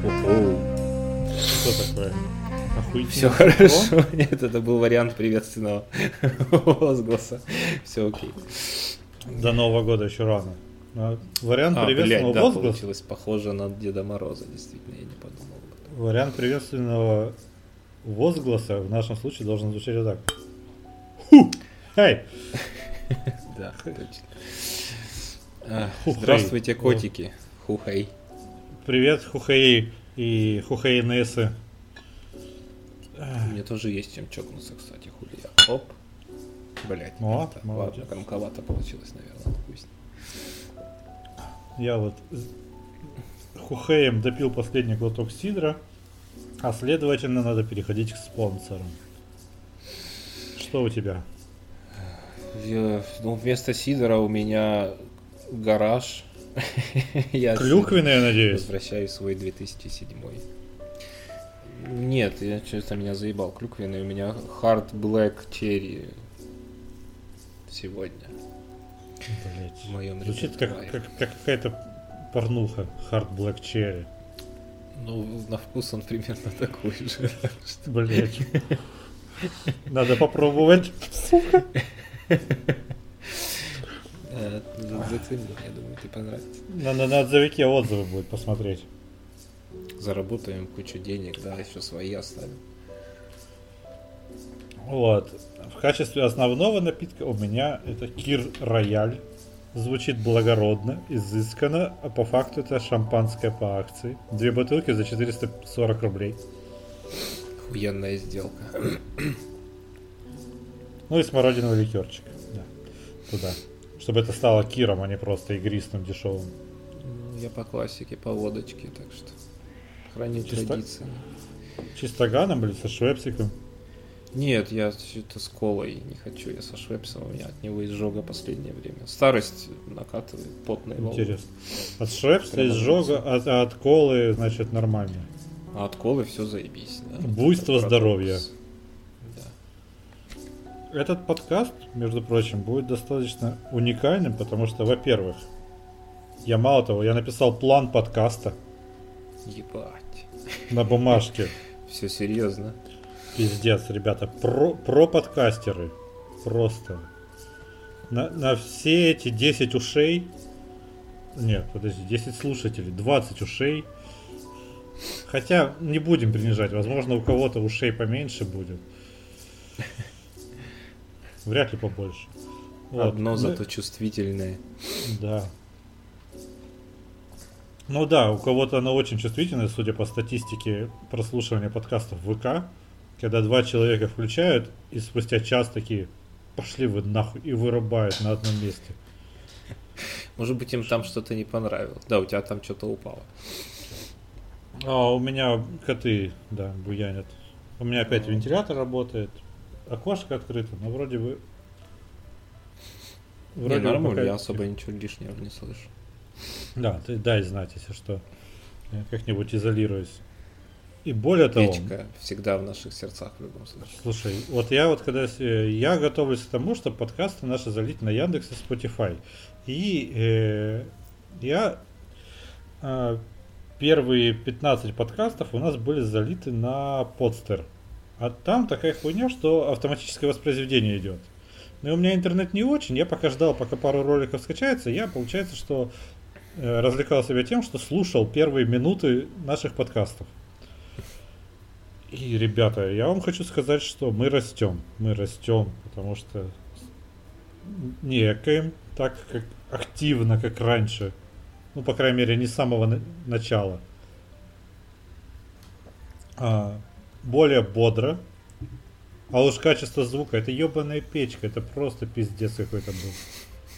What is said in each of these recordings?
Что такое? Охуительно. Все хорошо. Нет, это был вариант приветственного возгласа. Все окей. До Нового года еще рано. А вариант А, блядь, приветственного да, возгласа. получилось похоже на Деда Мороза, действительно, я не подумал. Вариант приветственного возгласа в нашем случае должен звучать вот так. Ху! Эй! Да, точно. Здравствуйте, котики. Хухей. Привет, Хухей и Хухей Несы. У меня тоже есть чем чокнуться, кстати, хули я. Оп. Блять, О, ладно, громковато получилось, наверное, пусть. Я вот с Хухеем допил последний глоток сидра, а следовательно надо переходить к спонсорам. Что у тебя? Я- ну, вместо Сидора у меня гараж. Я Клюквенный, я надеюсь. Возвращаю свой 2007. Нет, я что-то меня заебал клюквенный. У меня Hard Black Cherry сегодня. Блять. В моем Звучит как, как, как какая-то порнуха. Hard Black Cherry. Ну, на вкус он примерно такой же. Блять. Надо попробовать. Э, Зацени, я думаю, ты понравится. На, на, на отзывике отзывы будет посмотреть. Заработаем кучу денег, да, еще свои оставим. Вот. В качестве основного напитка у меня это Кир Рояль. Звучит благородно, изысканно, а по факту это шампанское по акции. Две бутылки за 440 рублей. Охуенная сделка. Ну и смородиновый ликерчик. Да. Туда. Чтобы это стало киром, а не просто игристым, дешевым. Ну, Я по классике, по водочке, так что храню Чисто- традиции. Чистоганом, блин, со швепсиком. Нет, я что-то с колой не хочу, я со Швепсом, у меня от него изжога последнее время. Старость накатывает, потные волны. Интересно. От швепса, Прямо изжога, от, а от колы, значит, нормально. А от колы все заебись. Да. Буйство здоровья. парадокс. Этот подкаст, между прочим, будет достаточно уникальным, потому что, во-первых, я мало того, я написал план подкаста Ебать. на бумажке. Все серьезно. Пиздец, ребята, про, про подкастеры. Просто. На, на все эти 10 ушей. Нет, подожди, 10 слушателей, 20 ушей. Хотя не будем принижать, возможно, у кого-то ушей поменьше будет. Вряд ли побольше. Вот. Одно Ну, зато чувствительное. Да. Ну да, у кого-то оно очень чувствительное, судя по статистике прослушивания подкастов в ВК, когда два человека включают и спустя час такие пошли вы нахуй и вырубают на одном месте. Может быть, им там что-то не понравилось. Да, у тебя там что-то упало. А у меня коты, да, буянят. У меня опять вентилятор работает, окошко открыто, но вроде бы... Не, бы нормально, пока- я особо ничего лишнего не слышу. Да, ты дай знать, если что. Я как-нибудь изолируюсь. И более того, Печка всегда в наших сердцах в любом случае. Слушай, вот я вот когда э, я готовлюсь к тому, чтобы подкасты наши залить на Яндекс и Spotify. И э, я э, первые 15 подкастов у нас были залиты на подстер. А там такая хуйня, что автоматическое воспроизведение идет. Но у меня интернет не очень, я пока ждал, пока пару роликов скачается, я, получается, что э, развлекал себя тем, что слушал первые минуты наших подкастов. И, ребята, я вам хочу сказать, что мы растем. Мы растем, потому что некаем так как активно, как раньше. Ну, по крайней мере, не с самого на- начала. А, более бодро. А уж качество звука, это ебаная печка, это просто пиздец какой-то был.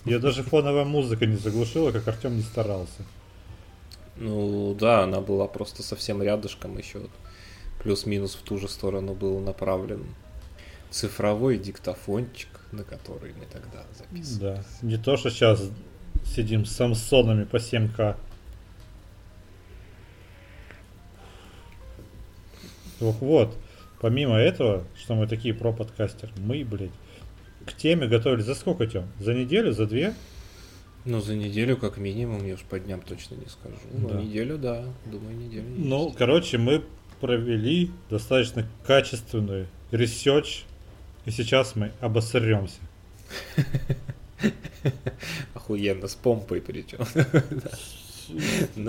Я даже фоновая музыка не заглушила, как Артем не старался. Ну да, она была просто совсем рядышком еще. Плюс-минус в ту же сторону был направлен цифровой диктофончик, на который мы тогда записывали. Да. Не то, что сейчас сидим с Самсонами по 7К. Так вот, помимо этого, что мы такие про-подкастеры, мы, блядь, к теме готовились за сколько, Тем? За неделю, за две? Ну, за неделю как минимум, я уж по дням точно не скажу. Но Да. неделю, да, думаю, неделю есть. Ну, короче, мы провели достаточно качественный research, и сейчас мы обосремся. Охуенно, с помпой причем.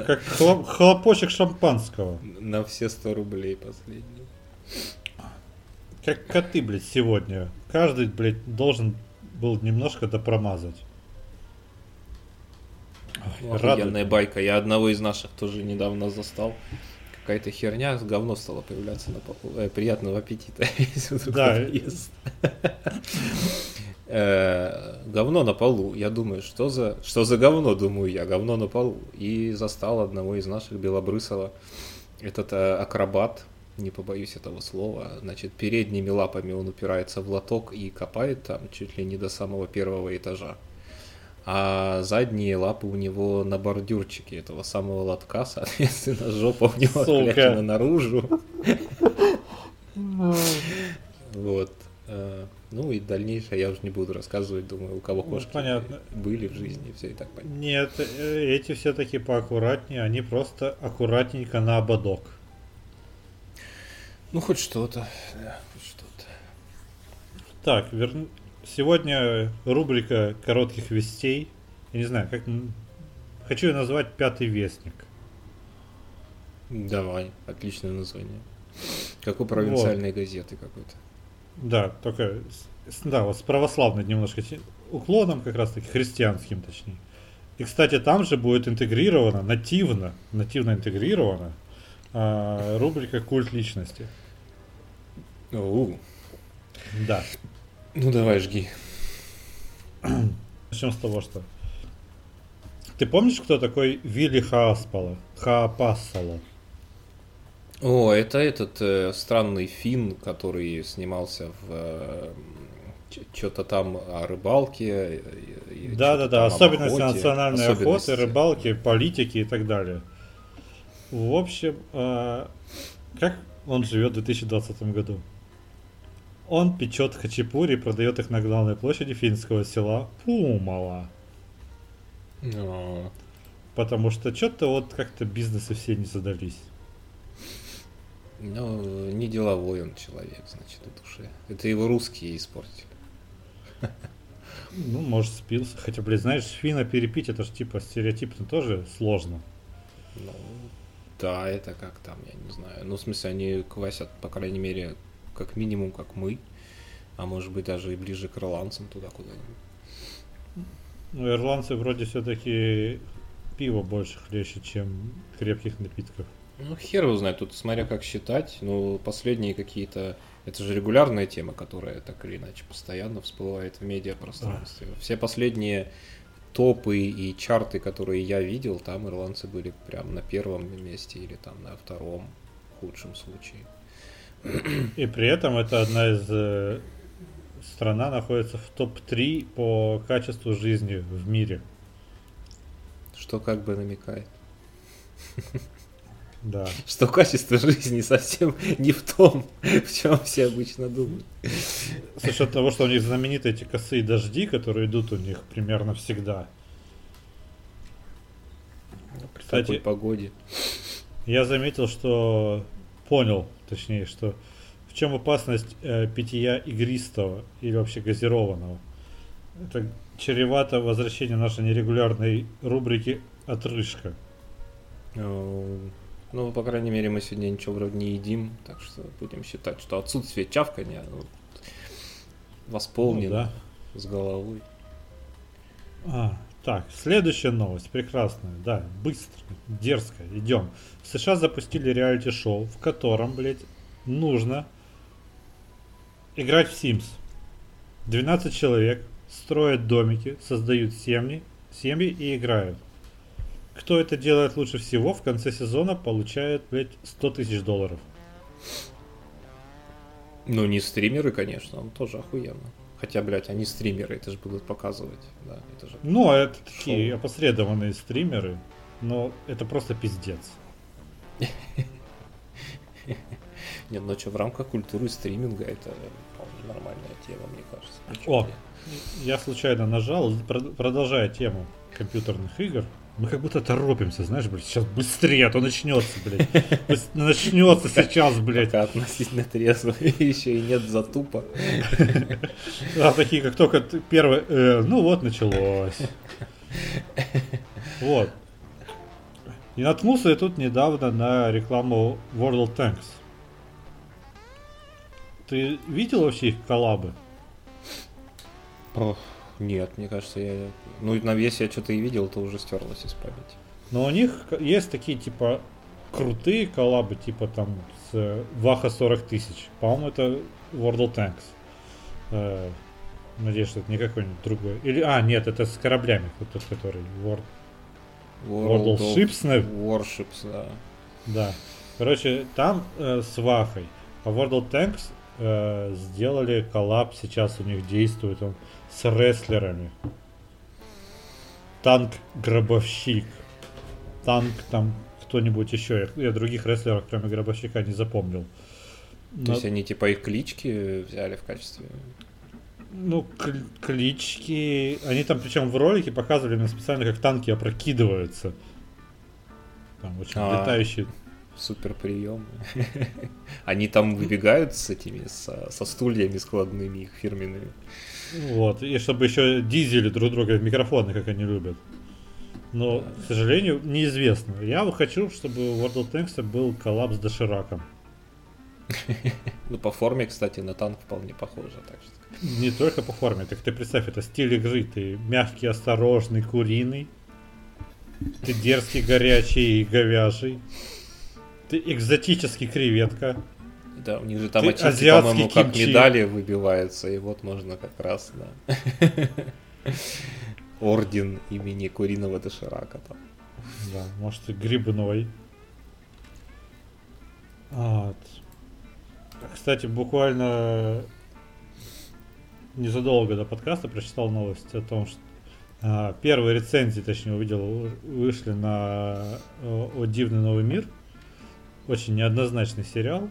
Как хлоп- хлопочек шампанского. На все 100 рублей последние. Как коты, блядь, сегодня. Каждый, блядь, должен был немножко допромазать. Ну. Охуенная байка. Я одного из наших тоже недавно застал. Какая-то херня, говно стало появляться на полу. Э, приятного аппетита. Да. Э, Говно на полу. Я думаю, что за, что за говно, думаю я, говно на полу. И застал одного из наших Белобрысова. Этот э, акробат, не побоюсь этого слова, значит, передними лапами он упирается в лоток и копает там чуть ли не до самого первого этажа а задние лапы у него на бордюрчике этого самого лотка, соответственно, жопа у него отклячена наружу. Вот. Ну и дальнейшее я уже не буду рассказывать, думаю, у кого Ну, кошки понятно. были в жизни, все и так понятно. Нет, э, эти все-таки поаккуратнее, они просто аккуратненько на ободок. Ну хоть что-то, да, хоть что-то. Так, вер- сегодня рубрика коротких вестей. Я не знаю, как... Хочу ее назвать «Пятый вестник». Давай, отличное название. Как у провинциальной газеты какой-то. Да, только да, вот с православным немножко уклоном, как раз таки христианским точнее. И, кстати, там же будет интегрирована, нативно, нативно интегрирована а, рубрика «Культ личности». У, Да. Ну давай, жги. Начнем с того, что... Ты помнишь, кто такой Вилли Хааспала? Хаапассала? О, это этот э, странный фин, который снимался в что-то там о рыбалке. э, Да, да, да. Особенности охоте, национальной особенности. охоты, рыбалки, политики и так далее. В общем, а, как он живет в 2020 году? Он печет хачапури и продает их на главной площади финского села Пумала. О, Потому что что-то вот как-то бизнесы все не задались. Ну, не деловой он человек, значит, в душе. Это его русские испортили. Ну, может, спился. Хотя, блин, знаешь, финна перепить, это же типа стереотипно тоже сложно. Ну, да, это как там, я не знаю. Ну, в смысле, они квасят, по крайней мере, как минимум, как мы. А может быть, даже и ближе к ирландцам туда куда-нибудь. Ну, ирландцы вроде все-таки пиво больше хлещет, чем крепких напитков. Ну, хер его знает, тут смотря как считать. Ну, последние какие-то... Это же регулярная тема, которая так или иначе постоянно всплывает в медиапространстве. Все последние топы и чарты, которые я видел, там ирландцы были прям на первом месте или там на втором в худшем случае. И при этом это одна из э, страна находится в топ-3 по качеству жизни в мире. Что как бы намекает. Да. Что качество жизни совсем не в том, в чем все обычно думают. За счет того, что у них знамениты эти косые дожди, которые идут у них примерно всегда. При Кстати- такой погоде. Я заметил, что понял, точнее, что в чем опасность э, питья игристого или вообще газированного. Это чревато возвращение нашей нерегулярной рубрики «Отрыжка». Ну, по крайней мере, мы сегодня ничего вроде не едим, так что будем считать, что отсутствие чавкания ну, восполнено Ну с головой. А, так, следующая новость, прекрасная, да, быстро, дерзко, идем. В США запустили реалити-шоу, в котором, блядь, нужно играть в Sims. 12 человек строят домики, создают семьи, семьи и играют. Кто это делает лучше всего, в конце сезона получает, блядь, 100 тысяч долларов. Ну, не стримеры, конечно, он тоже охуенно. Хотя, блядь, они стримеры, это же будут показывать, да, это же... Ну, а это такие Шоу. опосредованные стримеры, но это просто пиздец. Нет, ну что, в рамках культуры стриминга это вполне нормальная тема, мне кажется. О, я случайно нажал, продолжая тему компьютерных игр. Мы как будто торопимся, знаешь, блядь, сейчас быстрее, а то начнется, блядь. Начнется сейчас, блядь. Пока относительно трезво, еще и нет затупа. А такие, как только первый, э, ну вот началось. Вот. И наткнулся я тут недавно на рекламу World of Tanks. Ты видел вообще их коллабы? Ох, нет, мне кажется, я... Ну, на весь я что-то и видел, то уже стерлось из памяти. Но у них есть такие, типа, крутые коллабы, типа там с Ваха 40 тысяч. По-моему, это World of Tanks. Э, надеюсь, что это не какой-нибудь другой. Или, а, нет, это с кораблями, вот тот, который World, World, World of Ships, Warships, да. Да. Короче, там э, с Вахой. А World of Tanks э, сделали коллаб, сейчас у них действует он с рестлерами. Танк-гробовщик. Танк там кто-нибудь еще. Я, я других рестлеров, кроме гробовщика, не запомнил. То Но... есть они типа их клички взяли в качестве ну, клички. Они там, причем в ролике показывали мне специально, как танки опрокидываются. Там очень а, летающие. Супер приемы. Они там выбегают с этими, со, со стульями складными, их фирменными. Вот, и чтобы еще дизели друг друга в микрофоны, как они любят. Но, да. к сожалению, неизвестно. Я хочу, чтобы у World of Tanks был коллапс с Дошираком. Ну, по форме, кстати, на танк вполне похоже, так что. Не только по форме, так ты представь, это стиль игры. Ты мягкий, осторожный, куриный. Ты дерзкий, горячий и говяжий. Ты экзотический креветка. Да, у них же там очистки, по-моему, как медали выбиваются, и вот можно как раз, да. Орден имени Куриного Доширака там. Да, может и грибной. Вот. Кстати, буквально незадолго до подкаста прочитал новость о том, что а, первые рецензии, точнее, увидел, вышли на о, о Дивный Новый Мир. Очень неоднозначный сериал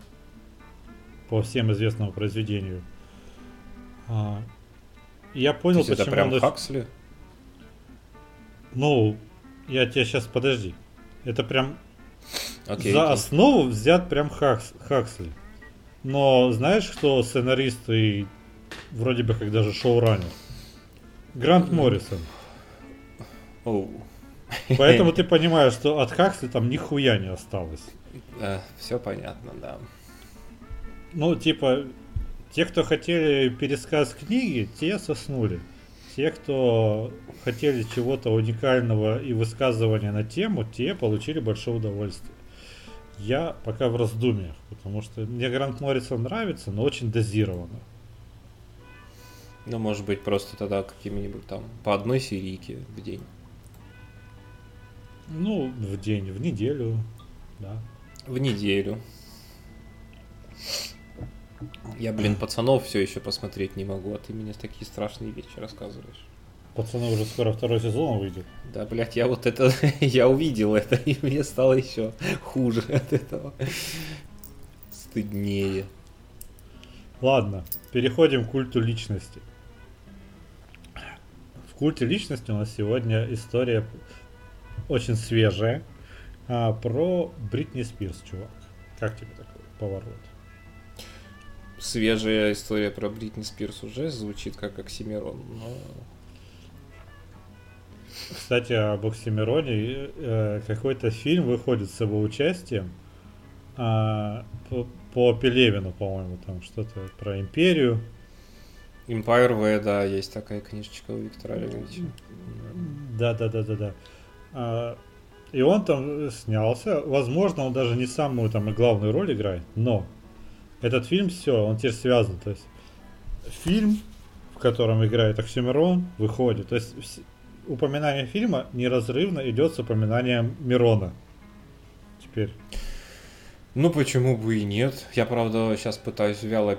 по всем известному произведению. А, я понял, почему это прям он... Хаксли? Ну, я тебя сейчас подожди. Это прям okay, за okay. основу взят прям Хакс, Хаксли. Но знаешь, кто сценарист и вроде бы как даже шоураннер? Грант Моррисон. Oh. Поэтому ты понимаешь, что от Хаксли там нихуя не осталось. Да, все понятно, да. Ну, типа, те, кто хотели пересказ книги, те соснули. Те, кто хотели чего-то уникального и высказывания на тему, те получили большое удовольствие. Я пока в раздумьях, потому что мне Грант Моррисон нравится, но очень дозированно. Ну, может быть, просто тогда какими-нибудь там по одной серийке в день. Ну, в день, в неделю, да. В неделю. Я, блин, пацанов все еще посмотреть не могу, а ты мне такие страшные вещи рассказываешь. Пацаны уже скоро второй сезон выйдет. Да, блядь, я вот это, я увидел это, и мне стало еще хуже от этого. Стыднее. Ладно, переходим к культу личности. В культе личности у нас сегодня история очень свежая а, про Бритни Спирс, чувак. Как тебе такой поворот? Свежая история про Бритни Спирс уже звучит как Оксимирон, но кстати, об Оксимироне. Э, какой-то фильм выходит с его участием. А, по, по Пелевину, по-моему, там что-то про империю. Empire V, да, есть такая книжечка у Виктора Олеговича. Да, да, да, да, да. А, и он там снялся. Возможно, он даже не самую там главную роль играет, но этот фильм все, он теперь связан. То есть фильм, в котором играет Оксимирон, выходит. То есть упоминание фильма неразрывно идет с упоминанием Мирона. Теперь. Ну почему бы и нет? Я, правда, сейчас пытаюсь вяло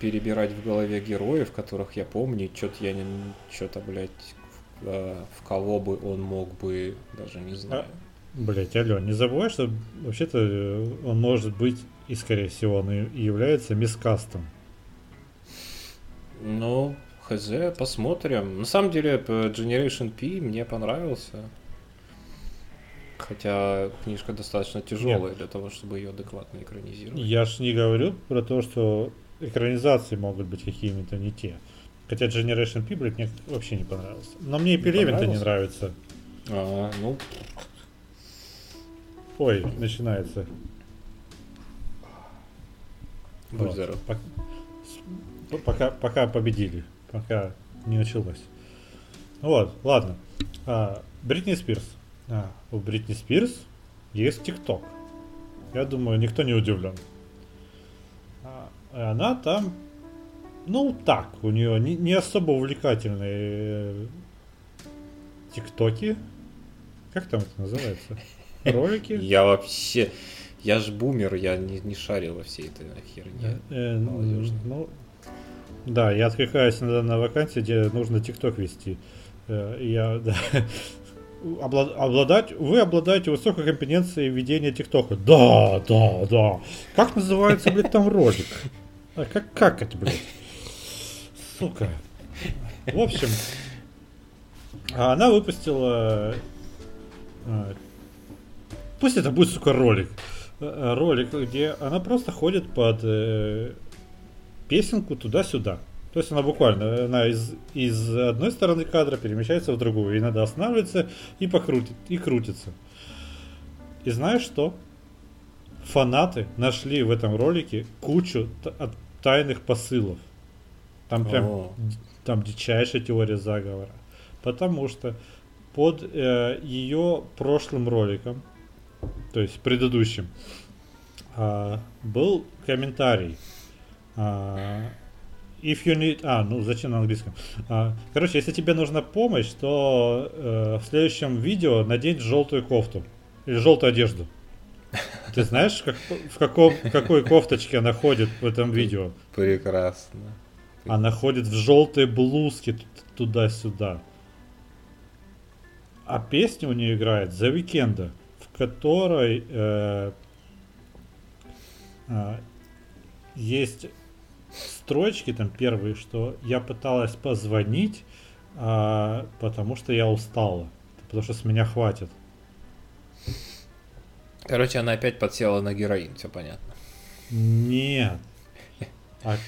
перебирать в голове героев, которых я помню. Что-то я не... Что-то, блядь, в, э, в кого бы он мог бы, даже не знаю. А, блять, алло, не забывай, что вообще-то э, он может быть, и скорее всего он и является мискастом. Ну, хз, посмотрим. На самом деле, Generation P мне понравился. Хотя книжка достаточно тяжелая Нет. для того, чтобы ее адекватно экранизировать. Я ж не говорю про то, что экранизации могут быть какими-то не те. Хотя Generation P, блядь, мне вообще не понравился. Но мне и Пелевин-то не нравится. А, ну. Ой, начинается. Будь вот. здоров. Пока, пока победили. Пока не началось. Вот, ладно. А, Бритни Спирс. А, у Бритни Спирс есть ТикТок. Я думаю, никто не удивлен. А, она там, ну так, у нее не, не особо увлекательные э, ТикТоки. Как там это называется? Ролики? Я вообще... Я ж бумер, я не, не шарил во всей этой херне. Э, ну, да, я откликаюсь иногда на вакансии, где нужно ТикТок вести. Э, я, да, обладать, вы обладаете высокой компетенцией ведения ТикТока. Да, да, да. Как называется, блядь, там ролик? А как, как это, блядь? Сука. В общем, она выпустила... А, пусть это будет, сука, ролик. Э, ролик, где она просто ходит под э, песенку туда-сюда. То есть она буквально, она из, из одной стороны кадра перемещается в другую. И надо останавливаться и покрутить, и крутится. И знаешь что? Фанаты нашли в этом ролике кучу тайных посылов. Там прям О. там дичайшая теория заговора. Потому что под э, ее прошлым роликом, то есть предыдущим, э, был комментарий. Э, if you need... А, ну зачем на английском? А, короче, если тебе нужна помощь, то э, в следующем видео надень желтую кофту. Или желтую одежду. Ты знаешь, как, в каком, какой кофточке она ходит в этом видео? Прекрасно. Она ходит в желтой блузке туда-сюда. А песня у нее играет за Weeknd, которой э, э, есть строчки, там первые, что я пыталась позвонить, э, потому что я устала, потому что с меня хватит. Короче, она опять подсела на героин, все понятно. Нет. А,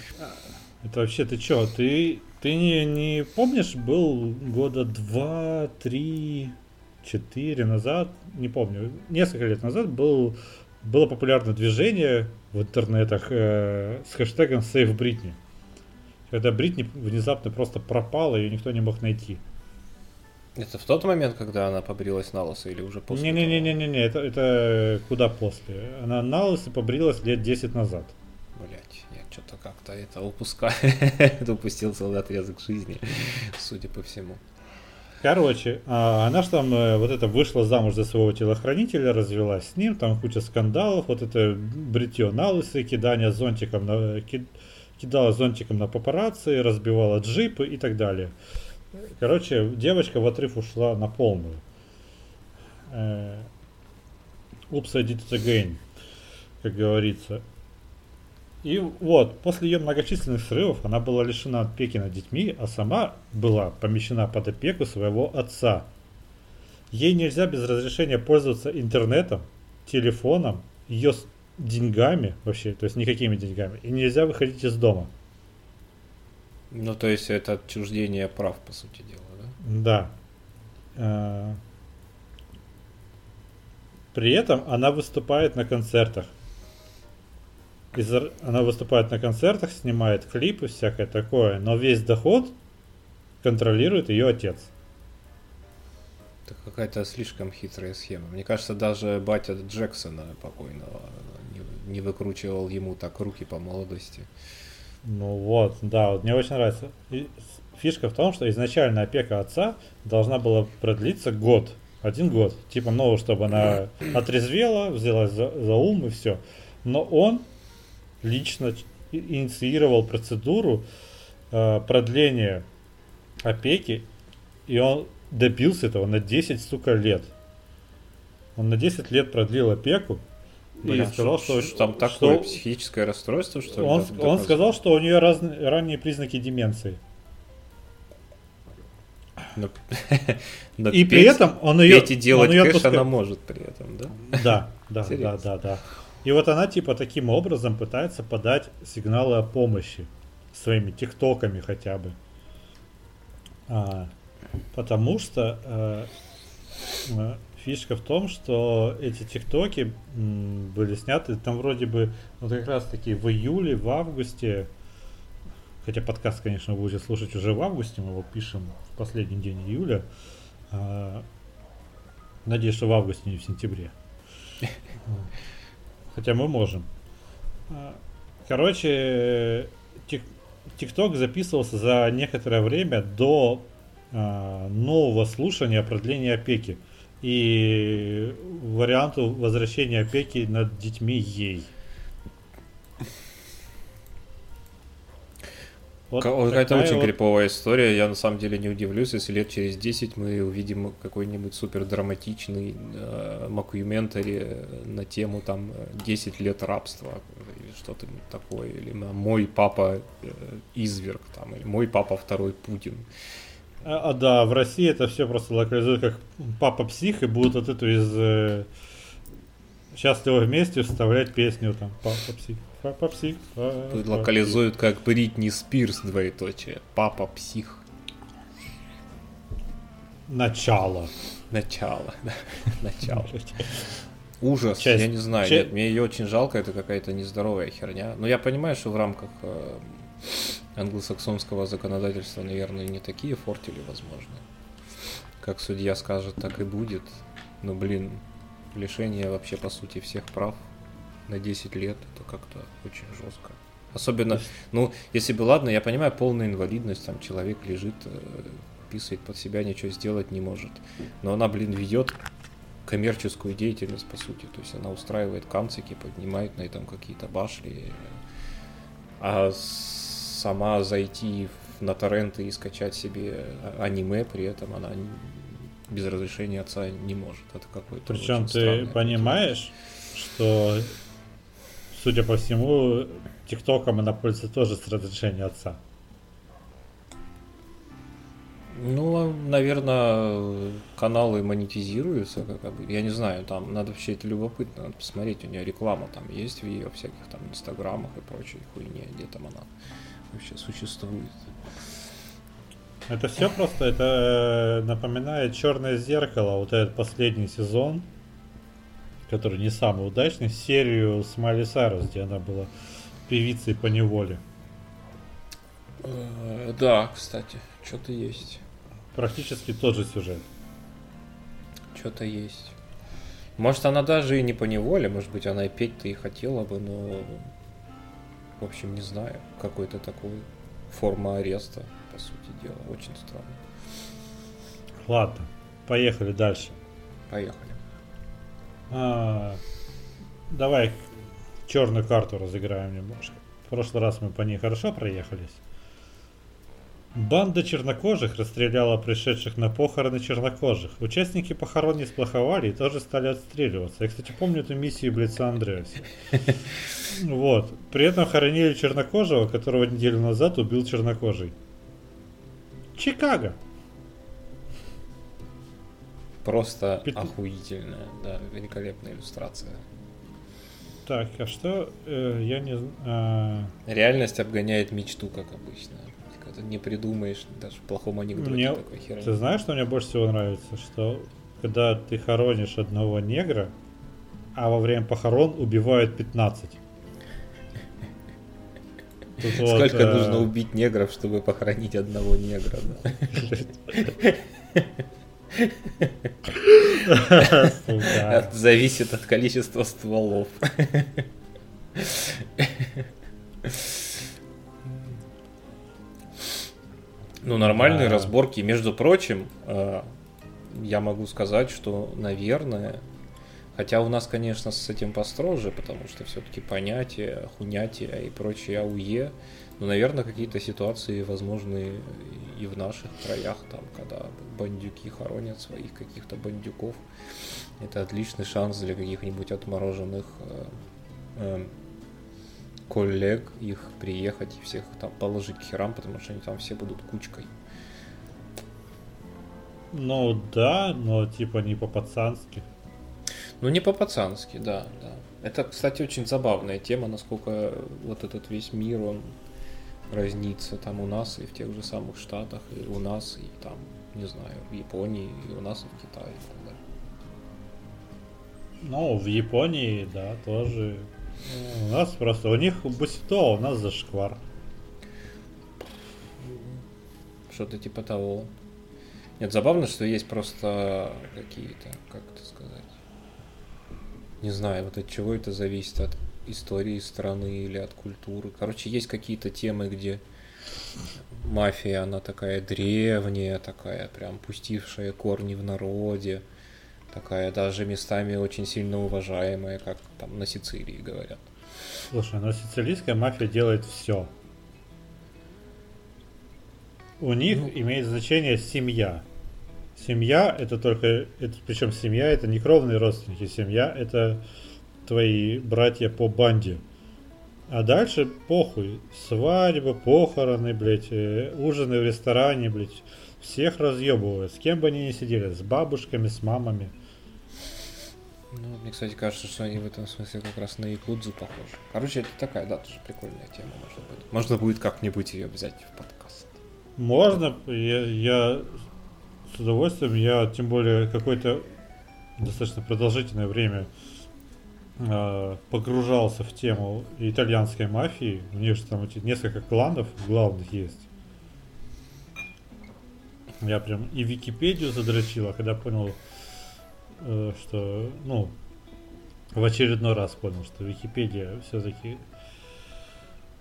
это вообще ты что Ты, ты не, не помнишь, был года два-три 4 назад, не помню, несколько лет назад был, было популярно движение в интернетах э, с хэштегом «Save Бритни», когда Бритни внезапно просто пропала, ее никто не мог найти. Это в тот момент, когда она побрилась на лысо или уже после? Не-не-не-не-не, это, это куда после? Она на лысо побрилась лет 10 назад. Блять, я что-то как-то это упускаю, упустил целый отрезок жизни, судя по всему. Короче, а, она же там э, вот это вышла замуж за своего телохранителя, развелась с ним, там куча скандалов, вот это бритье на лысый, кидание зонтиком на, кидала зонтиком на папарацци, разбивала джипы и так далее. Короче, девочка в отрыв ушла на полную. Упс, I did it again, как говорится. И вот, после ее многочисленных срывов она была лишена опеки над детьми, а сама была помещена под опеку своего отца. Ей нельзя без разрешения пользоваться интернетом, телефоном, ее деньгами вообще, то есть никакими деньгами, и нельзя выходить из дома. Ну, то есть это отчуждение прав, по сути дела, да? Да. При этом она выступает на концертах из, она выступает на концертах, снимает клипы, всякое такое, но весь доход контролирует ее отец. Это какая-то слишком хитрая схема. Мне кажется, даже батя Джексона покойного не, не выкручивал ему так руки по молодости. Ну вот, да, вот мне очень нравится. И фишка в том, что изначально опека отца должна была продлиться год. Один год. Типа, ну, чтобы она отрезвела, взялась за, за ум и все. Но он лично инициировал процедуру э, продления опеки, и он добился этого на 10, сука, лет. Он на 10 лет продлил опеку, и сказал, что, что там что такое психическое расстройство, что ли? он, Да- он сказал, что у нее раз, ранние признаки деменции. Но- но И при петь- этом он ее, петь и делать он ее кэш отпускает. она может при этом, да? Да, да, да, да, да. И вот она типа таким образом пытается подать сигналы о помощи своими тиктоками хотя бы. А, потому что э, э, фишка в том, что эти тиктоки м, были сняты там вроде бы вот как раз таки в июле, в августе. Хотя подкаст, конечно, вы будете слушать уже в августе, мы его пишем в последний день июля. А, надеюсь, что в августе, не в сентябре. Хотя мы можем. А, Короче, тик- ТикТок записывался за некоторое время до а, нового слушания о продлении опеки и варианту возвращения опеки над детьми ей. Вот Ка- Какая-то очень вот- криповая история. Я на самом деле не удивлюсь, если лет через 10 мы увидим какой-нибудь супер драматичный э, мокюментари на тему там э, 10 лет рабства или что-то такое. Или мой папа э, изверг там, или мой папа второй Путин. А, а, да, в России это все просто локализуют как папа псих и будут вот эту из э, счастливо вместе вставлять песню там папа псих, папа псих. папа Тут псих». локализуют как Бритни Спирс двоеточие. Папа псих. Начало. Начало. да, Начало. Ужас, Часть- я не знаю, часть- нет, мне ее очень жалко, это какая-то нездоровая херня. Но я понимаю, что в рамках э, англосаксонского законодательства, наверное, не такие фортили возможны. Как судья скажет, так и будет. Но, блин, лишение вообще, по сути, всех прав на 10 лет, это как-то очень жестко. Особенно, ну, если бы, ладно, я понимаю, полная инвалидность, там человек лежит, э, писает под себя, ничего сделать не может. Но она, блин, ведет коммерческую деятельность, по сути. То есть она устраивает канцики, поднимает на этом какие-то башли. А сама зайти на торренты и скачать себе аниме, при этом она без разрешения отца не может. Это какой-то Причем ты понимаешь, что, судя по всему, ТикТоком она пользуется тоже с разрешения отца. Ну, наверное, каналы монетизируются, как обычно. Я не знаю, там надо вообще это любопытно, надо посмотреть, у нее реклама там есть в ее всяких там инстаграмах и прочей хуйне, где там она вообще существует. Это все просто, это э, напоминает Черное зеркало, вот этот последний сезон, который не самый удачный, серию с Майли Сайрус, где она была певицей по неволе. Э, Да, кстати, что-то есть. Практически тот же сюжет. Что-то есть. Может, она даже и не по неволе, может быть, она и петь-то и хотела бы, но... В общем, не знаю. Какой-то такой форма ареста, по сути дела. Очень странно. Ладно, поехали дальше. Поехали. А, давай черную карту разыграем немножко. В прошлый раз мы по ней хорошо проехались. Банда чернокожих расстреляла пришедших на похороны чернокожих. Участники похорон не сплоховали и тоже стали отстреливаться. Я, кстати, помню эту миссию Блица Андреаса. Вот. При этом хоронили чернокожего, которого неделю назад убил чернокожий. Чикаго. Просто Пят- охуительная, да, великолепная иллюстрация. Так, а что? э, я не знаю. а, Реальность обгоняет мечту, как обычно. Когда не придумаешь даже в плохом анекдоте Мне- такой херни. Ты знаешь, что мне больше всего нравится? Что когда ты хоронишь одного негра, а во время похорон убивают 15. Тут вот, Сколько э, нужно убить негров, чтобы похоронить одного негра? зависит от количества стволов. Ну, нормальные разборки. Между прочим, э, я могу сказать, что, наверное, Хотя у нас, конечно, с этим построже, потому что все-таки понятие, хунятия и прочее АУЕ, но, наверное, какие-то ситуации возможны и в наших краях, там, когда бандюки хоронят своих каких-то бандюков. Это отличный шанс для каких-нибудь отмороженных э, э, коллег их приехать и всех там положить к херам, потому что они там все будут кучкой. Ну да, но типа не по-пацански. Ну не по-пацански, да, да. Это, кстати, очень забавная тема, насколько вот этот весь мир, он разнится там у нас и в тех же самых Штатах, и у нас, и там, не знаю, в Японии, и у нас, и в Китае, и так далее. Ну, в Японии, да, тоже. У нас просто, у них бусито, а у нас зашквар. Что-то типа того. Нет, забавно, что есть просто какие-то, как не знаю, вот от чего это зависит, от истории страны или от культуры. Короче, есть какие-то темы, где мафия, она такая древняя, такая прям пустившая корни в народе, такая даже местами очень сильно уважаемая, как там на Сицилии говорят. Слушай, но сицилийская мафия делает все. У них ну, имеет значение семья. Семья это только, это, причем семья это не кровные родственники, семья это твои братья по банде. А дальше похуй. Свадьба, похороны, блядь, э, ужины в ресторане, блядь. Всех разъебывают. С кем бы они ни сидели. С бабушками, с мамами. Ну, мне, кстати, кажется, что они в этом смысле как раз на Якудзу похожи. Короче, это такая, да, тоже прикольная тема, может быть. Можно будет как-нибудь ее взять в подкаст. Можно. Я, я с удовольствием. Я, тем более, какое-то достаточно продолжительное время э, погружался в тему итальянской мафии. У них же там несколько кланов главных есть. Я прям и Википедию задрочил, а когда понял, э, что, ну, в очередной раз понял, что Википедия все-таки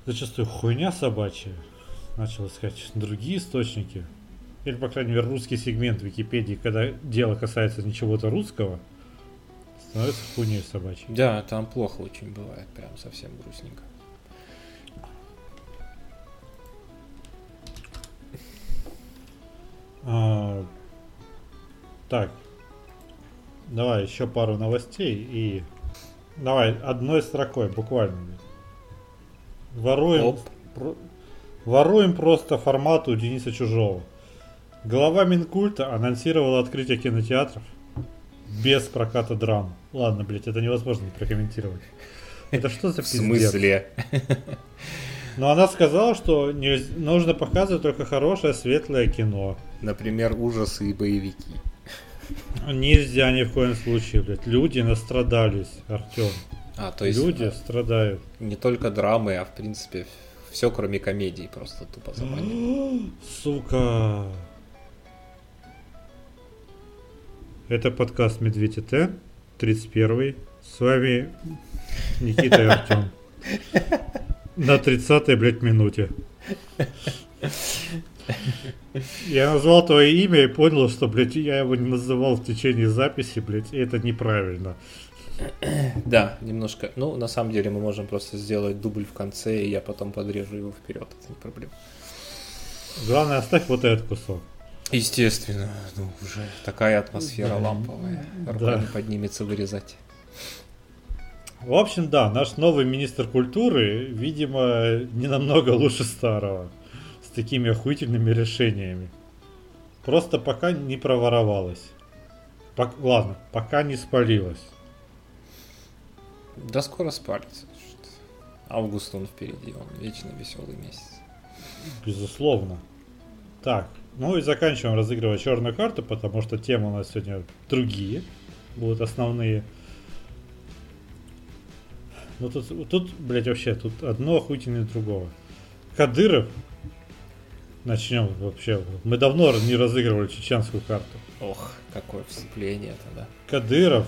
зачастую хуйня собачья. Начал искать другие источники. Или, по крайней мере, русский сегмент Википедии, когда дело касается ничего-то русского, становится хуйней собачьей. Да, там плохо очень бывает, прям совсем грустненько. А, так, давай еще пару новостей и давай одной строкой буквально. Воруем, про, воруем просто формату Дениса Чужого. Глава Минкульта анонсировала открытие кинотеатров без проката драм. Ладно, блядь, это невозможно прокомментировать. Это что за пиздец? В смысле? Но она сказала, что не, нужно показывать только хорошее светлое кино. Например, ужасы и боевики. Нельзя ни в коем случае, блядь. Люди настрадались, Артем. А, то есть... Люди страдают. Не только драмы, а в принципе все, кроме комедий, просто тупо заманивают. Сука. Это подкаст Медведь ТТ, 31 С вами Никита и Артем. На 30-й, блядь, минуте. Я назвал твое имя и понял, что, блядь, я его не называл в течение записи, блядь, и это неправильно. Да, немножко. Ну, на самом деле мы можем просто сделать дубль в конце, и я потом подрежу его вперед, это не проблема. Главное, оставь вот этот кусок. Естественно, ну уже такая атмосфера ламповая. Рука да. поднимется вырезать. В общем, да, наш новый министр культуры, видимо, не намного лучше старого. С такими охуительными решениями. Просто пока не проворовалась. Пок- ладно, пока не спалилась. Да скоро спалится. Август он впереди, он вечно веселый месяц. Безусловно. Так, ну и заканчиваем разыгрывать черную карту, потому что темы у нас сегодня другие будут основные. Ну тут, тут, блядь, вообще, тут одно охуительнее другого. Кадыров, начнем вообще. Мы давно не разыгрывали чеченскую карту. Ох, какое вступление тогда. Кадыров,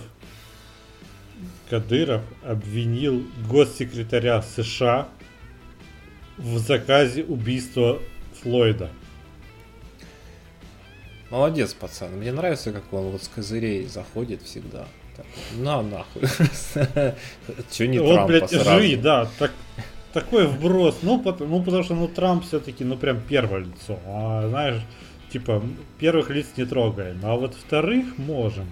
Кадыров обвинил госсекретаря США в заказе убийства Флойда. Молодец, пацан. Мне нравится, как он вот с козырей заходит всегда. На нахуй. Че не Трампа блядь, сразу? живи, да, так, такой вброс. Ну, потому, ну, потому что, ну, Трамп все-таки, ну, прям первое лицо. А, знаешь, типа, первых лиц не трогаем, а вот вторых можем.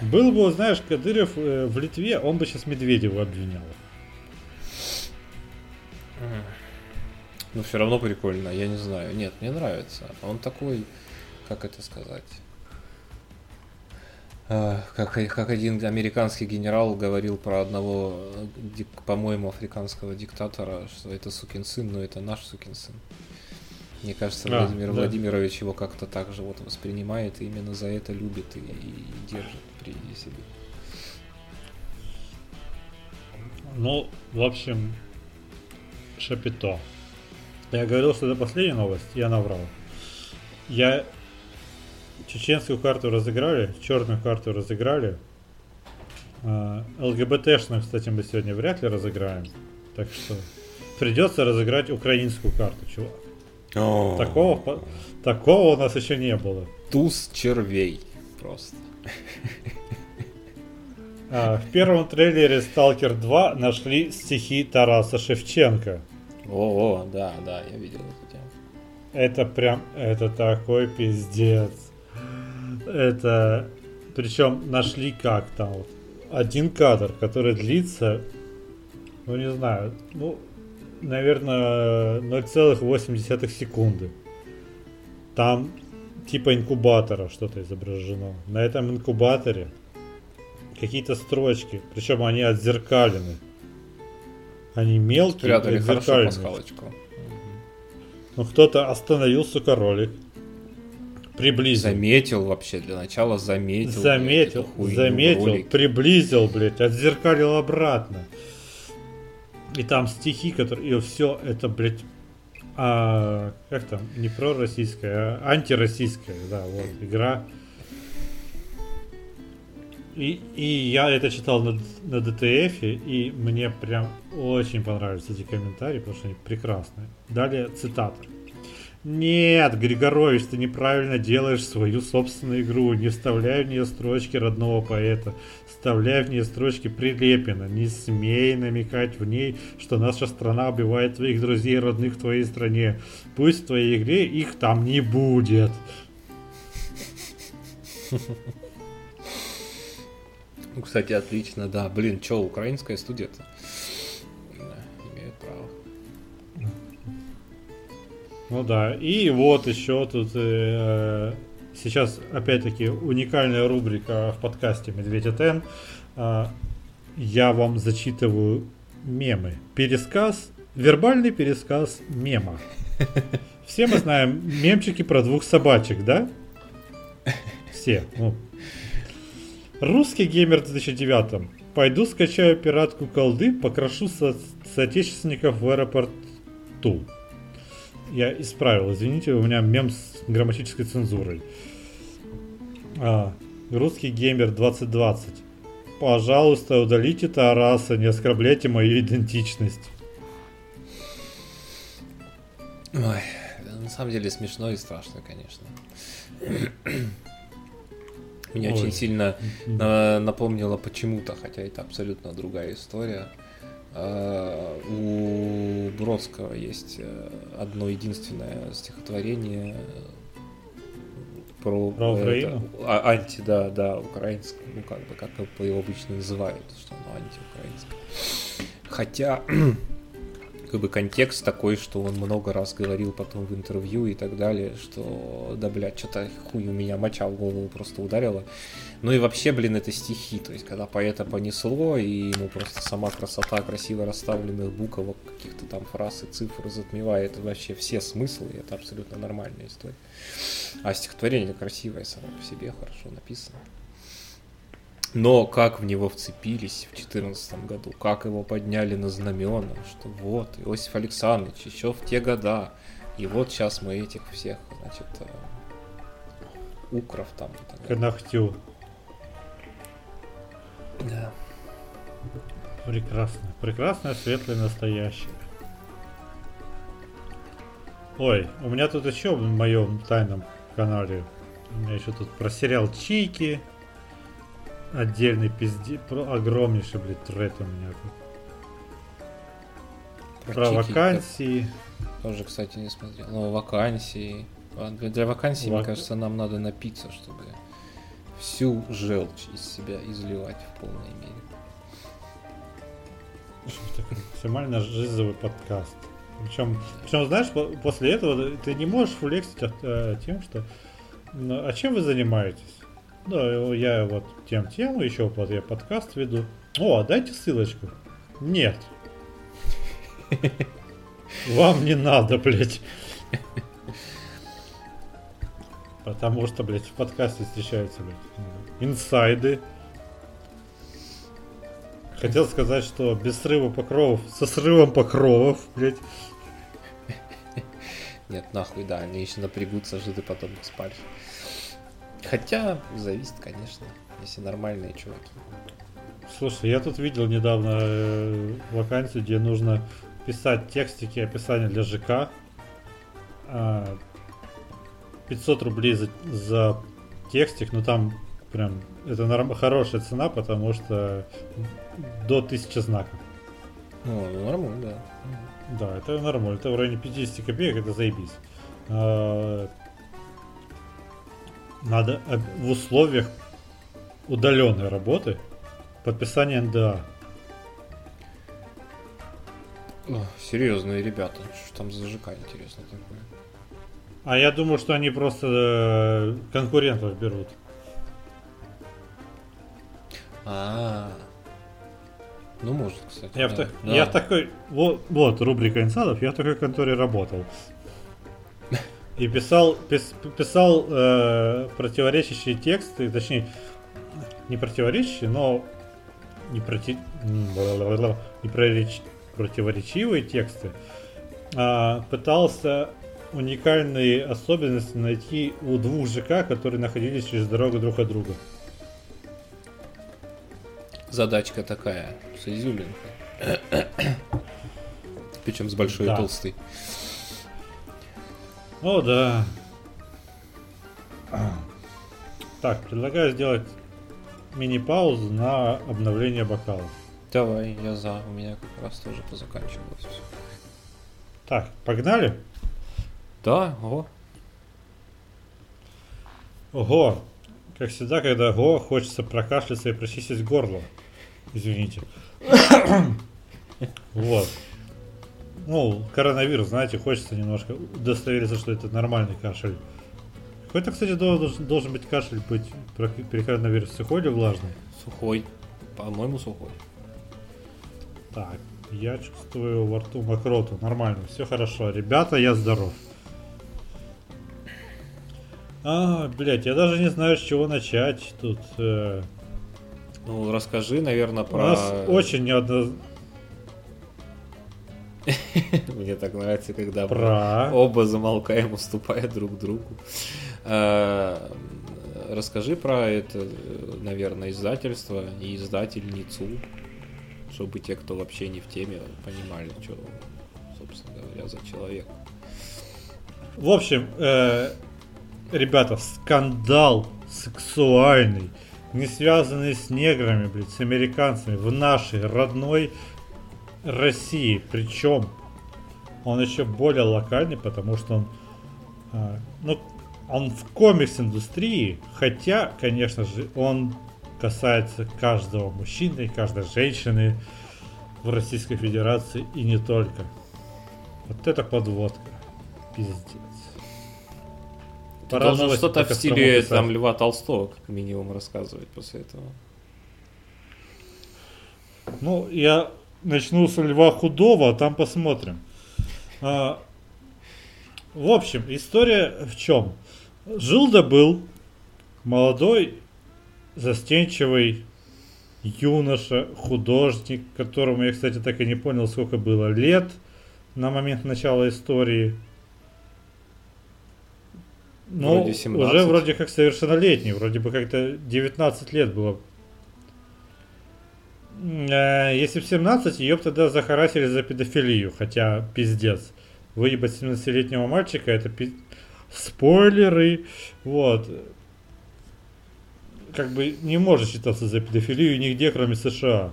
Был бы, знаешь, Кадыров э, в Литве, он бы сейчас Медведева обвинял. Ну, все равно прикольно, я не знаю. Нет, мне нравится. Он такой, как это сказать? А, Как, как один американский генерал говорил про одного, э, по-моему, африканского диктатора, что это сукин сын, но это наш сукин сын. Мне кажется, А, Владимир да. Владимирович его как-то так же вот воспринимает и именно за это любит и, и держит при себе. Ну, в общем, шапито. Я говорил, что это последняя новость, я наврал. Я чеченскую карту разыграли, черную карту разыграли. А, ЛГБТшную, кстати, мы сегодня вряд ли разыграем. Так что придется разыграть украинскую карту, чувак. Такого, по- такого у нас еще не было. Туз червей просто. А, в первом трейлере Stalker 2 нашли стихи Тараса Шевченко. О, о, да, да, я видел эту тему. Это прям, это такой пиздец. Это, причем нашли как там вот один кадр, который длится, ну не знаю, ну, наверное, 0,8 секунды. Там типа инкубатора что-то изображено. На этом инкубаторе какие-то строчки, причем они отзеркалены. Они мелкие, Спрятали хорошо пасхалочку. Ну кто-то остановил, сука, ролик. Приблизил. Заметил вообще, для начала заметил. блядь, заметил, хуйню в заметил, ролике. приблизил, блядь, отзеркалил обратно. И там стихи, которые... И все это, блядь, а, как там, не пророссийская, а антироссийская, да, вот, игра. И, и я это читал на, на DTF, и мне прям очень понравились эти комментарии, потому что они прекрасные. Далее цитата. Нет, Григорович, ты неправильно делаешь свою собственную игру. Не вставляй в нее строчки родного поэта. Вставляй в нее строчки Прилепина. Не смей намекать в ней, что наша страна убивает твоих друзей и родных в твоей стране. Пусть в твоей игре их там не будет. Ну, кстати, отлично, да. Блин, что, украинская студия-то? Да, имеют право. Ну да, и вот еще тут э, сейчас опять-таки уникальная рубрика в подкасте Медведя Тен. А, я вам зачитываю мемы. Пересказ, вербальный пересказ мема. Все мы знаем мемчики про двух собачек, да? Все. ну. Русский геймер в 2009. Пойду скачаю пиратку колды, покрошу со- соотечественников в аэропорту. Я исправил, извините, у меня мем с грамматической цензурой. А, русский геймер 2020. Пожалуйста, удалите Тараса, не оскорбляйте мою идентичность. Ой, на самом деле смешно и страшно, конечно. Меня Ой. очень сильно на- напомнило почему-то, хотя это абсолютно другая история. А, У Бродского есть э, одно единственное стихотворение про, Про это, Украину? а- анти, да, да, украинское, ну как бы, как его обычно называют, что оно антиукраинское. Хотя как бы контекст такой, что он много раз говорил потом в интервью и так далее, что да, блядь, что-то хуй у меня моча в голову просто ударила. Ну и вообще, блин, это стихи, то есть когда поэта понесло, и ему просто сама красота красиво расставленных буквок, каких-то там фраз и цифр затмевает вообще все смыслы, и это абсолютно нормальная история. А стихотворение красивое само по себе, хорошо написано. Но как в него вцепились в 2014 году, как его подняли на знамена, что вот, Иосиф Александрович еще в те года, и вот сейчас мы этих всех, значит, э, укров там и так К далее. ногтю. Да. Прекрасно. Прекрасное, светлое, настоящее. Ой, у меня тут еще в моем тайном канале. У меня еще тут про сериал Чики. Отдельный пизде, про огромнейший, блядь, тред у меня тут. Про, про вакансии. Тоже, кстати, не смотрел. Ну, вакансии. А для, вакансий, Вак... мне кажется, нам надо напиться, чтобы всю желчь из себя изливать в полной мере. Максимально жизовый подкаст. Причем, причем, знаешь, после этого ты не можешь флексить от, э, тем, что ну, а чем вы занимаетесь? Ну, я вот тем тему, еще вот я подкаст веду. О, дайте ссылочку. Нет. Вам не надо, блядь. Потому что, блядь, в подкасте встречаются, блядь, инсайды. Хотел сказать, что без срыва покровов, со срывом покровов, блядь. Нет, нахуй, да, они еще напрягутся, что ты потом их спалишь. Хотя, зависит, конечно, если нормальные чуваки. Слушай, я тут видел недавно э, вакансию, где нужно писать текстики описания для ЖК. 500 а, рублей за, за текстик, но там прям это норм, хорошая цена, потому что до 1000 знаков. Ну, нормально, да. Да, это нормально. Это в районе 50 копеек, это заебись. А, надо в условиях удаленной работы подписание НДА. О, серьезные ребята. Что там за ЖК интересно такое? А я думаю, что они просто э, конкурентов берут. А, -а, -а. Ну, может, кстати. Я, да. В, да. я в такой... Вот, вот рубрика инсадов. Я в такой конторе работал. И писал, пис, писал э, противоречащие тексты, точнее, не противоречащие, но не, проти, не прореч, противоречивые тексты. А, пытался уникальные особенности найти у двух ЖК, которые находились через дорогу друг от друга задачка такая, с изюминкой. Причем с большой да. и толстой. О, да. Так, предлагаю сделать мини-паузу на обновление бокалов. Давай, я за. У меня как раз тоже позаканчивалось все. Так, погнали? Да, ого. Ого. Как всегда, когда го, хочется прокашляться и прочистить горло. Извините. Вот. Ну, коронавирус, знаете, хочется немножко удостовериться, что это нормальный кашель. Какой-то, кстати, должен, должен быть кашель быть при коронавирусе. Сухой или влажный? Сухой. По-моему, сухой. Так, я чувствую во рту мокроту. Нормально, все хорошо. Ребята, я здоров. А, блять, я даже не знаю, с чего начать тут. Э... Ну, расскажи, наверное, про... У нас очень неодно... Мне так нравится, когда про... оба замолкаем, уступая друг другу. А, расскажи про это, наверное, издательство и издательницу, чтобы те, кто вообще не в теме, понимали, что, собственно говоря, за человек. В общем, э, ребята, скандал сексуальный не связанные с неграми, блядь, с американцами в нашей родной России. Причем он еще более локальный, потому что он, а, ну, он в комикс-индустрии, хотя, конечно же, он касается каждого мужчины и каждой женщины в Российской Федерации и не только. Вот это подводка. Пиздец. Ты должен что-то в стиле там Льва Толстого, как минимум, рассказывать после этого. Ну, я начну с Льва Худого, а там посмотрим. А, в общем, история в чем? Жил да был молодой, застенчивый юноша, художник, которому я, кстати, так и не понял, сколько было лет на момент начала истории. Ну, вроде 17. уже вроде как совершеннолетний, вроде бы как-то 19 лет было. Э, если в 17, ее бы тогда захарасили за педофилию, хотя пиздец. Выебать 17-летнего мальчика, это пи... спойлеры, вот. как бы не может считаться за педофилию нигде, кроме США.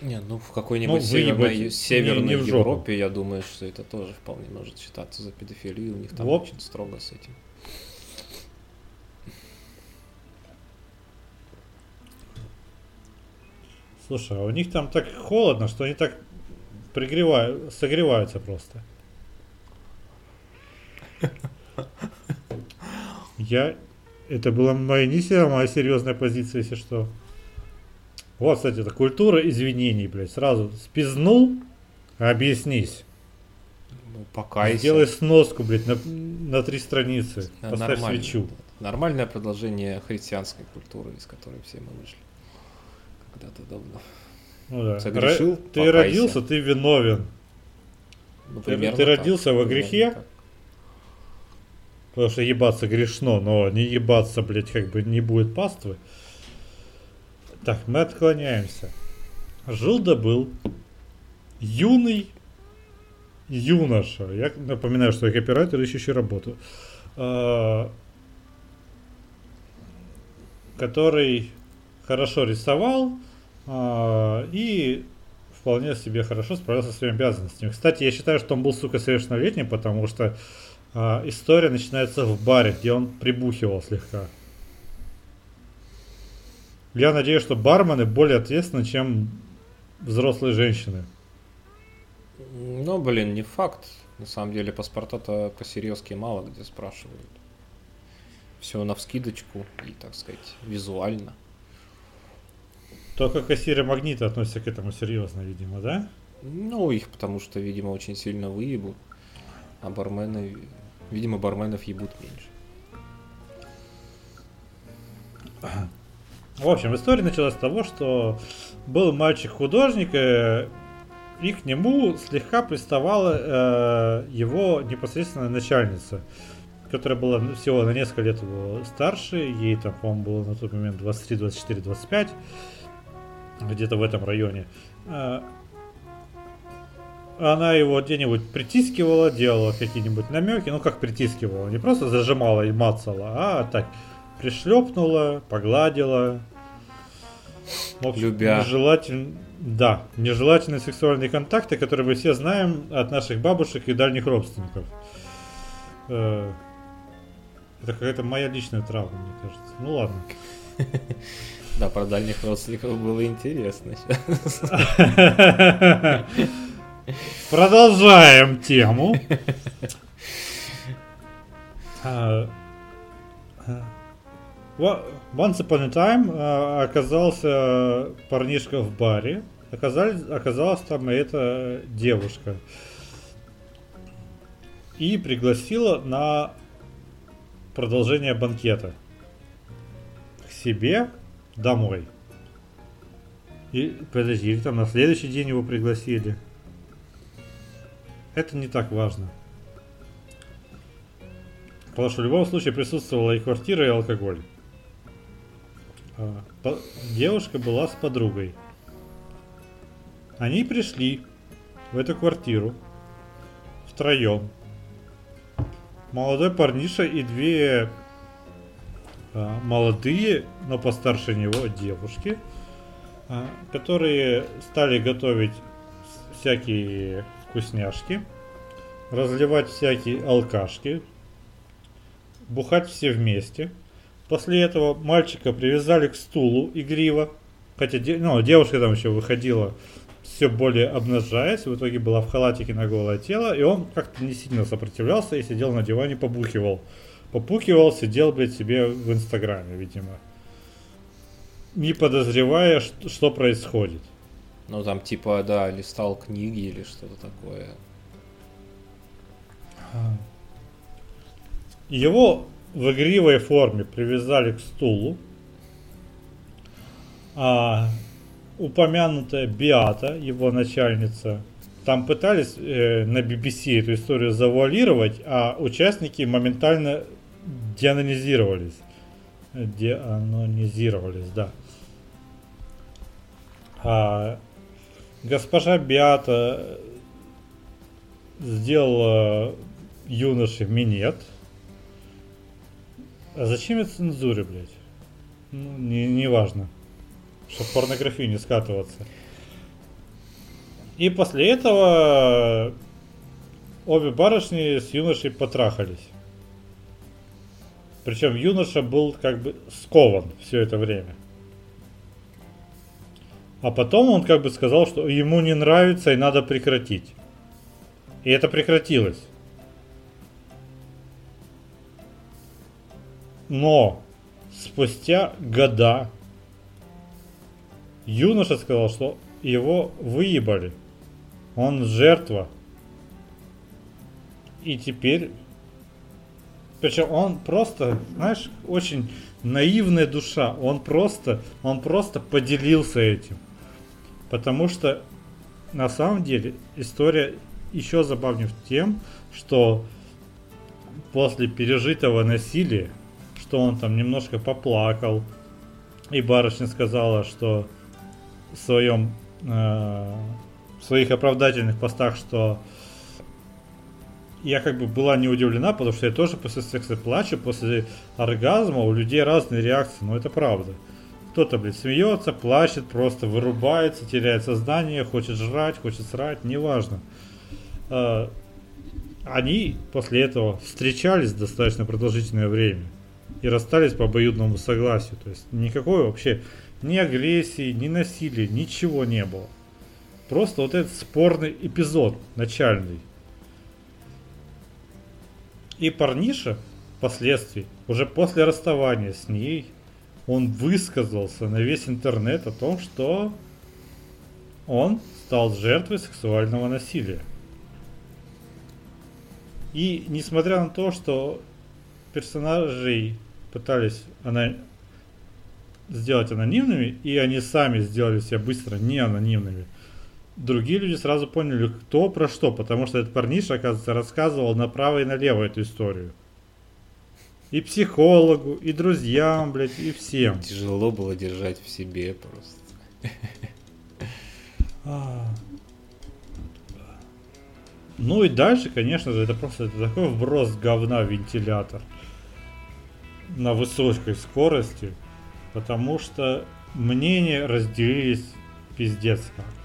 Не, ну в какой-нибудь Ну, северной, выебать северной не- не. Европе, я думаю, что это тоже вполне может считаться за педофилию. У них там Вот. очень строго с этим. Слушай, а у них там так холодно, что они так пригревают, согреваются просто. Я... Это была моя не моя позиция, если что. Вот, кстати, это культура извинений, блядь. Сразу спизнул, объяснись. Ну, покайся. Сделай сноску, блядь, на, на три страницы. Поставь нормально. свечу. Нормальное продолжение христианской культуры, из которой все мы вышли. Когда-то давно. Ну да. Согрешил? Ра- Ты Покайся. родился, ты виновен. Ну, Ты- примерно ты так. родился во Примерно грехе? так. Потому что ебаться грешно, но не ебаться, блядь, как бы не будет паствы. Так, мы отклоняемся. Жил да был юный юноша. Я напоминаю, что я копирайтер, ищущий работу. а, Который хорошо рисовал а, и вполне себе хорошо справился со своими обязанностями. Кстати, я считаю, что он был, сука, совершеннолетним, потому что а, история начинается в баре, где он прибухивал слегка. Я надеюсь, что бармены более ответственны, чем взрослые женщины. Ну, блин, не факт. На самом деле паспорта-то по-серьезки мало где спрашивают. Все на вскидочку и, так сказать, визуально. Только кассиры магнита относятся к этому серьезно, видимо, да? Ну, их потому что, видимо, очень сильно выебут. А бармены, видимо, барменов ебут меньше. В общем, история началась с того, что был мальчик-художник, э, и к нему слегка приставала э, его непосредственная начальница, которая была всего на несколько лет его старше, ей там, по-моему, было на тот момент 23, 24, 25, где-то в этом районе. Э, она его где-нибудь притискивала, делала какие-нибудь намеки, ну как притискивала, не просто зажимала и мацала, а так пришлепнула, погладила. В общем, Любя. Нежелатель... Да, нежелательные сексуальные контакты, которые мы все знаем от наших бабушек и дальних родственников. Э, Это какая-то моя личная травма, мне кажется. Ну ладно. Да, про дальних родственников было интересно. Продолжаем тему. А, а, Once upon a time а, оказался парнишка в баре. Оказались, оказалась там и эта девушка. И пригласила на продолжение банкета. К себе домой. И, подожди, или там на следующий день его пригласили. Это не так важно. Потому что в любом случае присутствовала и квартира, и алкоголь. А, Девушка была с подругой. Они пришли в эту квартиру втроем. Молодой парниша и две молодые, но постарше него девушки, а, которые стали готовить всякие вкусняшки, разливать всякие алкашки, бухать все вместе. После этого мальчика привязали к стулу игриво, хотя ну, девушка там еще выходила все более обнажаясь, в итоге была в халатике на голое тело, и он как-то не сильно сопротивлялся и сидел на диване, побухивал. Попукивал, сидел, блядь, себе в Инстаграме, видимо. Не подозревая, что, происходит. Ну, там, типа, да, листал книги или что-то такое. Его в игривой форме привязали к стулу. А упомянутая Биата, его начальница, там пытались э, на BBC эту историю завуалировать, а участники моментально деанонизировались. Деанонизировались, да. А госпожа Биата сделала юноше минет, А зачем я цензуре, блядь? Ну, не, не важно. Чтобы в порнографию не скатываться. И после этого обе барышни с юношей потрахались. Причем юноша был как бы скован все это время. А потом он как бы сказал, что ему не нравится и надо прекратить. И это прекратилось. Но спустя года юноша сказал, что его выебали. Он жертва. И теперь... Причем он просто, знаешь, очень наивная душа. Он просто, он просто поделился этим. Потому что на самом деле история еще забавнее тем, что после пережитого насилия, что он там немножко поплакал, и барышня сказала, что в своем э, в своих оправдательных постах, что я как бы была не удивлена, потому что я тоже после секса плачу, после оргазма у людей разные реакции, но это правда. Кто-то, блядь, смеется, плачет, просто вырубается, теряет сознание, хочет жрать, хочет срать, неважно. А, они после этого встречались достаточно продолжительное время и расстались по обоюдному согласию. То есть никакой вообще ни агрессии, ни насилия, ничего не было. Просто вот этот спорный эпизод начальный. И парниша впоследствии, уже после расставания с ней, он высказался на весь интернет о том, что он стал жертвой сексуального насилия. И несмотря на то, что персонажей пытались она... сделать анонимными, и они сами сделали себя быстро не анонимными, другие люди сразу поняли, кто про что, потому что этот парниша, оказывается, рассказывал направо и налево эту историю. И психологу, и друзьям, блядь, и всем. Тяжело было держать в себе просто. А. Ну и дальше, конечно же, это просто это такой вброс говна в вентилятор на высокой скорости, потому что мнения разделились пиздец как.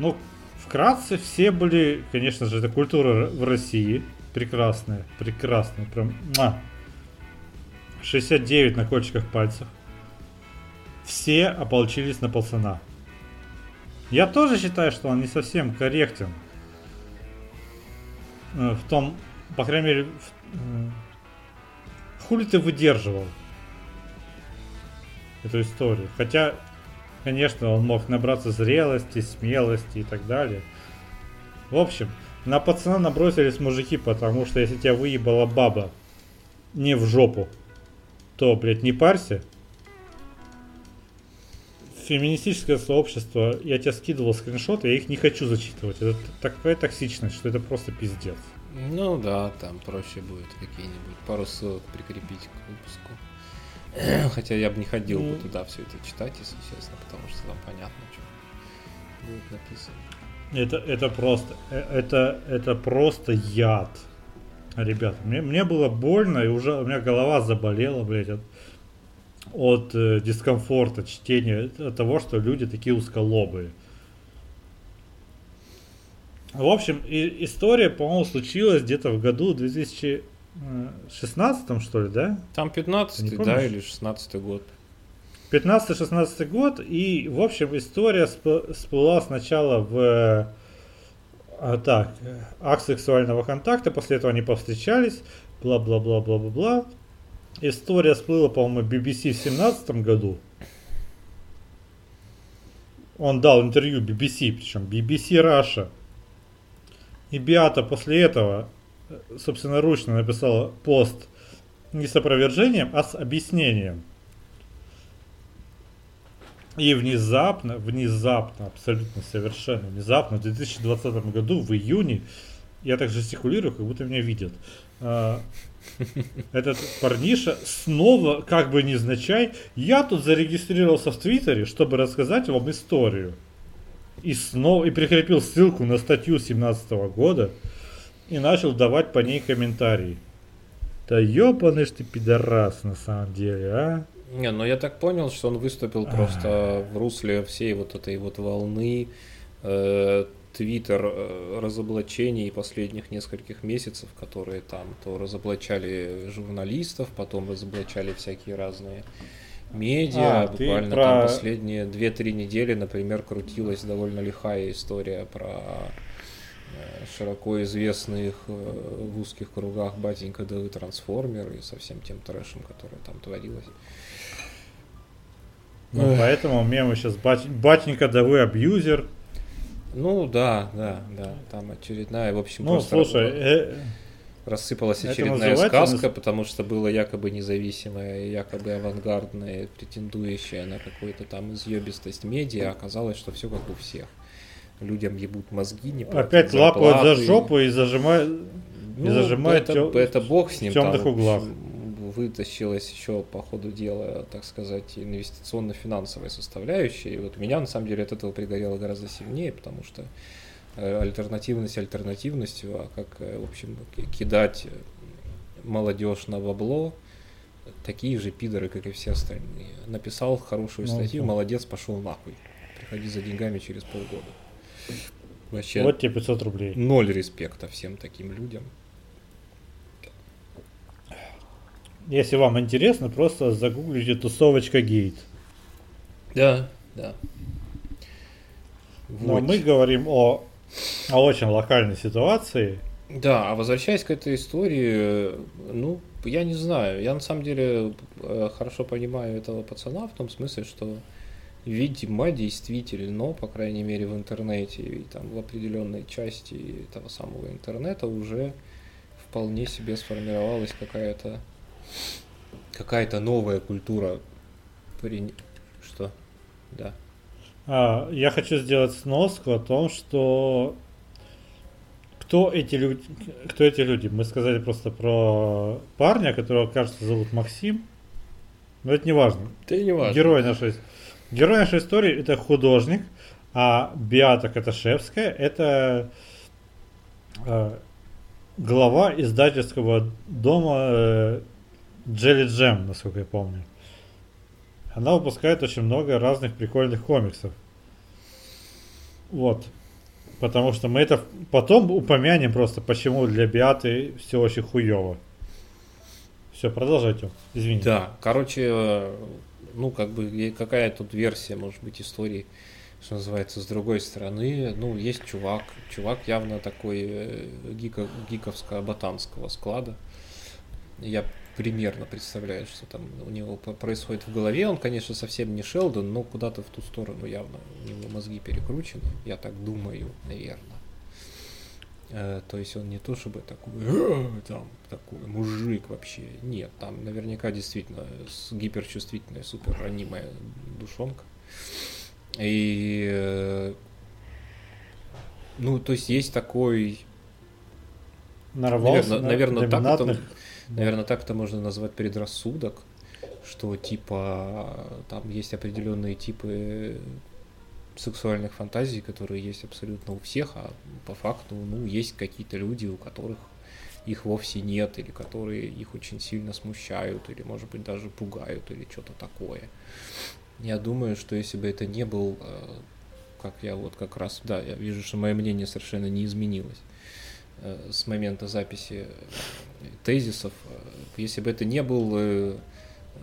Ну, вкратце все были, конечно же, это культура в России – прекрасная, прекрасная, прям. Муа. 69 на кончиках пальцев. Все ополчились на пацана. Я тоже считаю, что он не совсем корректен. Э, в том, по крайней мере, в, э, хули ты выдерживал эту историю. Хотя, конечно, он мог набраться зрелости, смелости и так далее. В общем, на пацана набросились мужики, потому что если тебя выебала баба не в жопу, то, блядь, не парься. Феминистическое сообщество, я тебе скидывал скриншоты, я их не хочу зачитывать. Это такая токсичность, что это просто пиздец. Ну да, там проще будет какие-нибудь пару ссылок прикрепить к выпуску. Хотя я бы не ходил бы туда все это читать, если честно, потому что там понятно, что будет написано. Это, это просто, э, это, это просто яд. Ребята, мне, мне было больно, и уже у меня голова заболела, блядь, от, от э, дискомфорта чтения, от того, что люди такие узколобые. В общем, и, история, по-моему, случилась где-то в году 2016, что ли, да? Там 15 да, или 16 год. 15-16 год, и, в общем, история всплыла сначала в а, так, акт сексуального контакта, после этого они повстречались, бла-бла-бла-бла-бла-бла. История всплыла, по-моему, BBC в 17 году. Он дал интервью BBC, причем BBC Russia. И Биата после этого собственноручно написала пост не с опровержением, а с объяснением. И внезапно, внезапно, абсолютно совершенно внезапно, в 2020 году, в июне, я так жестикулирую, как будто меня видят, а, этот парниша снова, как бы невзначай, я тут зарегистрировался в Твиттере, чтобы рассказать вам историю. И снова, и прикрепил ссылку на статью 17 года и начал давать по ней комментарии. Да ебаный ж ты пидорас на самом деле, а? Не, ну я так понял, что он выступил просто в русле всей вот этой вот волны э, твиттер э, разоблачений последних нескольких месяцев, которые там то разоблачали журналистов, потом разоблачали всякие разные медиа. А, Буквально про... там последние 2-3 недели, например, крутилась довольно лихая история про широко известных э, в узких кругах батенька ДВ трансформер и со всем тем трэшем, который там творилось. Ну, поэтому мемы сейчас бать, батенька ДВ абьюзер. Ну да, да, да. Там очередная, в общем, ну, просто слушай, э... рассыпалась очередная сказка, на... потому что было якобы независимое, якобы авангардное, претендующее на какую-то там изъебистость медиа, а оказалось, что все как у всех. Людям ебут мозги, не Опять лапают за жопу и зажимают, ну, и зажимают это, тем... это бог с ним. В темных там, углах. Вытащилась еще по ходу дела, так сказать, инвестиционно-финансовая составляющая. И вот меня на самом деле от этого пригорело гораздо сильнее, потому что э, альтернативность альтернативностью, а как, э, в общем, кидать молодежь на бабло, такие же пидоры, как и все остальные. Написал хорошую ну, статью, молодец, пошел нахуй. Приходи за деньгами через полгода. Вообще вот тебе 500 рублей. Ноль респекта всем таким людям. Если вам интересно, просто загуглите тусовочка гейт. Да, да. Но вот. мы говорим о, о очень локальной ситуации. Да, а возвращаясь к этой истории, ну, я не знаю, я на самом деле э, хорошо понимаю этого пацана в том смысле, что видимо, действительно, по крайней мере в интернете и там в определенной части этого самого интернета уже вполне себе сформировалась какая-то какая-то новая культура. При... Что? Да. А, я хочу сделать сноску о том, что кто эти люди, кто эти люди? Мы сказали просто про парня, которого, кажется, зовут Максим. Но это не важно. Это не важно. Герой нашей, герой нашей истории это художник, а Биата Каташевская это э, глава издательского дома э, Jelly Jam, насколько я помню. Она выпускает очень много разных прикольных комиксов. Вот. Потому что мы это потом упомянем просто, почему для Биаты все очень хуево. Все, продолжайте. Извините. Да, короче, ну, как бы, какая тут версия, может быть, истории, что называется, с другой стороны. Ну, есть чувак. Чувак явно такой э, гико, гиковско-ботанского склада. Я примерно представляет, что там у него происходит в голове. Он, конечно, совсем не Шелдон, но куда-то в ту сторону явно у него мозги перекручены. Я так думаю, наверное. Э, то есть он не то чтобы такой, «Э, там, такой мужик вообще. Нет, там наверняка действительно гиперчувствительная, супер ранимая душонка. И э, ну, то есть есть такой Нарвался наверное, на наверное так это, Наверное, так это можно назвать предрассудок, что типа там есть определенные типы сексуальных фантазий, которые есть абсолютно у всех, а по факту, ну, есть какие-то люди, у которых их вовсе нет, или которые их очень сильно смущают, или, может быть, даже пугают, или что-то такое. Я думаю, что если бы это не был, э, как я вот как раз, да, я вижу, что мое мнение совершенно не изменилось э, с момента записи тезисов. Если бы это не был э,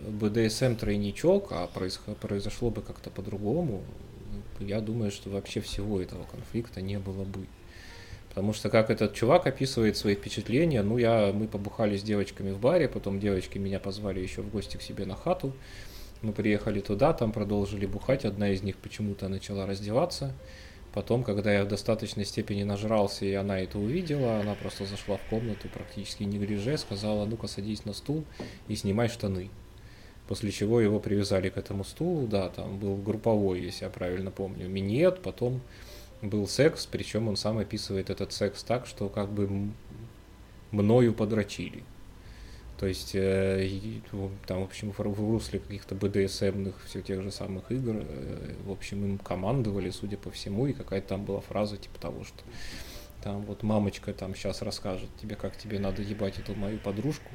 БДСМ-тройничок, а произошло бы как-то по-другому, я думаю, что вообще всего этого конфликта не было бы. Потому что как этот чувак описывает свои впечатления, ну я, мы побухали с девочками в баре, потом девочки меня позвали еще в гости к себе на хату, мы приехали туда, там продолжили бухать, одна из них почему-то начала раздеваться, Потом, когда я в достаточной степени нажрался, и она это увидела, она просто зашла в комнату практически не греже, сказала, ну-ка садись на стул и снимай штаны. После чего его привязали к этому стулу, да, там был групповой, если я правильно помню, минет, потом был секс, причем он сам описывает этот секс так, что как бы мною подрочили. То есть э, там, в общем, в русле каких-то БДСМных все тех же самых игр, э, в общем, им командовали, судя по всему, и какая-то там была фраза типа того, что Там вот мамочка там сейчас расскажет тебе, как тебе надо ебать эту мою подружку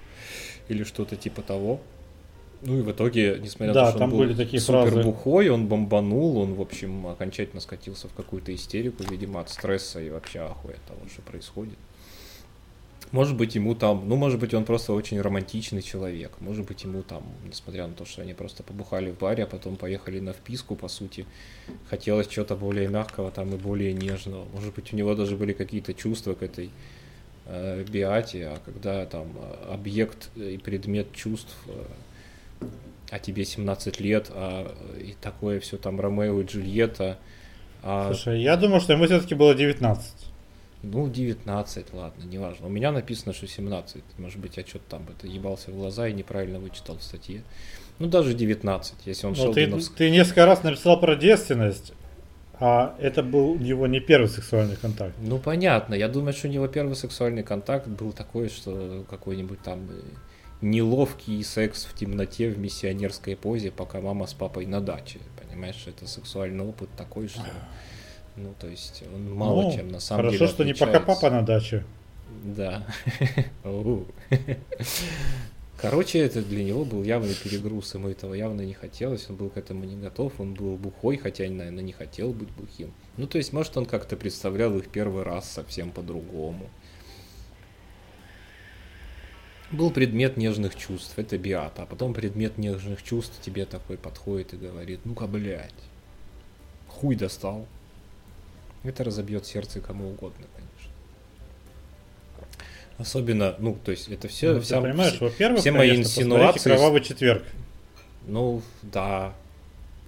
или что-то типа того. Ну и в итоге, несмотря Да, на то, что там он были был такие супер фразы. бухой, он бомбанул, он, в общем, окончательно скатился в какую-то истерику, видимо, от стресса и вообще ахуя от того, что происходит. Может быть, ему там, ну, может быть, он просто очень романтичный человек. Может быть, ему там, несмотря на то, что они просто побухали в баре, а потом поехали на вписку, по сути, хотелось чего-то более мягкого там и более нежного. Может быть, у него даже были какие-то чувства к этой э, биате, а когда там э, объект и предмет чувств, э, а тебе 17 лет, а и такое все там Ромео и Джульетта, а Слушай, я думаю, что ему все-таки было 19. ну, 19, ладно, неважно. У меня написано, что 17. Может быть, я что-то там это ебался в глаза и неправильно вычитал в статье. Ну, даже 19, если он Ну, ты, ты несколько раз написал про девственность, а это был у него не первый сексуальный контакт. Ну, понятно. Я думаю, что у него первый сексуальный контакт был такой, что какой-нибудь там э, неловкий секс в темноте в миссионерской позе, пока мама с папой на даче. Понимаешь, это сексуальный опыт такой, что... Ну, то есть он мало Ну, чем на самом Хорошо, деле что не пока папа на даче. Да. Короче, это для него был явный перегруз, ему этого явно не хотелось, он был к этому не готов, он был бухой, хотя, наверное, не хотел быть бухим. Ну, то есть, может, он как-то представлял их первый раз совсем по-другому. Был предмет нежных чувств, это биата, а потом предмет нежных чувств тебе такой подходит и говорит, ну-ка, блядь, хуй достал. Это разобьет сердце кому угодно, конечно. Особенно, ну, то есть это все, Ну, ты понимаешь, во-первых, все мои конечно, инсинуации- «Кровавый четверг». ну, да.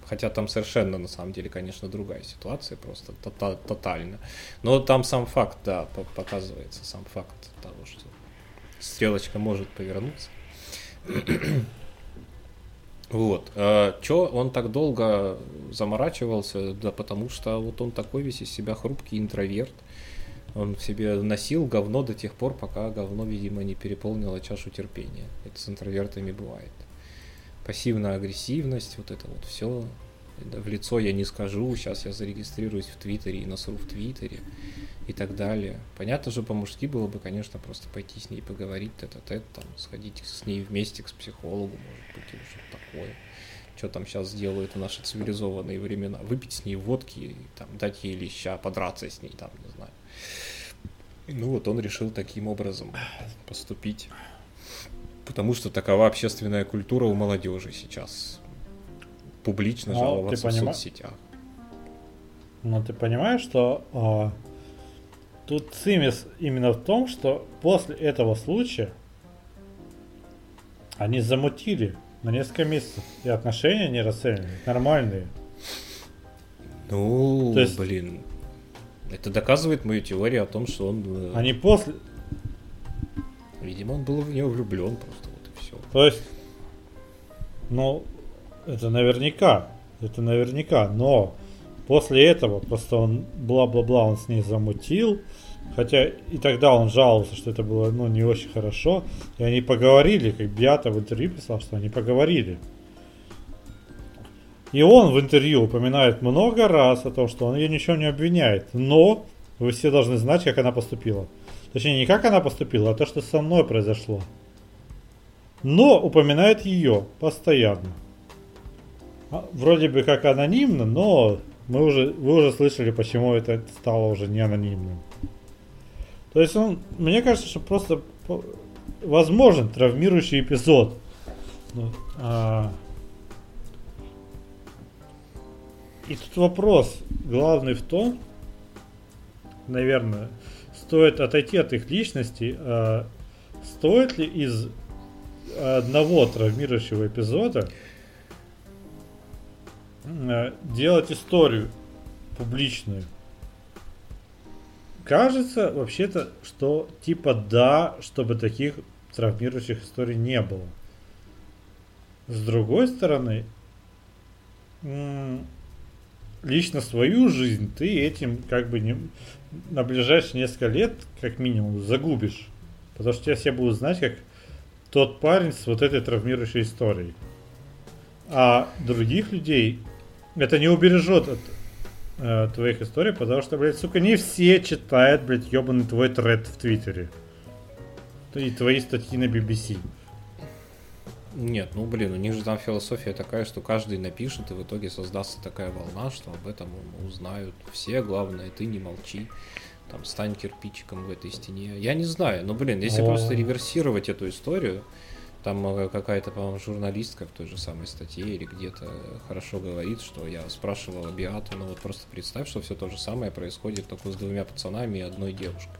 Хотя там совершенно, на самом деле, конечно, другая ситуация, просто тота- тотально. Но там сам факт, да, по- показывается, сам факт того, что стрелочка может повернуться. Вот. Че он так долго заморачивался? Да потому что вот он такой весь из себя хрупкий интроверт. Он в себе носил говно до тех пор, пока говно, видимо, не переполнило чашу терпения. Это с интровертами бывает. Пассивная агрессивность, вот это вот все. В лицо я не скажу, сейчас я зарегистрируюсь в Твиттере и насру в Твиттере и так далее. Понятно же, по-мужски было бы, конечно, просто пойти с ней поговорить тет-а-тет, там, сходить с ней вместе к психологу, может быть, или что-то такое. Что там сейчас делают в наши цивилизованные времена. Выпить с ней водки, там, дать ей леща, подраться с ней, там, не знаю. Ну вот он решил таким образом поступить. Потому что такова общественная культура у молодежи сейчас. Публично Ну, ты жаловаться в соцсетях. Но ты понимаешь, что а, тут цимис именно в том, что после этого случая они замутили на несколько месяцев. И отношения не расценивали, нормальные. Ну, То есть- блин. Это доказывает мою теорию о том, что он, э, Они после... видимо, он был в нее влюблен просто, вот и все. То есть, ну, это наверняка, это наверняка, но после этого просто он бла-бла-бла он с ней замутил, хотя и тогда он жаловался, что это было, ну, не очень хорошо, и они поговорили, как Биата в интервью писал, что они поговорили. И он в интервью упоминает много раз о том, что он ее ничего не обвиняет, но вы все должны знать, как она поступила. Точнее, не как она поступила, а то, что со мной произошло но упоминает ее постоянно. А, Вроде бы как анонимно, но мы уже, вы уже слышали, почему это стало уже не анонимным. То есть он, мне кажется, что просто возможен травмирующий эпизод. Ну, а, И тут вопрос главный в том, наверное, стоит отойти от их личностей, а стоит ли из одного травмирующего эпизода делать историю публичную. Кажется, вообще-то, что типа да, чтобы таких травмирующих историй не было. С другой стороны, лично свою жизнь ты этим как бы не, на ближайшие несколько лет как минимум загубишь. Потому что я все буду знать как тот парень с вот этой травмирующей историей. А других людей это не убережет от э, твоих историй, потому что, блядь, сука, не все читают, блядь, ебаный твой тред в Твиттере. И твои статьи на BBC. Нет, ну блин, у них же там философия такая, что каждый напишет, и в итоге создастся такая волна, что об этом узнают все. Главное, ты не молчи. Там стань кирпичиком в этой стене. Я не знаю, но блин, если О. просто реверсировать эту историю, там э, какая-то, по-моему, журналистка в той же самой статье или где-то хорошо говорит, что я спрашивала Биату, ну вот просто представь, что все то же самое происходит только с двумя пацанами и одной девушкой.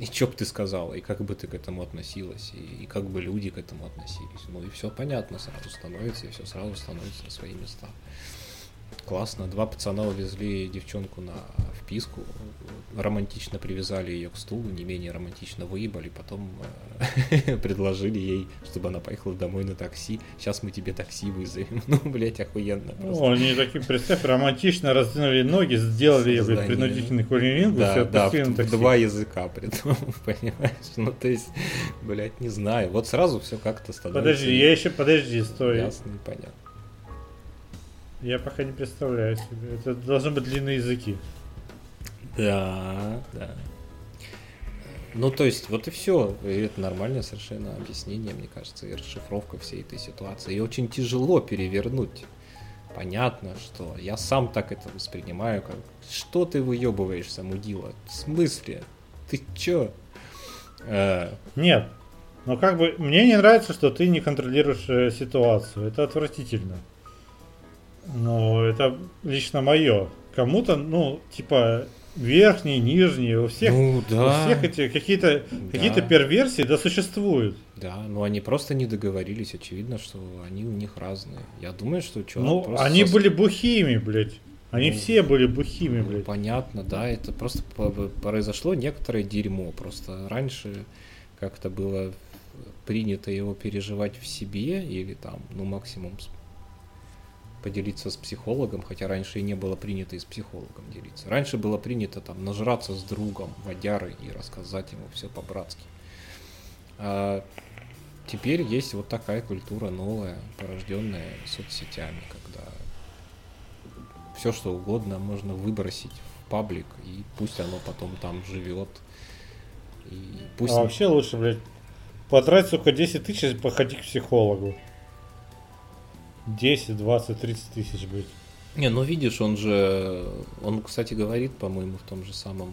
И что бы ты сказала, и как бы ты к этому относилась, и, и как бы люди к этому относились. Ну и все понятно сразу становится, и все сразу становится на свои места. Классно. Два пацана увезли девчонку на вписку, романтично привязали ее к стулу, не менее романтично выебали, потом э, предложили ей, чтобы она поехала домой на такси. Сейчас мы тебе такси вызовем. Ну, блять, охуенно. Просто. О, они такие, представь, романтично раздвинули ноги, сделали ей принудительный кулининг, да, да, два языка при том, понимаешь? Ну, то есть, блять, не знаю. Вот сразу все как-то становится. Подожди, я еще, подожди, стой. Ясно и понятно. Я пока не представляю себе. Это должны быть длинные языки. Да, да. Ну, то есть, вот и все. И это нормальное совершенно объяснение, мне кажется, и расшифровка всей этой ситуации. И очень тяжело перевернуть. Понятно, что я сам так это воспринимаю, как что ты выебываешься, мудила? В смысле? Ты чё? Э... Нет. Но как бы мне не нравится, что ты не контролируешь э, ситуацию. Это отвратительно. Ну, это лично мое. Кому-то, ну, типа, верхний, нижний, у всех, ну, да. у всех эти какие-то да. какие-то перверсии, да, существуют. Да, но они просто не договорились, очевидно, что они у них разные. Я думаю, что чувак Ну, просто они сос... были бухими, блядь. Они ну, все были бухими, ну, блядь. Понятно, да, это просто произошло некоторое дерьмо. Просто раньше как-то было принято его переживать в себе или там, ну, максимум поделиться с психологом, хотя раньше и не было принято и с психологом делиться. Раньше было принято там нажраться с другом водярой и рассказать ему все по-братски. А теперь есть вот такая культура новая, порожденная соцсетями, когда все что угодно можно выбросить в паблик, и пусть оно потом там живет. И пусть... А вообще лучше, блядь, потратить, сука, 10 тысяч походить к психологу. 10, 20, 30 тысяч будет. Не, ну видишь, он же, он, кстати, говорит, по-моему, в том же самом,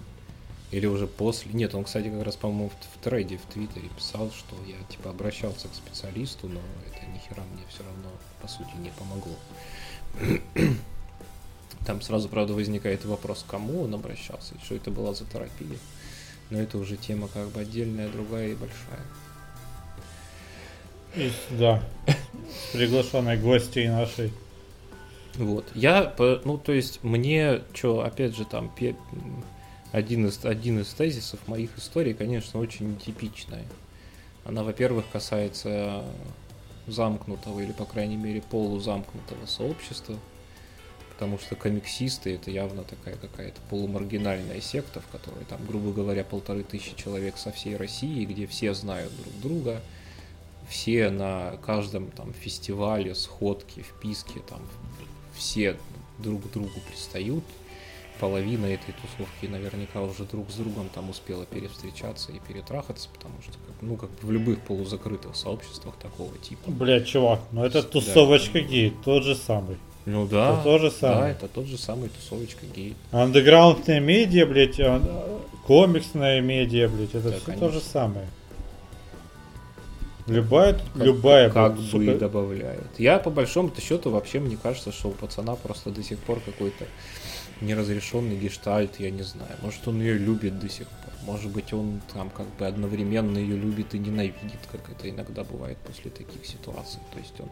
или уже после, нет, он, кстати, как раз, по-моему, в, в трейде в Твиттере писал, что я, типа, обращался к специалисту, но это ни хера мне все равно, по сути, не помогло. Там сразу, правда, возникает вопрос, кому он обращался, и что это была за терапия. Но это уже тема как бы отдельная, другая и большая. И, да, приглашенной гостей нашей. Вот. Я, ну, то есть, мне, что, опять же, там, один из, один из тезисов моих историй, конечно, очень типичная. Она, во-первых, касается замкнутого или, по крайней мере, полузамкнутого сообщества, потому что комиксисты это явно такая какая-то полумаргинальная секта, в которой там, грубо говоря, полторы тысячи человек со всей России, где все знают друг друга, все на каждом там фестивале, сходке, вписке, там все друг к другу пристают. Половина этой тусовки наверняка уже друг с другом там успела перевстречаться и перетрахаться, потому что, ну, как в любых полузакрытых сообществах такого типа. Блять, чувак, ну это тусовочка да. гей, тот же самый. Ну да. Это тот же самый. Да, это тот же самый тусовочка гей. Андеграундная медиа, блядь, а, комиксная медиа, блядь, это да, все конечно. то же самое. Любая, как, любая. Как бы сука... добавляет. Я по большому-то счету вообще мне кажется, что у пацана просто до сих пор какой-то неразрешенный гештальт, я не знаю. Может он ее любит до сих пор. Может быть он там как бы одновременно ее любит и ненавидит, как это иногда бывает после таких ситуаций. То есть он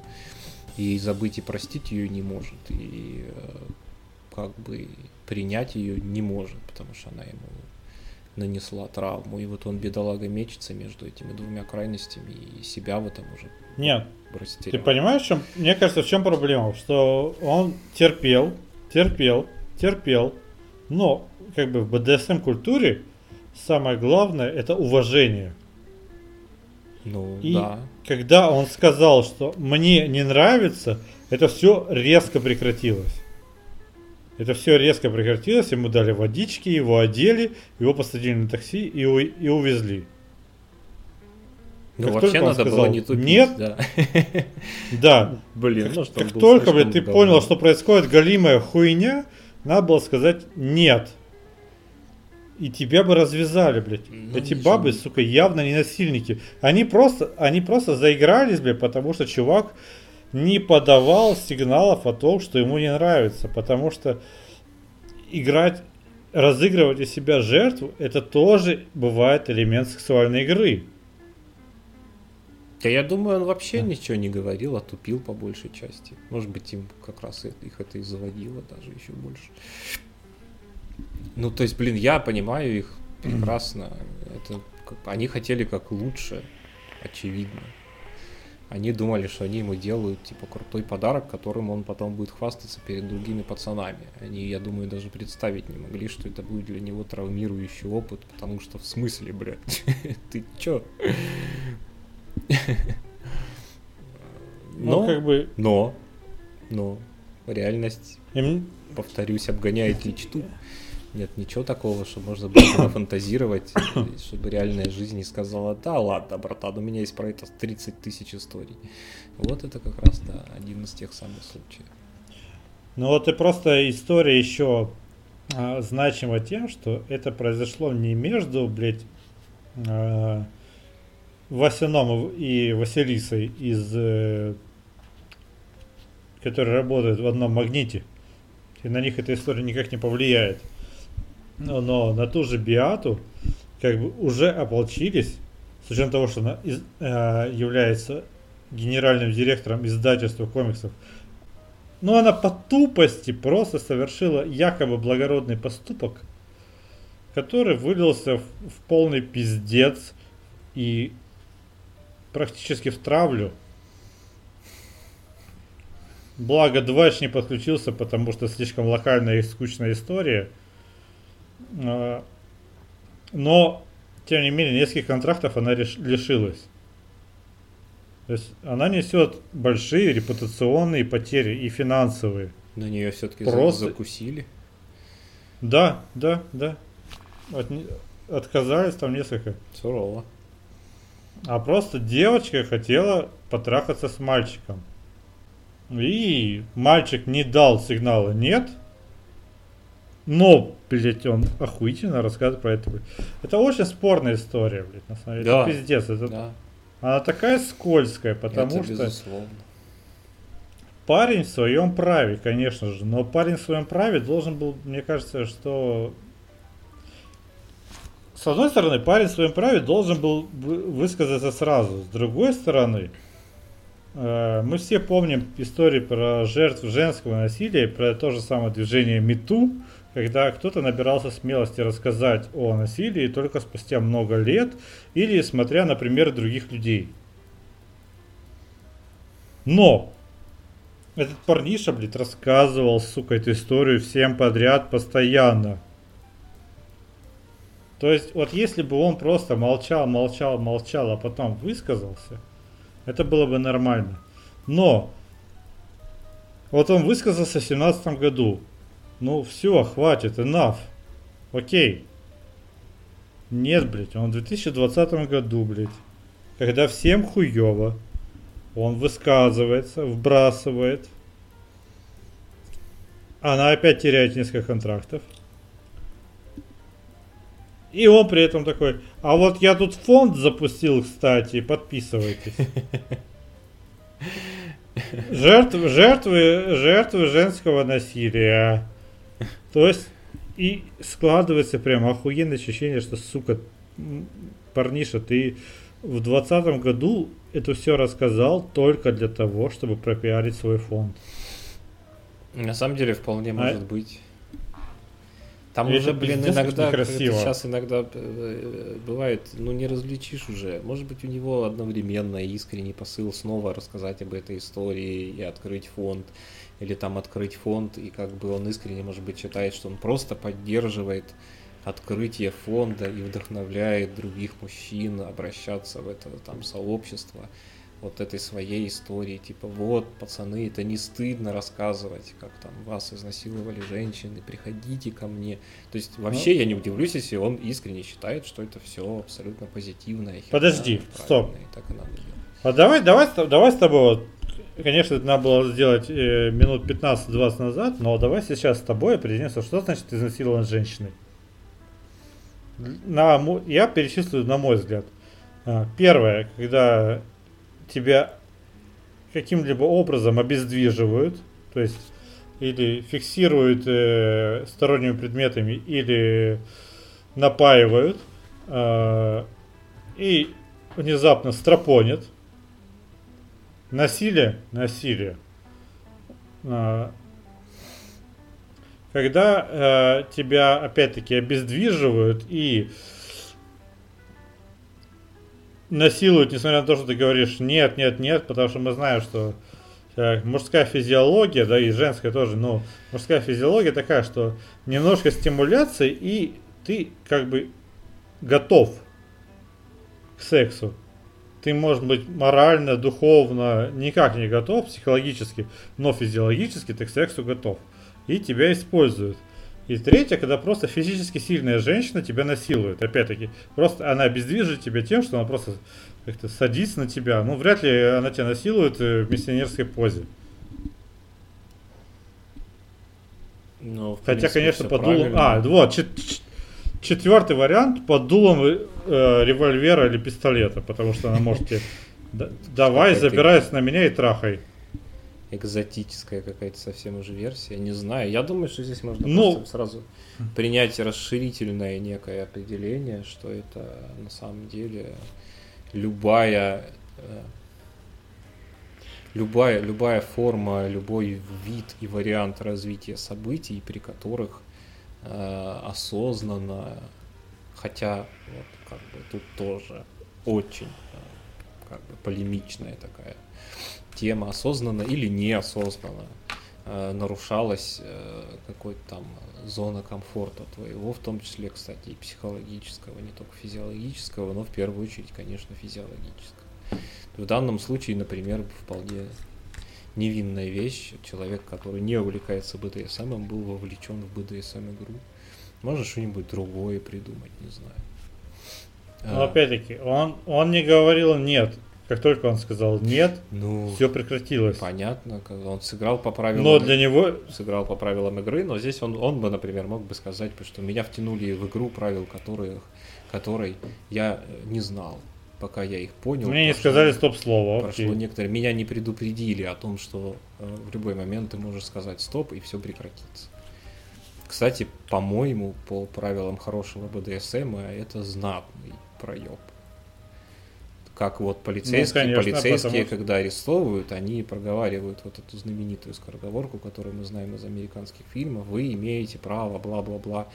и забыть и простить ее не может, и э, как бы принять ее не может, потому что она ему нанесла травму. И вот он, бедолага, мечется между этими двумя крайностями и себя в этом уже Нет. Растерял. Ты понимаешь, в чем, мне кажется, в чем проблема? Что он терпел, терпел, терпел, но как бы в БДСМ культуре самое главное это уважение. Ну, и да. когда он сказал, что мне не нравится, это все резко прекратилось. Это все резко прекратилось, ему дали водички, его одели, его посадили на такси и, у- и увезли. Ну, Как вообще надо было сказал не тупить. «нет», да. Да, Блин, как, ну что как только, блядь, ты говно. понял, что происходит галимая хуйня, надо было сказать нет. И тебя бы развязали, блядь. Ну, Эти ничего. бабы, сука, явно не насильники. Они просто, они просто заигрались, блядь, потому что чувак не подавал сигналов о том, что ему не нравится. Потому что играть, разыгрывать из себя жертву, это тоже бывает элемент сексуальной игры. Да я думаю, он вообще ничего не говорил, а тупил по большей части. Может быть, им как раз их это и заводило даже еще больше. Ну, то есть, блин, я понимаю их прекрасно. Это как- они хотели как лучше, очевидно. Они думали, что они ему делают, типа, крутой подарок, которым он потом будет хвастаться перед другими пацанами. Они, я думаю, даже представить не могли, что это будет для него травмирующий опыт, потому что в смысле, блядь, ты чё? Ну, Но, как бы, но, но, реальность, повторюсь, обгоняет мечту. Нет ничего такого, что можно было фантазировать, чтобы реальная жизнь не сказала, да ладно, братан, у меня есть про это 30 тысяч историй. Вот это как раз, да, один из тех самых случаев. Ну вот и просто история еще а, значима тем, что это произошло не между, блядь, а, Васяном и Василисой из э, которые работают в одном магните. И на них эта история никак не повлияет. Но, но на ту же Биату как бы уже ополчились, с учетом того, что она из- э, является генеральным директором издательства комиксов но она по тупости просто совершила якобы благородный поступок, который вылился в, в полный пиздец и практически в травлю. Благо Двач не подключился, потому что слишком локальная и скучная история. А, Но, тем не менее, нескольких контрактов она лишилась. То есть она несет большие репутационные потери и финансовые. На нее все-таки Просто- закусили. Да, да, да. От отказались там несколько. Сурово. А просто девочка хотела потрахаться с мальчиком. И мальчик не дал сигнала нет. Но, блядь, он охуительно рассказывает про это. Это очень спорная история, блядь, на самом деле. Да. Это пиздец. Это, Да, Она такая скользкая, потому это что безусловно. парень в своем праве, конечно же. Но парень в своем праве должен был, мне кажется, что с одной стороны, парень в своем праве должен был вы- высказаться сразу. С другой стороны, э, мы все помним истории про жертв женского насилия, про то же самое движение МИТУ, когда кто-то набирался смелости рассказать о насилии только спустя много лет или смотря на примеры других людей. Но этот парниша, блядь, рассказывал, сука, эту историю всем подряд постоянно. То есть, вот если бы он просто молчал, молчал, молчал, а потом высказался, это было бы нормально. Но, вот он высказался в семнадцатом году. Ну, все, хватит, enough. Окей. Нет, блядь, он в 2020 году, блядь, когда всем хуево, он высказывается, вбрасывает. Она опять теряет несколько контрактов. И он при этом такой, а вот я тут фонд запустил, кстати, подписывайтесь. Жертвы, жертвы, жертвы женского насилия. То есть, и складывается прям охуенное ощущение, что, сука, парниша, ты в двадцатом году это все рассказал только для того, чтобы пропиарить свой фонд. На самом деле вполне А- может быть. Там уже, блин, иногда некрасиво. сейчас иногда э, бывает, ну не различишь уже. Может быть, у него одновременно искренний посыл снова рассказать об этой истории и открыть фонд, или там открыть фонд, и как бы он искренне, может быть, считает, что он просто поддерживает открытие фонда и вдохновляет других мужчин обращаться в это там сообщество. вот этой своей истории, типа, вот, пацаны, это не стыдно рассказывать, как там вас изнасиловали женщины, приходите ко мне. То есть вообще ну, я не удивлюсь, если он искренне считает, что это все абсолютно позитивное. Подожди, стоп. И так и надо делать. А давай, давай, давай с тобой вот Конечно, это надо было сделать э, минут 15-20 назад, но давай сейчас с тобой определимся, что значит изнасилован женщиной. На, я перечислю на мой взгляд. А, первое, когда тебя каким-либо образом обездвиживают, то есть или фиксируют э, сторонними предметами, или напаивают, э, и внезапно стропонят. Насилие, насилие. Э, когда э, тебя опять-таки обездвиживают и насилуют, несмотря на то, что ты говоришь нет, нет, нет, потому что мы знаем, что э, мужская физиология, да и женская тоже, но мужская физиология такая, что немножко стимуляции и ты как бы готов к сексу. Ты, может быть, морально, духовно никак не готов, психологически, но физиологически ты к сексу готов. И тебя используют. И третье, когда просто физически сильная женщина тебя насилует. Опять-таки, просто она обездвижит тебя тем, что она просто как-то садится на тебя. Ну, вряд ли она тебя насилует э, в миссионерской позе. Ну, Хотя, конечно, под дулом... А, вот, чет... четвертый вариант под дулом э, револьвера или пистолета, потому что она может тебе... Давай, забирайся на меня и трахай экзотическая какая-то совсем уже версия, не знаю. Я думаю, что здесь можно ну, сразу принять расширительное некое определение, что это на самом деле любая э, любая, любая форма, любой вид и вариант развития событий, при которых э, осознанно, хотя вот, как бы тут тоже очень э, как бы полемичная такая тема осознанно или неосознанно э, нарушалась э, какой-то там зона комфорта твоего, в том числе, кстати, и психологического, не только физиологического, но в первую очередь, конечно, физиологического. В данном случае, например, вполне невинная вещь, человек, который не увлекается БДСМ, был вовлечен в БДСМ игру. Можно что-нибудь другое придумать, не знаю. Но опять-таки, он, он не говорил нет. Как только он сказал нет, ну, все прекратилось. Понятно, он сыграл по правилам. Но для него сыграл по правилам игры, но здесь он, он бы, например, мог бы сказать, что меня втянули в игру правил, которые, которой я э, не знал, пока я их понял. Мне прошло, не сказали стоп-слово. Прошло некоторые, меня не предупредили о том, что э, в любой момент ты можешь сказать стоп и все прекратится. Кстати, по-моему, по правилам хорошего БДСМ это знатный проеб как вот полицейские, ну, конечно, полицейские, потому... когда арестовывают, они проговаривают вот эту знаменитую скороговорку, которую мы знаем из американских фильмов, вы имеете право, бла-бла-бла.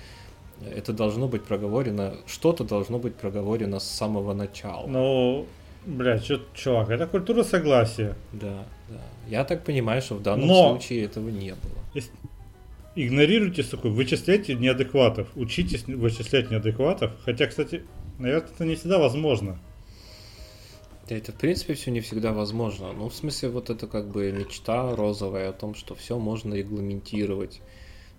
Это должно быть проговорено, что-то должно быть проговорено с самого начала. Ну, блядь, что, чувак, это культура согласия. Да, да. Я так понимаю, что в данном Но... случае этого не было. Игнорируйте, сука, вычисляйте неадекватов, учитесь вычислять неадекватов. Хотя, кстати, наверное, это не всегда возможно. Да это, в принципе, все не всегда возможно. Ну, в смысле, вот это как бы мечта розовая о том, что все можно регламентировать,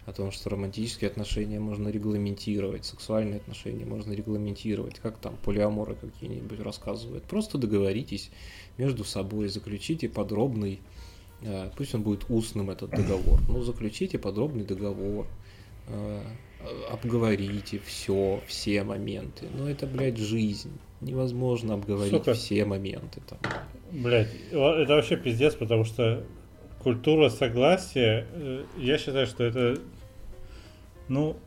о том, что романтические отношения можно регламентировать, сексуальные отношения можно регламентировать, как там полиаморы какие-нибудь рассказывают. Просто договоритесь между собой, заключите подробный, э, пусть он будет устным этот договор, но заключите подробный договор, э, обговорите все, все моменты. Но это, блядь, жизнь невозможно обговорить Сука. все моменты там. Блять, это вообще пиздец, потому что культура согласия, э, я считаю, что это, ну,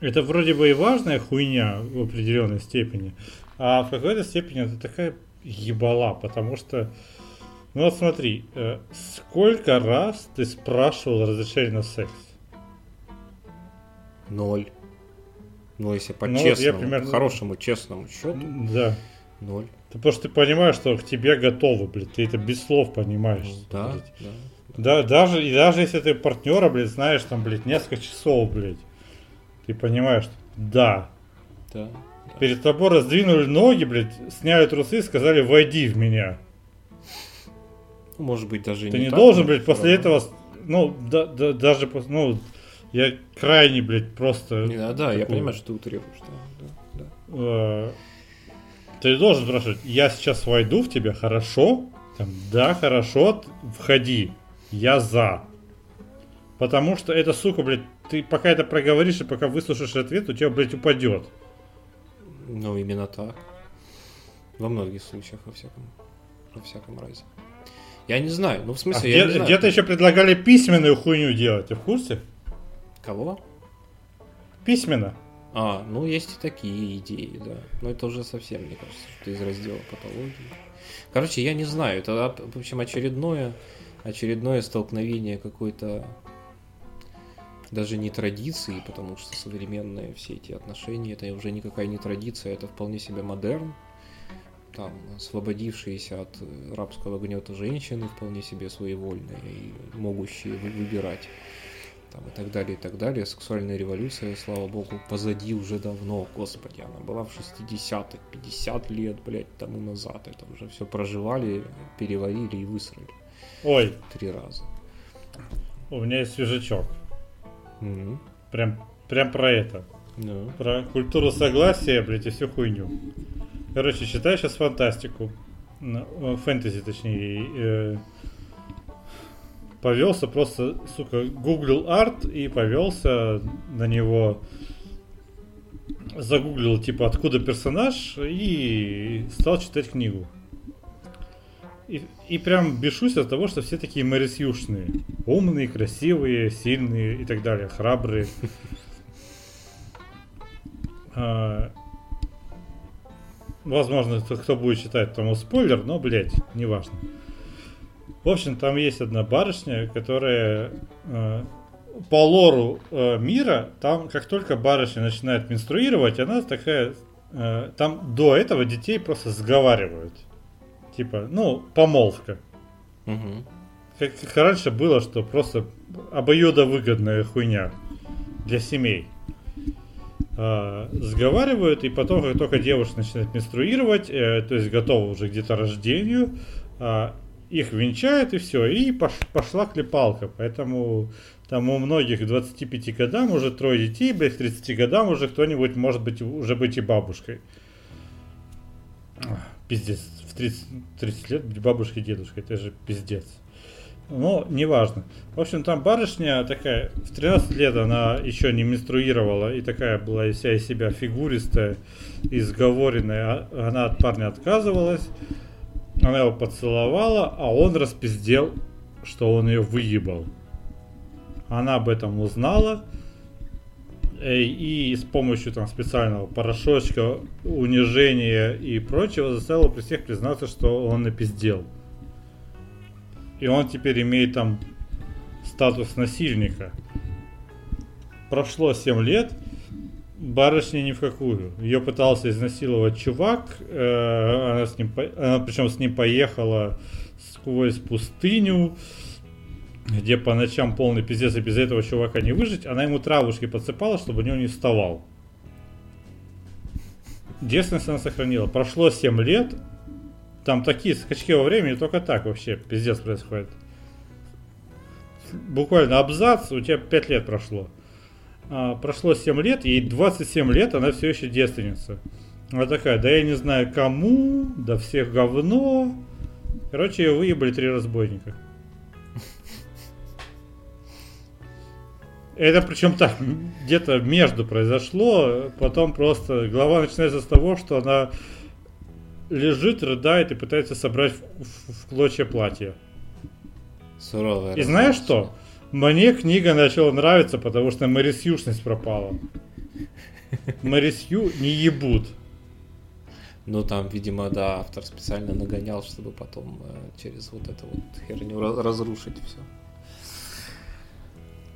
это вроде бы и важная хуйня в определенной степени, а в какой-то степени это такая ебала, потому что, ну вот смотри, э, сколько раз ты спрашивал разрешение на секс? Ноль. Ну, если по ну, честному, вот примерно... хорошему, честному счету. Да. Ноль. Ты ты понимаешь, что к тебе готовы, блядь. Ты это без слов понимаешь. Ну, да, блядь. да. Да, даже, и даже если ты партнера, блядь, знаешь, там, блядь, несколько часов, блядь, ты понимаешь, что да. Да, Перед тобой раздвинули ноги, блядь, сняли трусы и сказали, войди в меня. Ну, Может быть, даже Ты не так, должен, блядь, после равно. этого, ну, да- да- даже, ну, я крайне, блядь, просто... Не, да, да, я такую, понимаю, что ты утрируешь, да, да, да. э, Ты должен спрашивать, я сейчас войду в тебя, хорошо? Там, да, хорошо, входи, я за. Потому что эта сука, блядь, ты пока это проговоришь и пока выслушаешь ответ, у тебя, блядь, упадет. Ну, именно так. Во многих случаях, во всяком, во всяком разе. Я не знаю, ну, в А смысле, я не где- знаю. где-то еще предлагали письменную хуйню делать, ты в курсе? Кого? Письменно. А, ну есть и такие идеи, да. Но это уже совсем, мне кажется, что из раздела патологии. Короче, я не знаю, это, в общем, очередное, очередное столкновение какой-то даже не традиции, потому что современные все эти отношения, это уже никакая не традиция, это вполне себе модерн. Там, освободившиеся от э, рабского гнета женщины, вполне себе своевольные и могущие вы- выбирать там, и так далее, и так далее. Сексуальная революция, слава богу, позади уже давно, господи, она была в 60-х, 50 лет, блядь, тому назад. Это уже все проживали, переварили и высрали Ой, три раза. у меня есть свежачок. Мгм. Прям, прям про это. Ну, Про культуру согласия, блядь, и всю хуйню. Короче, читаю сейчас фантастику. Э, Фэнтези, точнее. Повелся просто, сука, гуглил арт и повелся на него. Загуглил, типа, откуда персонаж и стал читать книгу. И, и прям бешусь от того, что все такие мэрисюшные. Умные, красивые, сильные и так далее, храбрые. А, Возможно, кто, будет читать, тому спойлер, но, блядь, неважно. В общем, там есть одна барышня, которая э, по лору э, мира, там как только барышня начинает менструировать, она такая... э, там до этого детей просто сговаривают. Типа, ну, помолвка. мгм. Как, как раньше было, что просто обоюдовыгодная хуйня для семей. А, сговаривают, и потом, как только девушка начинает менструировать, э, то есть готова уже где-то рождению, а, их венчают и все, и пош- пошла клепалка. Поэтому там у многих к 25 годам уже трое детей, блядь, к 30 годам уже кто-нибудь может быть уже быть и бабушкой. Пиздец, в 30, 30 лет быть бабушкой и дедушкой, это же пиздец. Но неважно. В общем, там барышня такая, в 13 лет она еще не менструировала, и такая была вся из себя фигуристая, изговоренная. А- Она от парня отказывалась, она его поцеловала, а он распиздел, что он ее выебал. Она об этом узнала, э, и с помощью там специального порошочка, унижения и прочего заставила при всех признаться, что он напиздел. И он теперь имеет там статус насильника. Прошло 7 лет, барышня ни в какую. Ее пытался изнасиловать чувак, э, она, с ним, она причем с ним поехала сквозь пустыню, где по ночам полный пиздец, и без этого чувака не выжить. Она ему травушки подсыпала, чтобы у него не вставал. Девственность она сохранила. Прошло 7 лет, там такие скачки во времени, только так вообще пиздец происходит. Буквально абзац, у тебя 5 лет прошло. А, прошло 7 лет, ей 27 лет, она все еще девственница. Она такая, да я не знаю кому, да всех говно. Короче, ее выебали три разбойника. Это причем так, где-то между произошло, потом просто глава начинается с того, что она лежит, рыдает и пытается собрать в, в- в клочья платье. Суровая. И знаешь что? Мне книга начала нравиться, потому что Мэрисьюшность пропала. Мэрисью не ебут. Ну, там, видимо, да, автор специально нагонял, чтобы потом э, через вот эту вот херню разрушить все.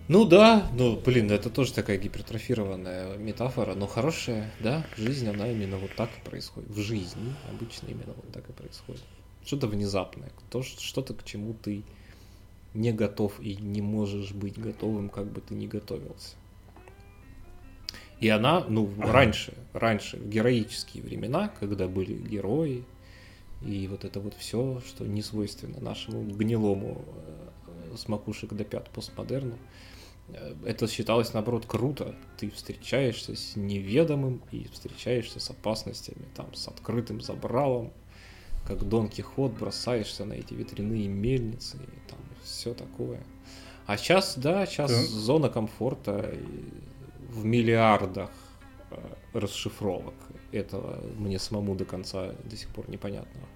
Ну да, ну блин, это тоже такая гипертрофированная метафора, но хорошая, да, жизнь, она именно вот так и происходит. В жизни обычно именно вот так и происходит. Что-то внезапное, то, что-то к чему ты не готов и не можешь быть готовым, как бы ты ни готовился. И она, ну, раньше, раньше, в героические времена, когда были герои, и вот это вот все, что не свойственно нашему гнилому э, с макушек до пят постмодерну, э, это считалось, наоборот, круто. Ты встречаешься с неведомым и встречаешься с опасностями, там, с открытым забралом, как Дон Кихот бросаешься на эти ветряные мельницы, и там все такое. А сейчас, да, сейчас да. зона комфорта в миллиардах э, расшифровок этого мне самому до конца до сих пор непонятного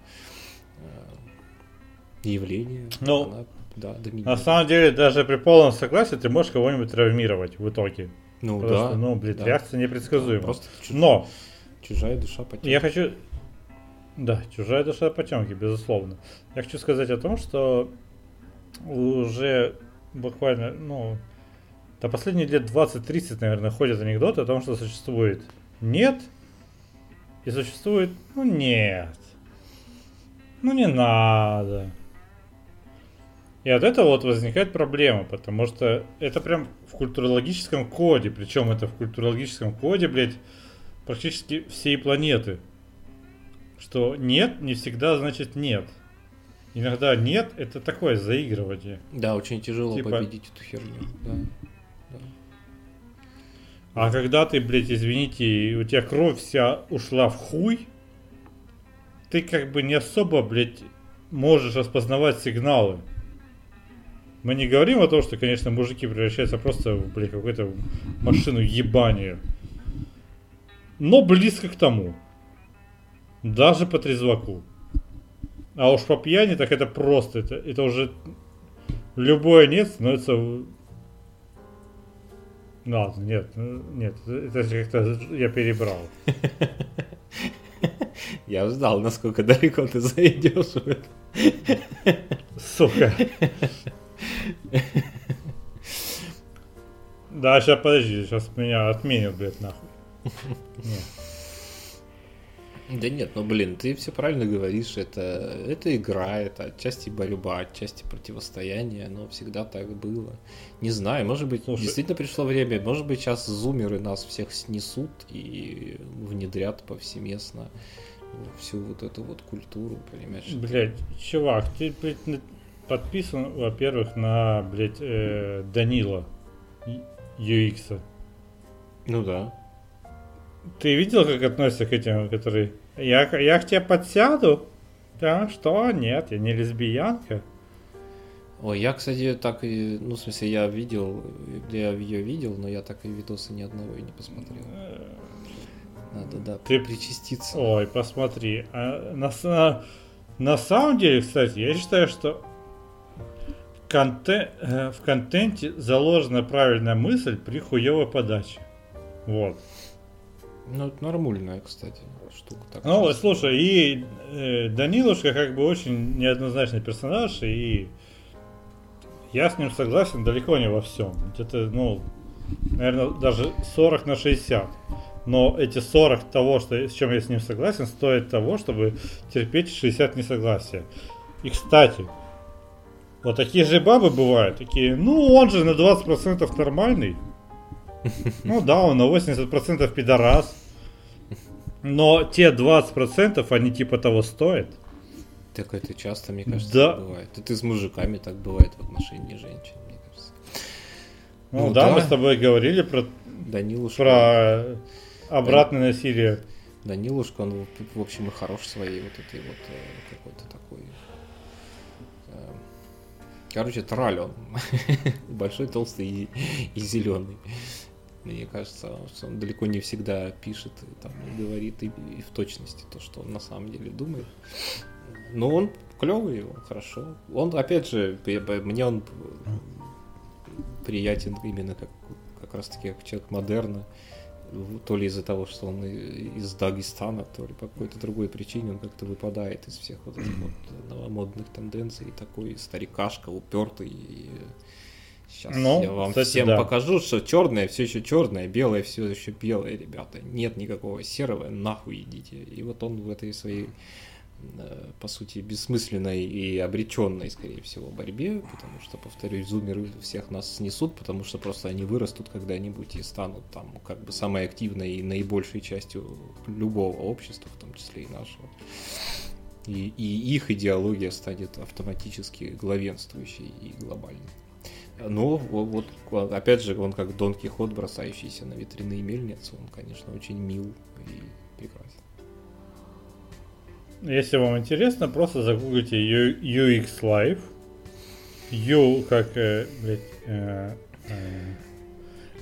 э, явления. Ну, она, да, на самом деле, даже при полном согласии ты можешь кого-нибудь травмировать в итоге. Ну Просто, да. Ну, блин, да. реакция непредсказуема. Да, просто чуж... Но чужая душа потемки. Я хочу. Да, чужая душа потемки, безусловно. Я хочу сказать о том, что уже буквально, ну, до последние лет 20-30, наверное, ходят анекдоты о том, что существует нет и существует ну нет. Ну не надо. И от этого вот возникает проблема, потому что это прям в культурологическом коде, причем это в культурологическом коде, блядь, практически всей планеты. Что нет не всегда значит нет. Иногда нет, это такое заигрывание. Да, очень тяжело типа... победить эту херню. Да. А когда ты, блядь, извините, у тебя кровь вся ушла в хуй, ты как бы не особо, блядь, можешь распознавать сигналы. Мы не говорим о том, что, конечно, мужики превращаются просто в, блядь, какую-то машину ебания. Но близко к тому. Даже по трезваку. А уж по пьяни, так это просто, это, это уже любое нет становится Ладно, нет, ну, нет, это как-то я перебрал. Я ждал, насколько далеко ты зайдешь в это. Сука. Да, сейчас подожди, сейчас меня отменят, блядь, нахуй. Нет. Да нет, ну блин, ты все правильно говоришь, это, это игра, это отчасти борьба, отчасти противостояние, но всегда так было. Не знаю, может быть, Слушай, действительно пришло время, может быть, сейчас зумеры нас всех снесут и внедрят повсеместно всю вот эту вот культуру, понимаешь? Блять, чувак, ты, блядь, подписан, во-первых, на, блядь, э, Данила UX. Ну да. Ты видел, как относятся к этим, которые... Я, я к тебе подсяду? Да, что? Нет, я не лесбиянка. Ой, я, кстати, так и... Ну, в смысле, я видел... Я ее видел, но я так и видосы ни одного и не посмотрел. Надо, да, Ты... причаститься. Ой, посмотри. А, на, на, на самом деле, кстати, я считаю, что контент, э, в контенте заложена правильная мысль при хуевой подаче. Вот. Ну, это нормальная, кстати, штука. Так ну, слушай, и э, Данилушка как бы очень неоднозначный персонаж, и я с ним согласен далеко не во всем. Где-то, ну, наверное, даже 40 на 60. Но эти 40 того, что, с чем я с ним согласен, стоит того, чтобы терпеть 60 несогласия. И, кстати, вот такие же бабы бывают, такие, ну, он же на 20% нормальный. Ну да, он на 80% пидорас. Но те 20% они типа того стоят. Так это часто, мне кажется, да. бывает. Это с мужиками так бывает в отношении женщин, мне кажется. Ну, ну да, да, мы с тобой говорили про, Данилушка. про обратное Дан... насилие. Данилушка, он, в общем, и хорош своей вот этой вот э, какой-то такой... Э, короче, траль он. Большой, толстый и, и зеленый. Мне кажется, он далеко не всегда пишет и, там, и говорит и, и в точности то, что он на самом деле думает. Но он клевый, он хорошо. Он, опять же, мне он приятен именно как, как раз таки как человек модерна. То ли из-за того, что он из Дагестана, то ли по какой-то другой причине он как-то выпадает из всех вот этих вот новомодных тенденций. Такой старикашка, упертый. И Сейчас ну, я вам кстати, всем да. покажу, что черное все еще черное, белое все еще белое, ребята. Нет никакого серого, нахуй идите. И вот он в этой своей э, по сути, бессмысленной и обреченной, скорее всего, борьбе, потому что, повторюсь, зумеры всех нас снесут, потому что просто они вырастут когда-нибудь и станут там как бы самой активной и наибольшей частью любого общества, в том числе и нашего. И, и их идеология станет автоматически главенствующей и глобальной. Ну, вот, опять же, он как Дон Кихот, бросающийся на ветряные мельницы, он, конечно, очень мил и прекрасен. Если вам интересно, просто загуглите UX Live. U как, э, блядь, э, э,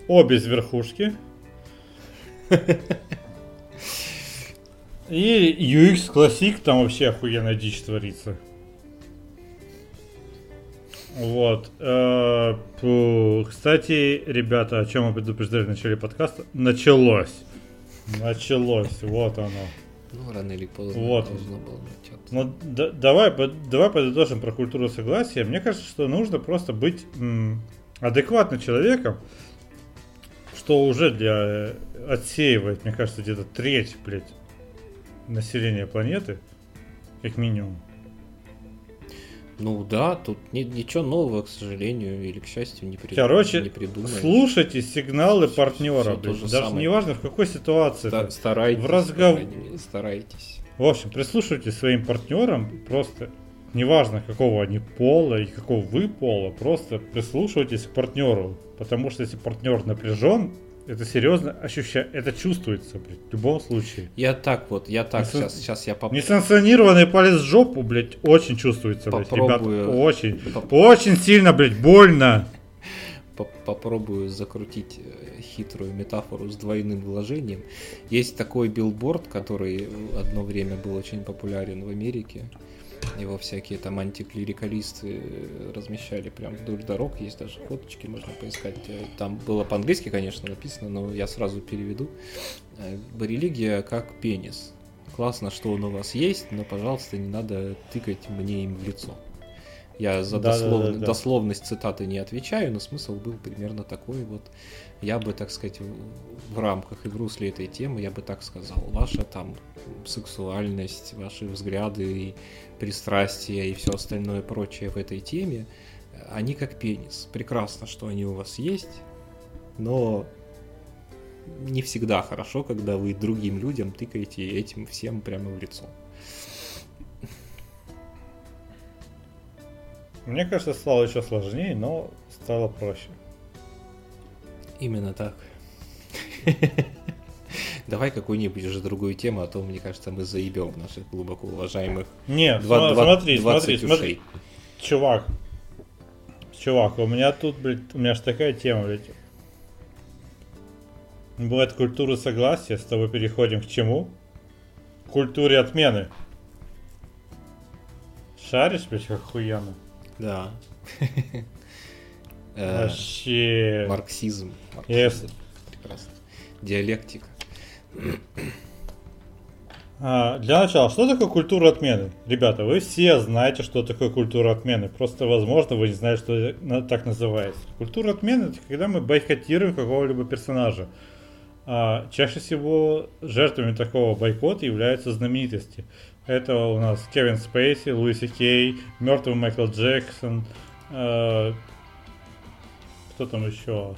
О без верхушки. И UX Classic, там вообще охуенная дичь творится. Вот. Э, кстати, ребята, о чем мы предупреждали в начале подкаста? Началось. Началось. Вот оно. Ну, рано или поздно вот. должно было начаться. Ну, да, давай, давай подытожим про культуру согласия. Мне кажется, что нужно просто быть м, адекватным человеком, что уже для э, отсеивает, мне кажется, где-то треть, блядь, населения планеты, как минимум. Ну да, тут ни, ничего нового, к сожалению, или к счастью, не, при... Короче, не слушайте сигналы все, партнера. Все Даже самое. не важно в какой ситуации. Ста- старайтесь. В разговор... Старайтесь. В общем, прислушивайтесь своим партнерам, просто неважно какого они пола и какого вы пола, просто прислушивайтесь к партнеру. Потому что если партнер напряжен, это серьезно ощущаю, это чувствуется, блядь, в любом случае. Я так вот, я так, Несан... сейчас, сейчас я попробую. Несанкционированный палец в жопу, блядь, очень чувствуется, блядь, Попробую... ребята, очень, Поп... очень сильно, блядь, больно. Попробую закрутить э, хитрую метафору с двойным вложением. Есть такой билборд, который одно время был очень популярен в Америке его всякие там антиклерикалисты размещали прям вдоль дорог, есть даже фоточки, можно поискать. Там было по-английски, конечно, написано, но я сразу переведу. Э, религия как пенис. Классно, что он у вас есть, но, пожалуйста, не надо тыкать мне им в лицо. Я за да, дослов... да, да, да. дословность цитаты не отвечаю, но смысл был примерно такой вот. Я бы, так сказать, в рамках и в русле этой темы, я бы так сказал, ваша там сексуальность, ваши взгляды и пристрастия и все остальное прочее в этой теме, они как пенис. Прекрасно, что они у вас есть, но не всегда хорошо, когда вы другим людям тыкаете этим всем прямо в лицо. Мне кажется, стало еще сложнее, но стало проще. Именно так. Давай какую-нибудь уже другую тему, а то, мне кажется, мы заебем наших глубоко уважаемых. Нет, два, смотри, два, смотри, смотри. Чувак, чувак, у меня тут, блядь, у меня же такая тема, блядь. Бывает культура согласия, с тобой переходим к чему? К культуре отмены. Шаришь, блядь, как охуенно. Да. Вообще. Марксизм. Прекрасно. Диалектика. А, для начала, что такое культура отмены? Ребята, вы все знаете, что такое культура отмены. Просто, возможно, вы не знаете, что так называется. Культура отмены это когда мы бойкотируем какого-либо персонажа. А, чаще всего жертвами такого бойкота являются знаменитости. Это у нас Кевин Спейси, Луиси Кей, мертвый Майкл Джексон, э, кто там еще?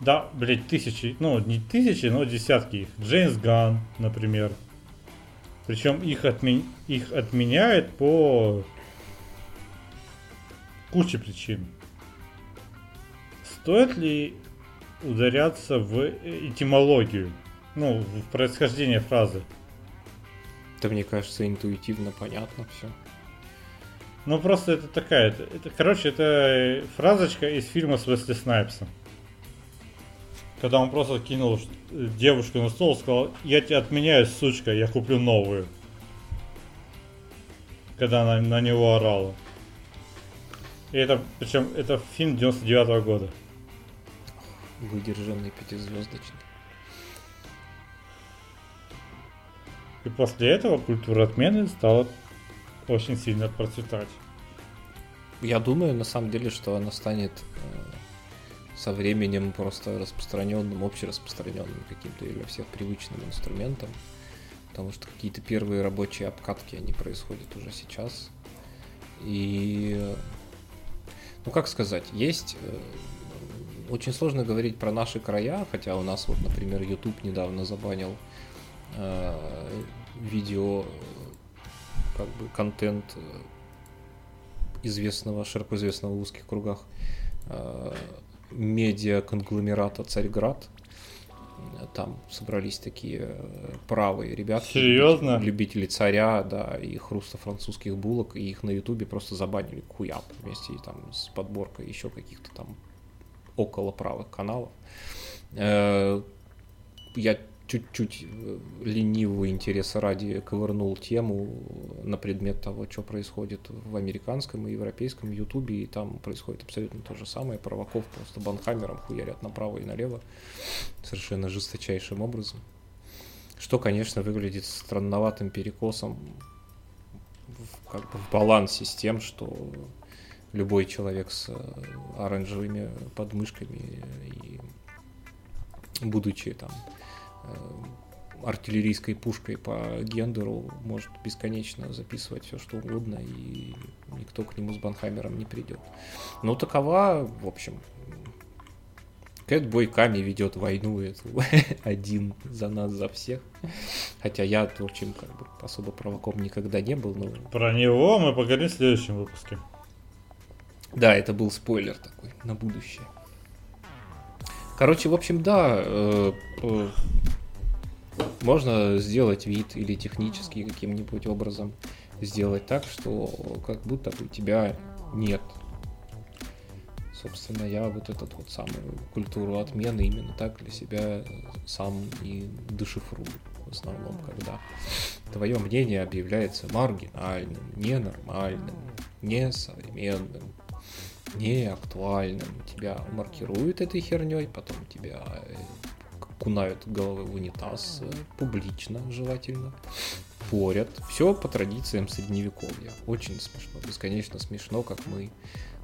Да, блядь, тысячи, ну, не тысячи, но десятки их. Джеймс Ган, например. Причем их, отмен... их отменяют по куче причин. Стоит ли ударяться в этимологию? Ну, в происхождение фразы? Да мне кажется, интуитивно понятно все. Ну просто это такая, это, это, короче, это фразочка из фильма с Уэсли Снайпсом. Когда он просто кинул девушку на стол и сказал, я тебя отменяю, сучка, я куплю новую. Когда она на него орала. И это, причем, это фильм 99 -го года. Выдержанный пятизвездочный. И после этого культура отмены стала очень сильно процветать. Я думаю, на самом деле, что она станет э, со временем просто распространенным, общераспространенным каким-то или всех привычным инструментом. потому что какие-то первые рабочие обкатки, они происходят уже сейчас. И, ну как сказать, есть э, очень сложно говорить про наши края, хотя у нас вот, например, YouTube недавно забанил э, видео, как бы контент э, известного, широко известного в узких кругах э, медиа-конгломерата Царьград. Там собрались такие э, правые ребята. Серьезно? Любители царя, да, и хруста французских булок, и их на ютубе просто забанили к хуям вместе там, с подборкой еще каких-то там около правых каналов. Э, я чуть-чуть э, ленивого интереса ради ковырнул тему на предмет того, что происходит в американском и европейском ютубе, и там происходит абсолютно то же самое. Провоков просто банхаммером хуярят направо и налево совершенно жесточайшим образом. Что, конечно, выглядит странноватым перекосом в, как бы в балансе с тем, что любой человек с э, оранжевыми подмышками и будучи там артиллерийской пушкой по гендеру может бесконечно записывать все, что угодно, и никто к нему с Банхаммером не придет. Но такова, в общем, Кэтбой Ками ведет войну эту один за нас, за всех. Хотя я, общем, как бы особо провоком никогда не был. Но... Про него мы поговорим в следующем выпуске. Да, это был спойлер такой на будущее. Короче, в общем, да, э, э, можно сделать вид или технически каким-нибудь образом сделать так, что как будто бы тебя нет. Собственно, я вот этот вот самую культуру отмены именно так для себя сам и дешифрую в основном, когда твое мнение объявляется маргинальным, ненормальным, несовременным, не актуальным. Тебя маркируют этой херней, потом тебя э, кунают головы в унитаз э, публично желательно, порят. Все по традициям средневековья. Очень смешно, бесконечно смешно, как мы,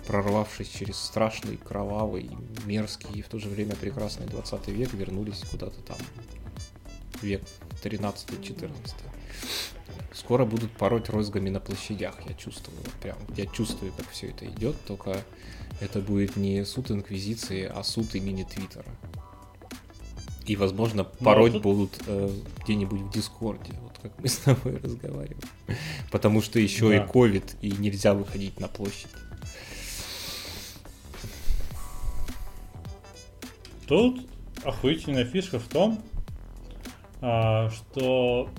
прорвавшись через страшный, кровавый, мерзкий и в то же время прекрасный 20 век, вернулись куда-то там век 13-14. Скоро будут пороть розгами на площадях, я чувствую. Прям, я чувствую, как все это идет, только это будет не суд Инквизиции, а суд имени Твиттера. И, возможно, ну, пороть ну, будут э, где-нибудь в Дискорде, вот как мы с тобой разговариваем. Потому что еще да. и ковид, и нельзя выходить на площадь. Тут охуительная фишка в том, а, что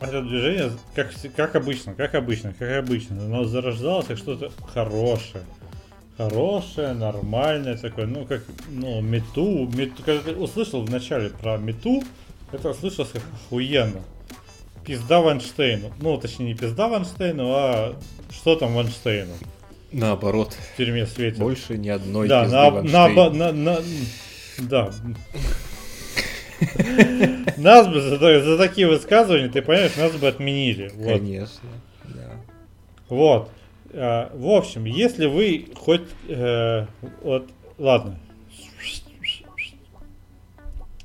это движение, как, как обычно, как обычно, как обычно, но зарождалось как что-то хорошее. Хорошее, нормальное такое, ну как, ну, мету, мету, когда услышал вначале про мету, это слышалось как охуенно. Пизда Ванштейну. Ну, точнее, не пизда Ванштейну, а что там Ванштейну? Наоборот. В тюрьме светит. Больше ни одной да, на, на, на, на, да. Нас бы за, за такие высказывания, ты понимаешь, нас бы отменили. Вот. Конечно, да. Вот. А, в общем, если вы хоть... Э, вот, ладно.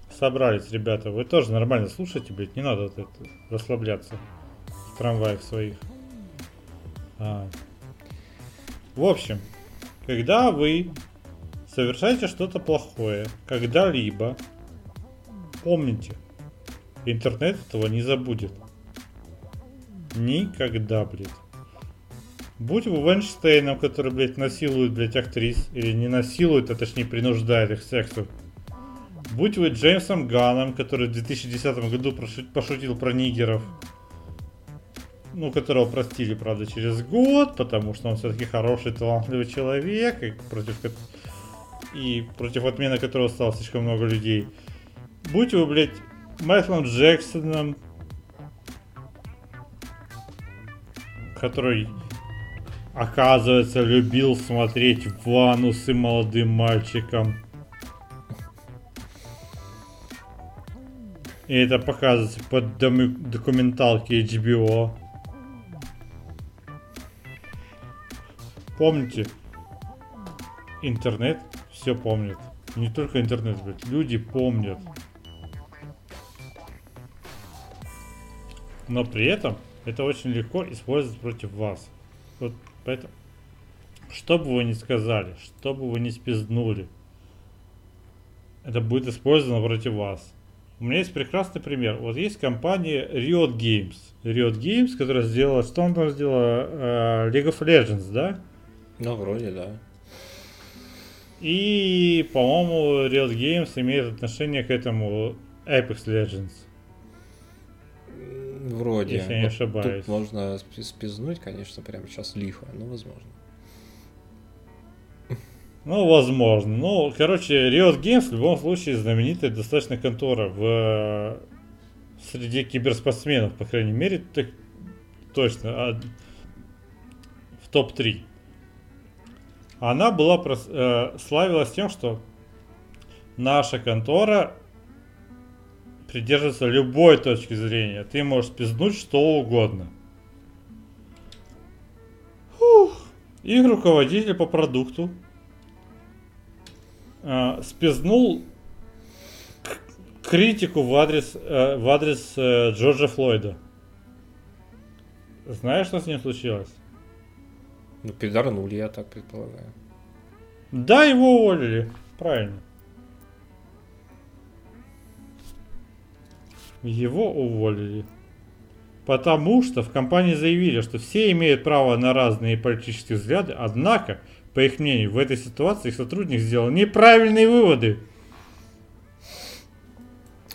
Собрались, ребята. Вы тоже нормально слушайте, блядь. Не надо вот это, расслабляться в трамваях своих. А. В общем, когда вы совершаете что-то плохое, когда-либо, Помните, интернет этого не забудет. Никогда, блядь. Будь вы Вайнштейном, который, блядь, насилует, блядь, актрис, или не насилует, а точнее принуждает их к сексу. Будь вы Джеймсом Ганом, который в 2010 году пошутил про нигеров. Ну, которого простили, правда, через год, потому что он все-таки хороший, талантливый человек, и против, и против отмены которого стало слишком много людей будь вы, блядь, Майклом Джексоном, который, оказывается, любил смотреть Ванусы молодым мальчиком. И это показывается под документалки HBO. Помните, интернет все помнит. Не только интернет, блядь, люди помнят. Но при этом это очень легко использовать против вас. Вот поэтому, что бы вы ни сказали, что бы вы ни спизнули, это будет использовано против вас. У меня есть прекрасный пример. Вот есть компания Riot Games. Riot Games, которая сделала, что он там сделала? Uh, League of Legends, да? Ну, вроде, да. И, по-моему, Riot Games имеет отношение к этому Apex Legends. Вроде. Если я не ошибаюсь. Тут можно спизнуть, конечно, прямо сейчас лихо, но возможно. Ну, возможно. Ну, короче, Riot Games в любом случае знаменитая достаточно контора в среди киберспортсменов, по крайней мере, так, точно, а, в топ-3. Она была э, славилась тем, что наша контора придерживается любой точки зрения. Ты можешь пизднуть что угодно. Фух. И руководитель по продукту э, спизнул критику в адрес, э, в адрес э, Джорджа Флойда. Знаешь, что с ним случилось? Ну, пидорнули, я так предполагаю. Да, его уволили. Правильно. Его уволили. Потому что в компании заявили, что все имеют право на разные политические взгляды, однако, по их мнению, в этой ситуации их сотрудник сделал неправильные выводы.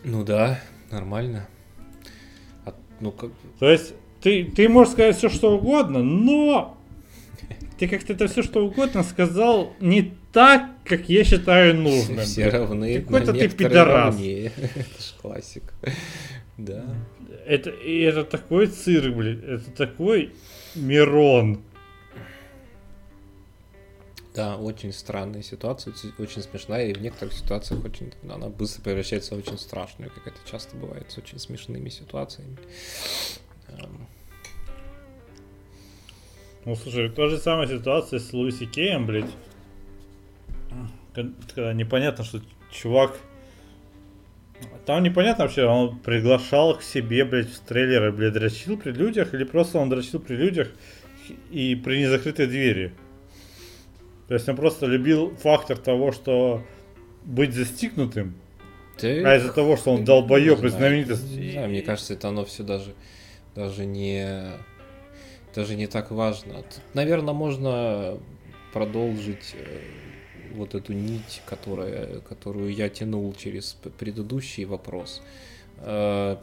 Ну да, нормально. А, ну как... То есть ты, ты можешь сказать все что угодно, но ты как-то это все что угодно сказал не так, как я считаю нужным. Все равны. Какой-то ты пидорас. Это ж классик. Да. Это, и это такой цирк, блин. Это такой Мирон. Да, очень странная ситуация, очень смешная, и в некоторых ситуациях очень, она быстро превращается в очень страшную, как это часто бывает с очень смешными ситуациями. Ну, слушай, та же самая ситуация с Луиси Кеем, блядь. Когда непонятно, что чувак... Там непонятно вообще, он приглашал к себе, блядь, в трейлеры, блядь, дрочил при людях, или просто он дрочил при людях и при незакрытой двери. То есть он просто любил фактор того, что быть застигнутым, да, а из-за того, что он долбоеб и знаменитость. Не знаю, мне кажется, это оно все даже, даже не, даже не так важно. Тут, наверное, можно продолжить э, вот эту нить, которая, которую я тянул через предыдущий вопрос. Э,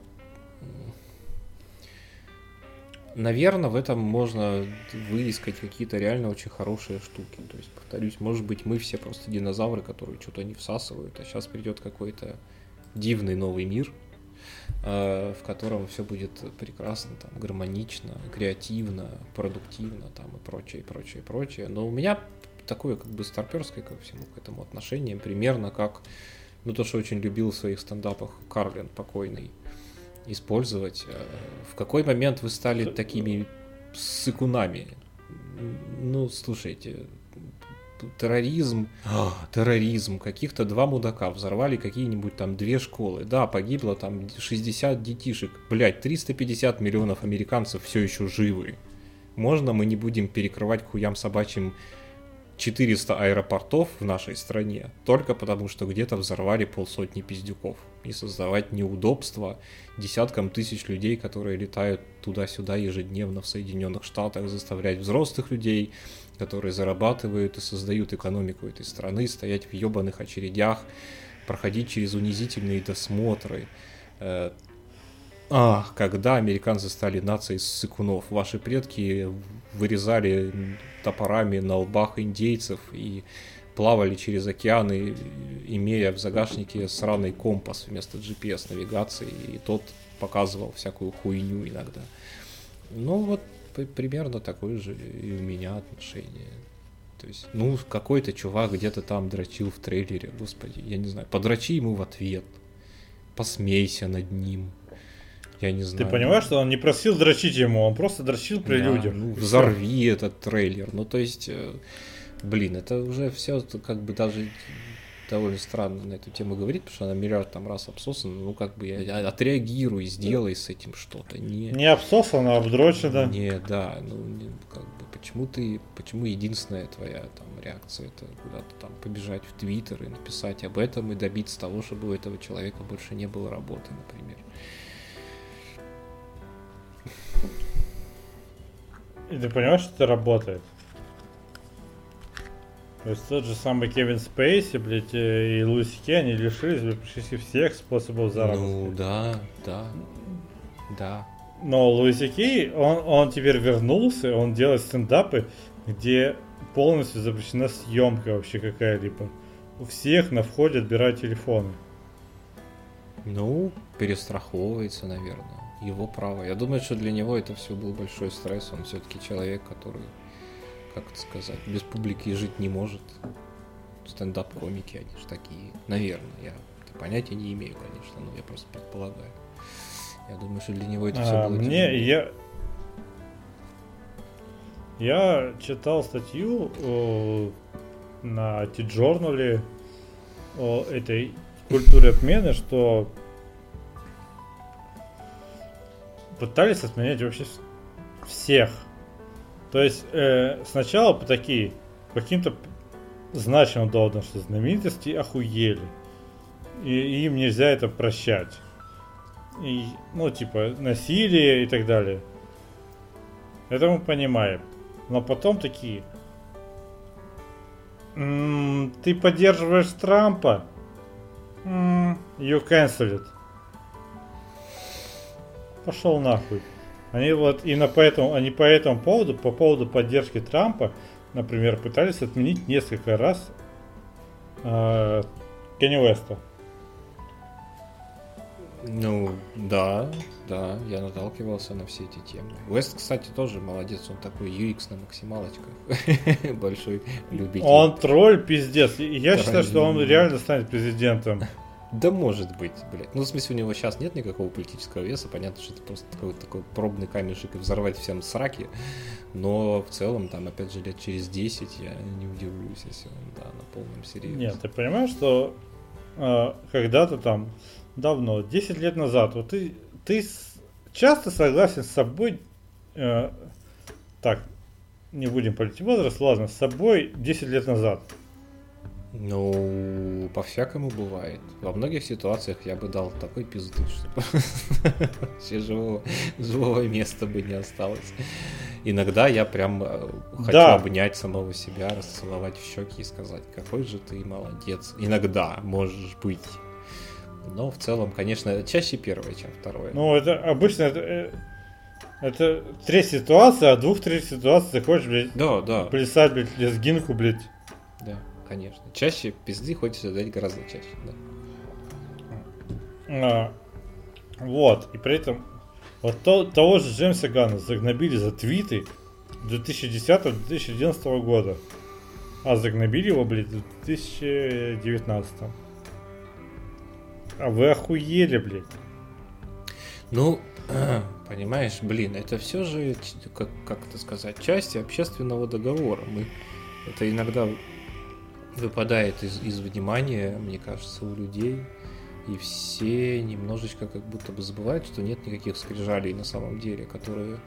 наверное, в этом можно выискать какие-то реально очень хорошие штуки. То есть, повторюсь, может быть, мы все просто динозавры, которые что-то не всасывают, а сейчас придет какой-то дивный новый мир, в котором все будет прекрасно, там, гармонично, креативно, продуктивно, там, и прочее, и прочее, и прочее. Но у меня такое, как бы, старперское ко всему к этому отношение, примерно как, ну, то, что очень любил в своих стендапах Карлин покойный, использовать. Э, в какой момент вы стали такими сыкунами? Ну, слушайте, терроризм, а, терроризм, каких-то два мудака взорвали какие-нибудь там две школы. Да, погибло там 60 детишек. Блять, 350 миллионов американцев все еще живы. Можно мы не будем перекрывать хуям собачьим 400 аэропортов в нашей стране только потому, что где-то взорвали полсотни пиздюков и создавать неудобства десяткам тысяч людей, которые летают туда-сюда ежедневно в Соединенных Штатах, заставлять взрослых людей, которые зарабатывают и создают экономику этой страны, стоять в ебаных очередях, проходить через унизительные досмотры. Э, а, когда американцы стали нацией сыкунов, ваши предки вырезали топорами на лбах индейцев и плавали через океаны, имея в загашнике сраный компас вместо GPS-навигации, и тот показывал всякую хуйню иногда. Ну вот примерно такое же и у меня отношение. То есть, ну, какой-то чувак где-то там дрочил в трейлере, господи, я не знаю, подрочи ему в ответ, посмейся над ним, я не знаю. Ты понимаешь, что он не просил дрочить ему, он просто дрочил при да, людях. Ну, взорви этот трейлер. Ну, то есть, э, блин, это уже все как бы даже довольно странно на эту тему говорить, потому что она миллиард там раз обсосана, ну как бы я, отреагируй, сделай с этим что-то. Не, не обсосана, а обдрочена. Не, да, ну не, как бы почему ты, почему единственная твоя там реакция это куда-то там побежать в Твиттер и написать об этом и добиться того, чтобы у этого человека больше не было работы, например. И ты понимаешь, что это работает? То есть тот же самый Кевин Спейси, блядь, э, и Луис Ке, они лишились блядь, почти всех способов заработка. Ну, да, да, да. Но Луис Кей, он, он теперь вернулся, он делает стендапы, где полностью запрещена съемка вообще какая-либо. У всех на входе отбирают телефоны. Ну, перестраховывается, наверное. Его право. Я думаю, что для него это все был большой стресс. Он все-таки человек, который как это сказать, без публики жить не может. Стендап-комики, они же такие. Наверное, я понятия не имею, конечно, но я просто предполагаю. Я думаю, что для него это все а, было Мне, тяжело. я... Я читал статью о, на T-Journal о этой культуре отмены, что пытались отменять вообще всех то есть э, сначала по такие, каким-то значимым доводом, что знаменитости охуели. И, и им нельзя это прощать. И, ну, типа, насилие и так далее. Это мы понимаем. Но потом такие. М-м, ты поддерживаешь Трампа? М-м, you cancel. Пошел нахуй. Они вот именно поэтому, они по этому поводу, по поводу поддержки Трампа, например, пытались отменить несколько раз э, Кенни Уэста. Ну, да, да, я наталкивался на все эти темы. Уэст, кстати, тоже молодец, он такой UX на максималочках. Большой любитель. Он тролль, пиздец. Я считаю, что он реально станет президентом. Да может быть, блядь. Ну, в смысле, у него сейчас нет никакого политического веса. Понятно, что это просто такой, такой пробный камешек и взорвать всем сраки. Но в целом, там, опять же, лет через 10 я не удивлюсь, если он, да, на полном серьезе. Нет, ты понимаешь, что э, когда-то там, давно, 10 лет назад, вот ты, ты часто согласен с собой, э, так, не будем полить возраст, ладно, с собой 10 лет назад. Ну, по-всякому бывает. Во многих ситуациях я бы дал такой пизды, чтобы вообще живого, живого места бы не осталось. Иногда я прям э, хочу да. обнять самого себя, расцеловать в щеки и сказать, какой же ты молодец. Иногда можешь быть. Но в целом, конечно, чаще первое, чем второе. Ну, это обычно это, э, это третья ситуация, а двух-трех ситуаций ты хочешь, блядь, да, да. плясать, блядь, лезгинку, блядь. Да конечно. Чаще пизды хочется дать гораздо чаще, да. А, вот, и при этом вот то, того же Джеймса Ганна загнобили за твиты 2010-2011 года. А загнобили его, блядь, в 2019. А вы охуели, блядь. Ну, понимаешь, блин, это все же, как, как это сказать, части общественного договора. Мы это иногда выпадает из, из внимания, мне кажется, у людей. И все немножечко как будто бы забывают, что нет никаких скрижалей на самом деле, которые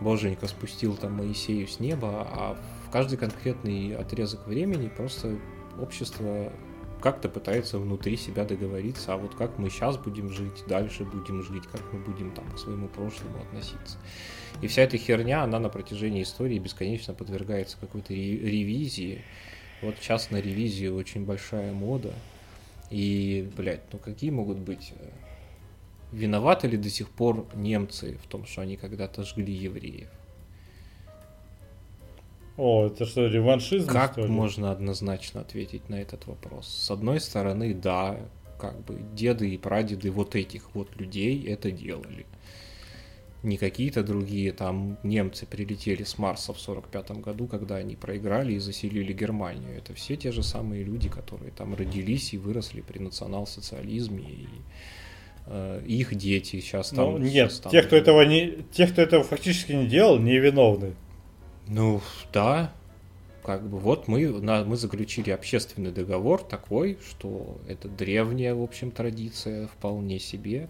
Боженька спустил там Моисею с неба, а в каждый конкретный отрезок времени просто общество как-то пытается внутри себя договориться, а вот как мы сейчас будем жить, дальше будем жить, как мы будем там к своему прошлому относиться. И вся эта херня, она на протяжении истории бесконечно подвергается какой-то ревизии, вот сейчас на ревизию очень большая мода. И, блядь, ну какие могут быть... Э, виноваты ли до сих пор немцы в том, что они когда-то жгли евреев? О, это что, реваншизм? Как что можно однозначно ответить на этот вопрос? С одной стороны, да, как бы деды и прадеды вот этих вот людей это делали не какие-то другие, там немцы прилетели с Марса в 45 году, когда они проиграли и заселили Германию. Это все те же самые люди, которые там родились и выросли при национал-социализме, и э, их дети сейчас там... Ну, нет, сейчас там... те, кто этого не, те, кто этого фактически не делал, не виновны. Ну, да, как бы вот мы, на, мы заключили общественный договор такой, что это древняя, в общем, традиция вполне себе,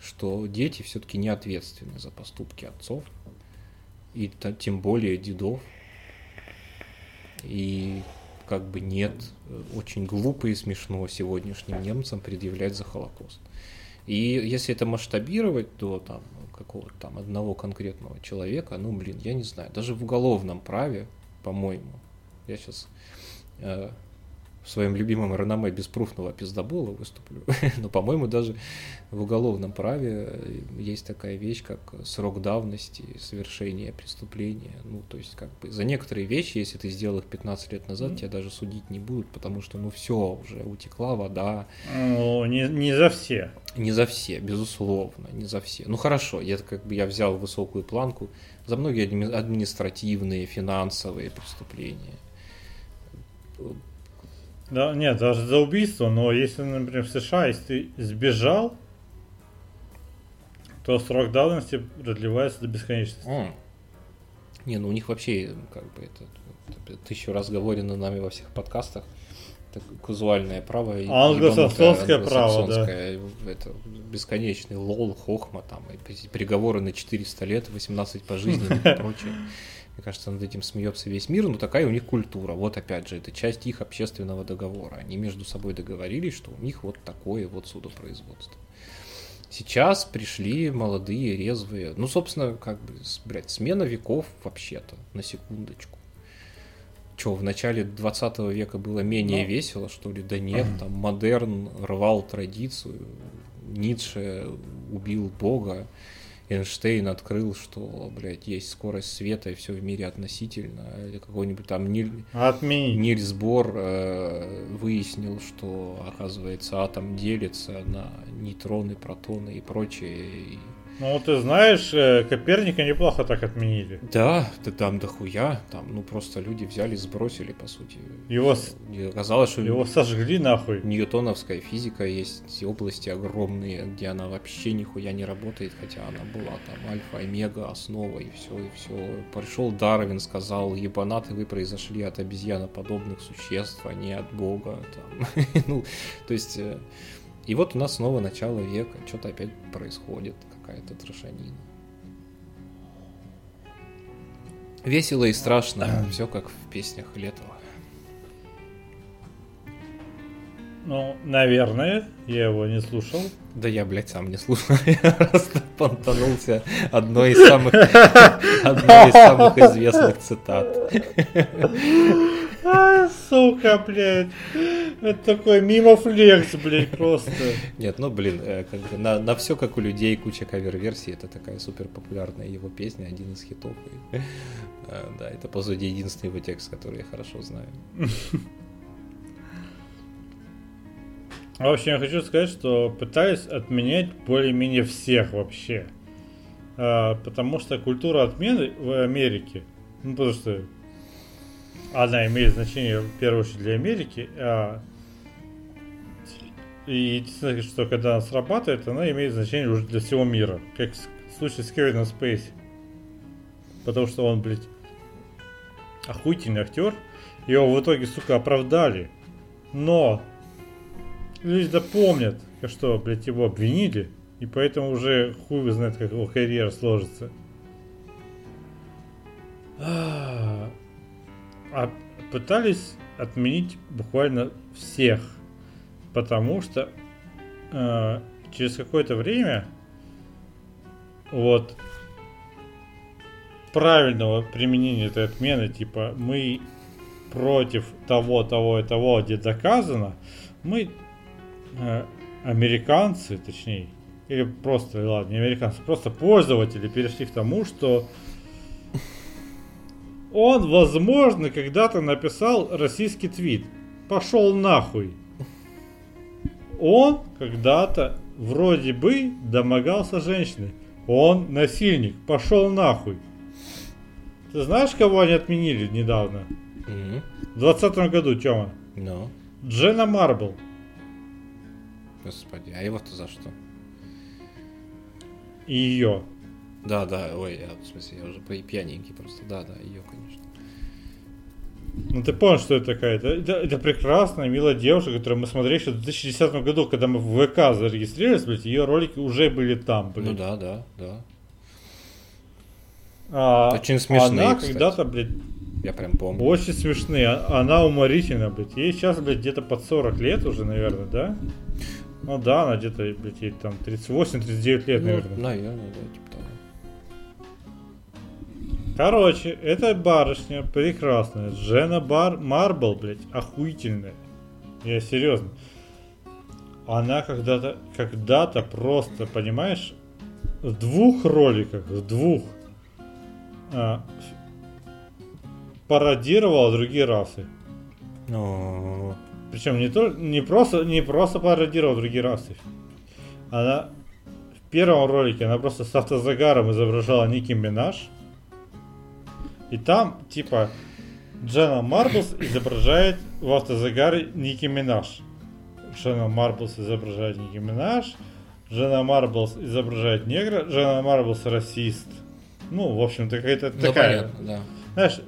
что дети все-таки не ответственны за поступки отцов, и тем более дедов. И как бы нет, очень глупо и смешно сегодняшним немцам предъявлять за Холокост. И если это масштабировать до там, какого-то там одного конкретного человека, ну, блин, я не знаю, даже в уголовном праве, по-моему, я сейчас э, в своем любимом реноме беспруфного пиздобола выступлю, но, по-моему, даже в уголовном праве есть такая вещь, как срок давности совершения преступления. Ну, то есть, как бы за некоторые вещи, если ты сделал их 15 лет назад, тебя даже судить не будут, потому что, ну, все, уже утекла вода. Ну, не, не за все. Не за все, безусловно, не за все. Ну, хорошо, я как бы я взял высокую планку за многие административные, финансовые преступления да, нет, даже за убийство, но если, например, в США, если ты сбежал, то срок давности продлевается до бесконечности. Mm. Не, ну у них вообще, как бы, это, это тысячу раз говорено нами во всех подкастах, это казуальное право. Англосаксонское право, да. Это бесконечный лол, хохма, там, и приговоры на 400 лет, 18 пожизненных и прочее. Мне кажется, над этим смеется весь мир, но такая у них культура. Вот опять же, это часть их общественного договора. Они между собой договорились, что у них вот такое вот судопроизводство. Сейчас пришли молодые, резвые. Ну, собственно, как бы, блядь, смена веков вообще-то, на секундочку. Че, в начале 20 века было менее ну, весело, что ли? Да нет, там модерн рвал традицию, Ницше убил Бога, Эйнштейн открыл, что, блядь, есть скорость света и все в мире относительно, или какой-нибудь там Ниль... Нильс Бор э, выяснил, что, оказывается, атом делится на нейтроны, протоны и прочее, и ну, ты знаешь, э, Коперника неплохо так отменили. Да, ты там дохуя, там, ну, просто люди взяли, сбросили, по сути. Его, и оказалось, что его сожгли нахуй. Ньютоновская физика есть области огромные, где она вообще нихуя не работает, хотя она была там альфа, омега, основа и все, и все. Пришел Дарвин, сказал, ебанаты вы произошли от обезьяноподобных существ, а не от Бога. Там. ну, то есть... Э, и вот у нас снова начало века, что-то опять происходит какая-то трошанина. Весело и страшно, все как в песнях Летова. Ну, наверное, я его не слушал. Да я, блядь, сам не слушал. Я просто понтанулся одной из самых, одной из самых известных цитат. А, сука, блядь. Это такой мимо флекс, блядь, просто. Нет, ну, блин, э, как бы на, на все как у людей куча кавер-версий. Это такая супер популярная его песня, один из хитов. И, э, да, это, по сути, единственный его текст, который я хорошо знаю. В общем, я хочу сказать, что пытаюсь отменять более-менее всех вообще. А, потому что культура отмены в Америке, ну, потому что она имеет значение в первую очередь для Америки, а и единственное, что когда она срабатывает, она имеет значение уже для всего мира. Как в случае с Кевином Спейси. Потому что он, блядь, охуительный актер. Его в итоге, сука, оправдали. Но люди да помнят, что, блядь, его обвинили. И поэтому уже хуй знает, как его карьера сложится. А пытались отменить буквально всех, потому что э, через какое-то время вот правильного применения этой отмены, типа мы против того, того и того, где доказано, мы э, американцы, точнее, или просто, ладно, не американцы, просто пользователи перешли к тому, что он, возможно, когда-то написал российский твит. Пошел нахуй. Он когда-то вроде бы домогался женщины. Он насильник. Пошел нахуй. Ты знаешь, кого они отменили недавно? Mm-hmm. В двадцатом году, Тёма. No. Джена Марбл. Господи, а его-то за что? И ее. Да, да, ой, я, в смысле, я уже пьяненький просто. Да, да, ее, конечно. Ну ты понял, что это такая? Это, это, это прекрасная, милая девушка, которую мы смотрели еще в 2010 году, когда мы в ВК зарегистрировались, блядь, ее ролики уже были там, блядь. Ну да, да, да. А, Очень смешные, Она когда-то, блядь, Я прям помню. очень смешные. А- Она уморительная, блядь. Ей сейчас, блядь, где-то под 40 лет уже, наверное, да? Ну да, она где-то, блядь, ей там 38-39 лет, Ну, наверное. наверное, да, типа. Короче, эта барышня прекрасная. Жена Бар Марбл, блядь, охуительная. Я серьезно. Она когда-то, когда-то просто, понимаешь, в двух роликах, в двух, а, пародировала другие расы. Ну, Причем не, то, не, просто, не просто пародировала другие расы. Она в первом ролике она просто с автозагаром изображала Ники Минаж. И там, типа, Джена Марблс изображает в автозагаре Ники Минаж. Джена Марблс изображает Ники Минаж. Джена Марблс изображает негра. Джена Марблс расист. Ну, в общем-то, какая-то ну, такая понятно, да. знаешь,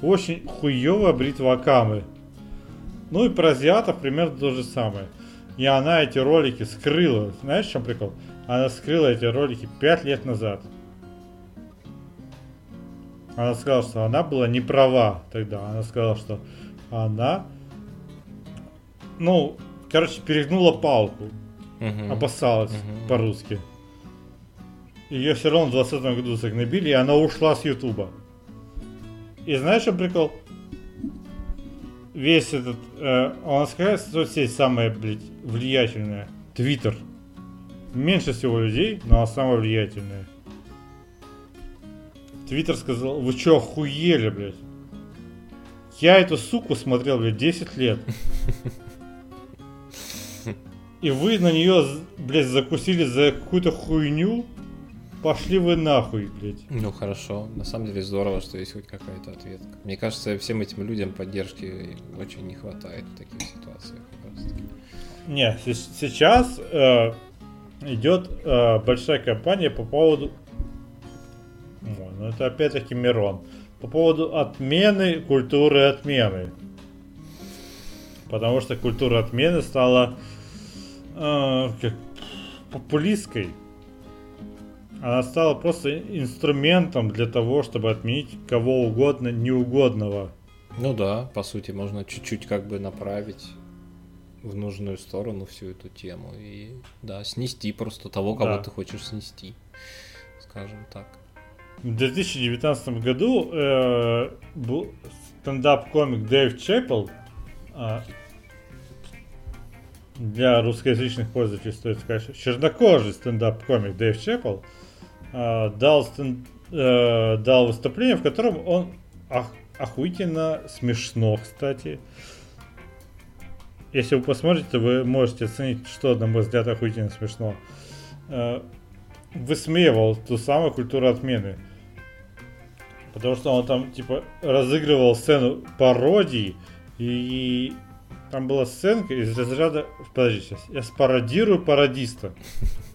очень хуевая бритва Акамы. Ну и про азиатов примерно то же самое. И она эти ролики скрыла. Знаешь, в чем прикол? Она скрыла эти ролики 5 лет назад. Она сказала, что она была не права тогда. Она сказала, что она, ну, короче, перегнула палку. Мгм. Обоссалась Мгм. по-русски. Ее все равно в 20 году загнобили, и она ушла с Ютуба. И знаешь, что прикол? Весь этот... Э, у нас какая соцсеть самая, блядь, влиятельная? Твиттер. Меньше всего людей, но она самая влиятельная. Твиттер сказал, вы что, охуели, блядь? Я эту суку смотрел, блядь, 10 лет. И вы на нее, блядь, закусили за какую-то хуйню? Пошли вы нахуй, блядь. Ну хорошо, на самом деле здорово, что есть хоть какая-то ответка. Мне кажется, всем этим людям поддержки очень не хватает в таких ситуациях. Не, се- сейчас э, идет э, большая кампания по поводу... Ой, ну это опять-таки Мирон. По поводу отмены культуры отмены. Потому что культура отмены стала э, как популистской. Она стала просто инструментом для того, чтобы отменить кого угодно неугодного. Ну да, по сути, можно чуть-чуть как бы направить в нужную сторону всю эту тему и да, снести просто того, кого Да. ты хочешь снести, скажем так. В 2019 году э, был стендап-комик Дэйв Чеппел. а, для русскоязычных пользователей стоит сказать, чернокожий стендап-комик Дэйв Чеппел а, дал, стен- э, дал выступление, в котором он ох- охуительно смешно, кстати. Если вы посмотрите, вы можете оценить, что, на мой взгляд, охуительно смешно. Э, высмеивал ту самую культуру отмены. Потому что он там, типа, разыгрывал сцену пародии, и там была сценка из разряда... Подожди, сейчас. Я спародирую пародиста.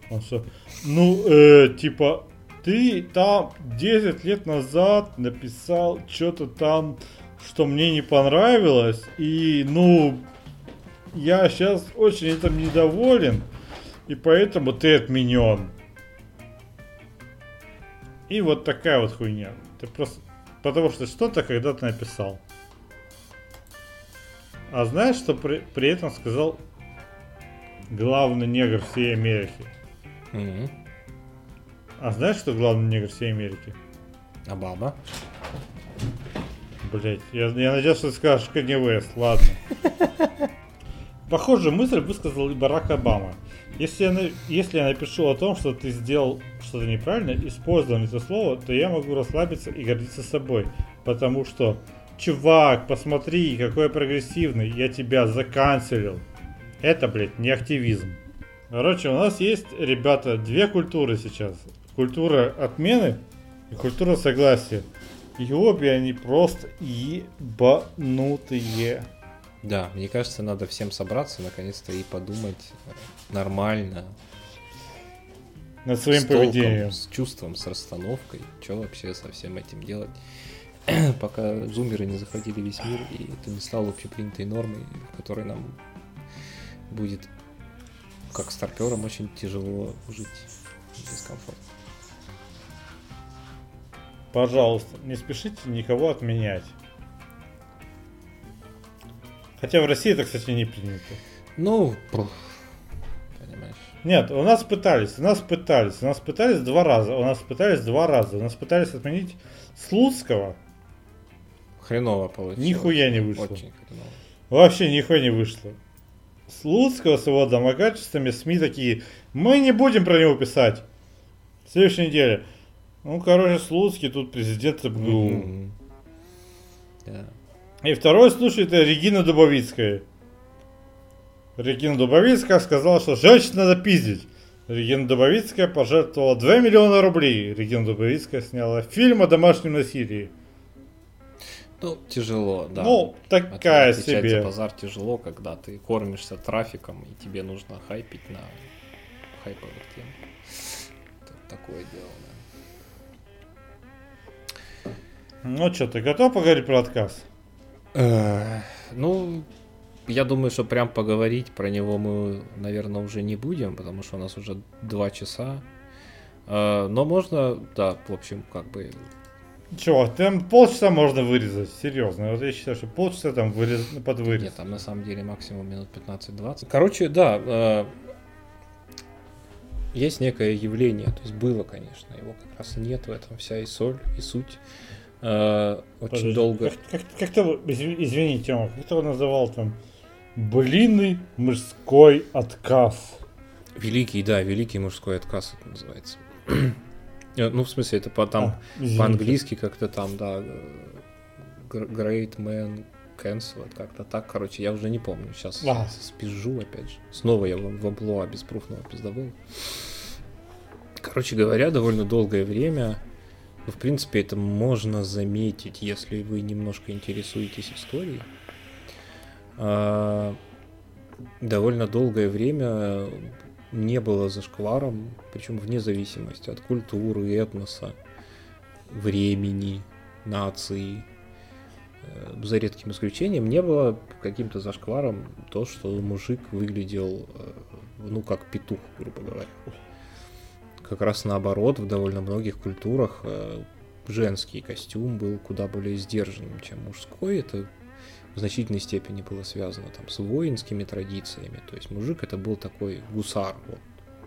Он что? Ну, э, типа, ты там 10 лет назад написал что-то там, что мне не понравилось, и, ну, я сейчас очень этим недоволен, и поэтому ты отменен. И вот такая вот хуйня. Ты просто... Потому что что-то когда-то написал. А знаешь, что при, при этом сказал главный негр всей Америки? Мгм. А знаешь, что главный негр всей Америки? А баба? Блять, я, я надеюсь, что ты скажешь Канье Уэст, ладно. Похожую мысль высказал и Барак Обама. Если я, если я напишу о том, что ты сделал что-то неправильно, использовал это слово, то я могу расслабиться и гордиться собой. Потому что, чувак, посмотри, какой я прогрессивный, я тебя заканцелил. Это, блядь, не активизм. Короче, у нас есть, ребята, две культуры сейчас. Культура отмены и культура согласия. И обе они просто ебанутые. Да, мне кажется, надо всем собраться наконец-то и подумать э, нормально, Над своим с толком, поведением. с чувством, с расстановкой, что вообще со всем этим делать. пока зумеры не захватили весь мир, и это не стало общепринятой нормой, в которой нам будет, как старперам, очень тяжело жить дискомфорт. Пожалуйста, не спешите никого отменять. Хотя в России это, кстати, не принято. Ну, понимаешь. Нет, у нас пытались, у нас пытались, у нас пытались два раза, у нас пытались два раза, у нас пытались отменить Слуцкого. Хреново получилось. Нихуя не вышло. Очень хреново. Вообще нихуя не вышло. Слуцкого с его домогательствами СМИ такие, мы не будем про него писать. В следующей неделе. Ну, короче, Слуцкий тут президент МГУ. Mm-hmm. Yeah. И второй случай это Регина Дубовицкая. Регина Дубовицкая сказала, что женщин надо пиздить. Регина Дубовицкая пожертвовала 2 миллиона рублей. Регина Дубовицкая сняла фильм о домашнем насилии. Ну, тяжело, да. Ну, такая От, себе. базар тяжело, когда ты кормишься трафиком, и тебе нужно хайпить на хайповых тем. Это такое дело, да. Ну что, ты готов поговорить про отказ? Ну, я думаю, что прям поговорить про него мы, наверное, уже не будем, потому что у нас уже два часа. Э, но можно, да, в общем, как бы Чего, там полчаса можно вырезать, серьезно. Вот я считаю, что полчаса там вырез... под вырез. Нет, там на самом деле максимум минут 15-20. Короче, да, э, есть некое явление, то есть было, конечно, его как раз нет в этом вся и соль, и суть. Э, очень Подожди, долго. Как, как, как ты, извини, Тёма, как ты его называл там? Блинный мужской отказ. Великий, да, великий мужской отказ это называется. Э, ну, в смысле, это по, там а, по-английски как-то там, да, э, Great Man Cancel, как-то так, короче, я уже не помню. Сейчас а. спижу опять же. Снова я в амплуа беспруфного пиздобола. Короче говоря, довольно долгое время в принципе, это можно заметить, если вы немножко интересуетесь историей. А, довольно долгое время не было зашкваром, причем вне зависимости от культуры, этноса, времени, нации. Э, за редким исключением не было каким-то зашкваром то, что мужик выглядел, э, ну, как петух, грубо говоря как раз наоборот, в довольно многих культурах э, женский костюм был куда более сдержанным, чем мужской. Это в значительной степени было связано там с воинскими традициями. То есть мужик это был такой гусар. Вот.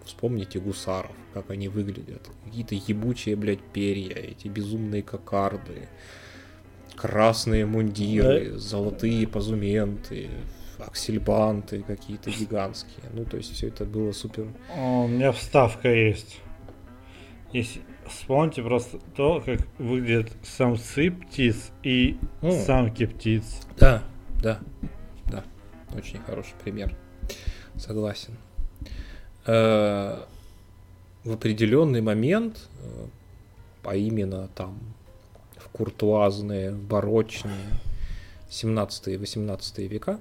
Вспомните гусаров, как они выглядят. Какие-то ебучие, блядь, перья, эти безумные кокарды, красные мундиры, да. золотые позументы, аксельбанты какие-то гигантские. Ну, то есть все это было супер. У меня вставка есть. Если вспомните просто то, как выглядят самцы птиц и О. самки птиц. Да, да, да. Очень хороший пример. Согласен. Э, в определенный момент, э, а именно там в куртуазные, барочные 17 и 18 века,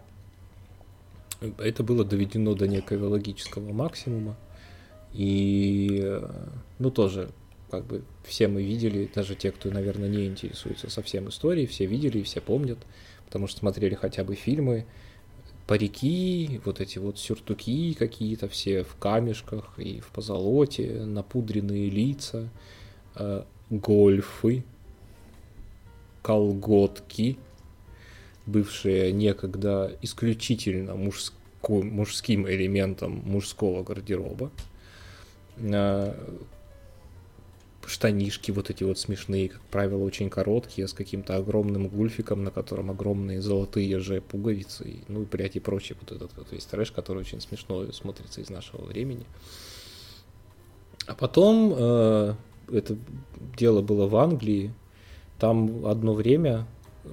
это было доведено до некого логического максимума. И, э, ну, тоже, как бы, все мы видели, даже те, кто, наверное, не интересуется совсем историей, все видели и все помнят, потому что смотрели хотя бы фильмы, парики, вот эти вот сюртуки какие-то все в камешках и в позолоте, напудренные лица, э, гольфы, колготки, бывшие некогда исключительно мужско мужским элементом мужского гардероба штанишки вот эти вот смешные, как правило, очень короткие, с каким-то огромным гульфиком, на котором огромные золотые же пуговицы, ну и, блядь, и прочее, вот этот вот весь трэш, который очень смешно смотрится из нашего времени. А потом э, это дело было в Англии, там одно время, э,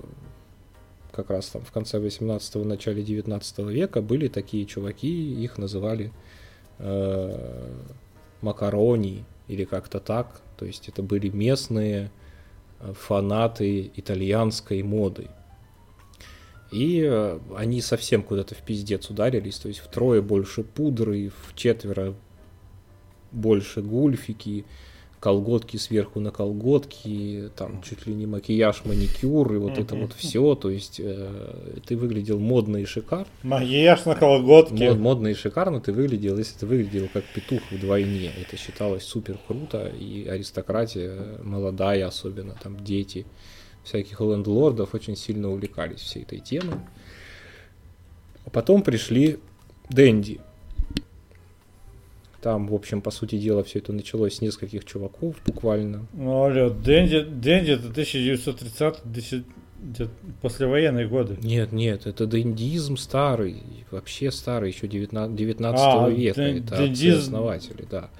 как раз там в конце 18-го, начале 19 века, были такие чуваки, их называли э, макарони или как-то так. То есть это были местные э, фанаты итальянской моды. И э, они совсем куда-то в пиздец ударились, то есть втрое больше пудры, в четверо больше гульфики, колготки сверху на колготки, там чуть ли не макияж, маникюр и вот это вот все. То есть э, ты выглядел модно и шикарно. Макияж на колготки. Мод, модно и шикарно ты выглядел, если ты выглядел как петух вдвойне. Это считалось супер круто. И аристократия, молодая особенно, там дети всяких лендлордов очень сильно увлекались всей этой темой. А потом пришли Дэнди – там, в общем, по сути дела, все это началось с нескольких чуваков буквально. Ну, алло, Дэнди, Дэнди это 1930 послевоенные годы. Нет, нет, это дэндизм старый, вообще старый, еще 19, 19 а, века. Дэн, это основатели, да.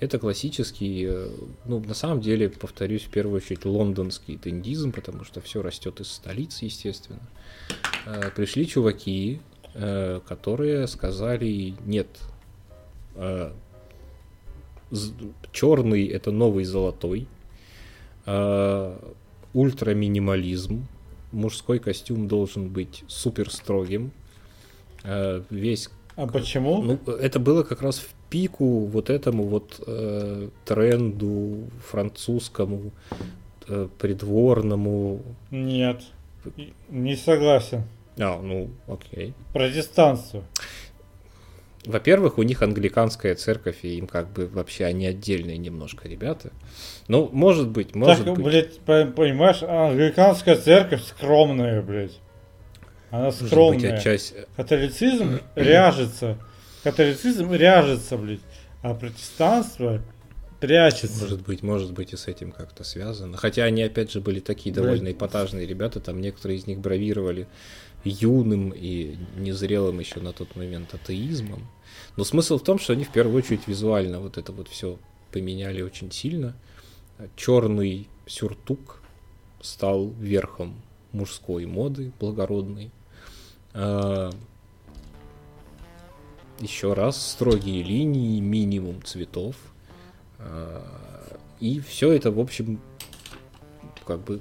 Это классический, э, ну, на самом деле, повторюсь, в первую очередь, лондонский дэндизм, потому что все растет из столицы, естественно. Э, пришли чуваки, э, которые сказали, нет, черный это новый золотой, э, ультра-минимализм, мужской костюм должен быть супер строгим, э, весь... А почему? Ну, это было как раз в пику вот этому вот э, тренду французскому, э, придворному. Нет, не согласен. А, ну, окей. Протестанство. Во-первых, у них англиканская церковь, и им как бы вообще они отдельные немножко ребята. Ну, может быть, может так, быть. блядь, понимаешь, англиканская церковь скромная, блядь. Она скромная. Быть, отчасти... Католицизм ряжется. Католицизм ряжется, блядь. А протестанство прячется. Может быть, может быть и с этим как-то связано. Хотя они, опять же, были такие довольно эпатажные ребята, там некоторые из них бравировали юным и незрелым еще на тот момент атеизмом. Но смысл в том, что они в первую очередь визуально вот это вот все поменяли очень сильно. Черный сюртук стал верхом мужской моды благородной. А, еще раз строгие линии, минимум цветов. А, и все это, в общем, как бы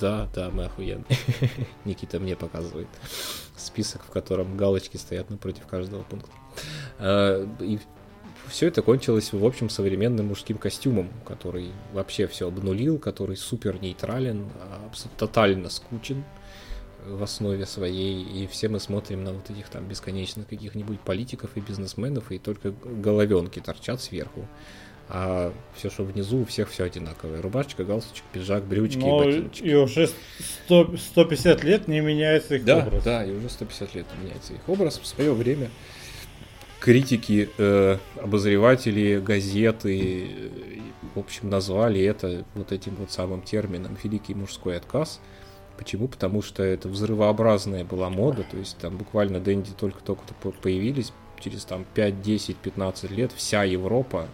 да, да, мы охуенные. Никита мне показывает список, в котором галочки стоят напротив каждого пункта. А, и все это кончилось, в общем, современным мужским костюмом, который вообще все обнулил, который супер нейтрален, тотально скучен в основе своей, и все мы смотрим на вот этих там бесконечных каких-нибудь политиков и бизнесменов, и только головенки торчат сверху а все, что внизу, у всех все одинаковое. Рубашечка, галстучек, пиджак, брючки Но и ботиночки. И уже 100, 150 лет не меняется их да, образ. Да, и уже 150 лет не меняется их образ. В свое время критики, э, обозреватели, газеты, э, в общем, назвали это вот этим вот самым термином «великий мужской отказ». Почему? Потому что это взрывообразная была мода, то есть там буквально Дэнди только-только появились, через там 5, 10, 15 лет вся Европа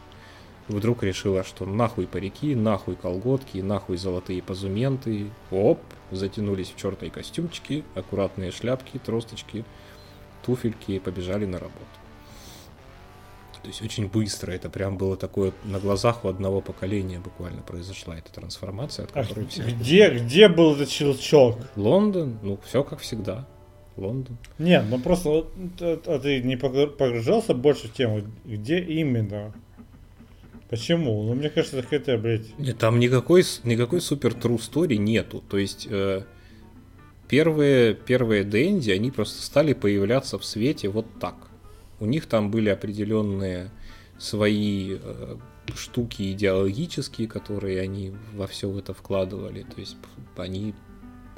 вдруг решила, что нахуй парики, нахуй колготки, нахуй золотые позументы. Оп, затянулись в черные костюмчики, аккуратные шляпки, тросточки, туфельки и побежали на работу. То есть очень быстро, это прям было такое, на глазах у одного поколения буквально произошла эта трансформация, от которой а все... Где, где был этот щелчок? Лондон, ну все как всегда. Лондон. Нет, ну просто а, а ты не погружался больше в тему, где именно? Почему? Ну, мне кажется, это какая-то, блядь... Нет, там никакой, никакой супер true story нету. То есть, э, первые, первые Дэнди, они просто стали появляться в свете вот так. У них там были определенные свои э, штуки идеологические, которые они во все это вкладывали. То есть, они,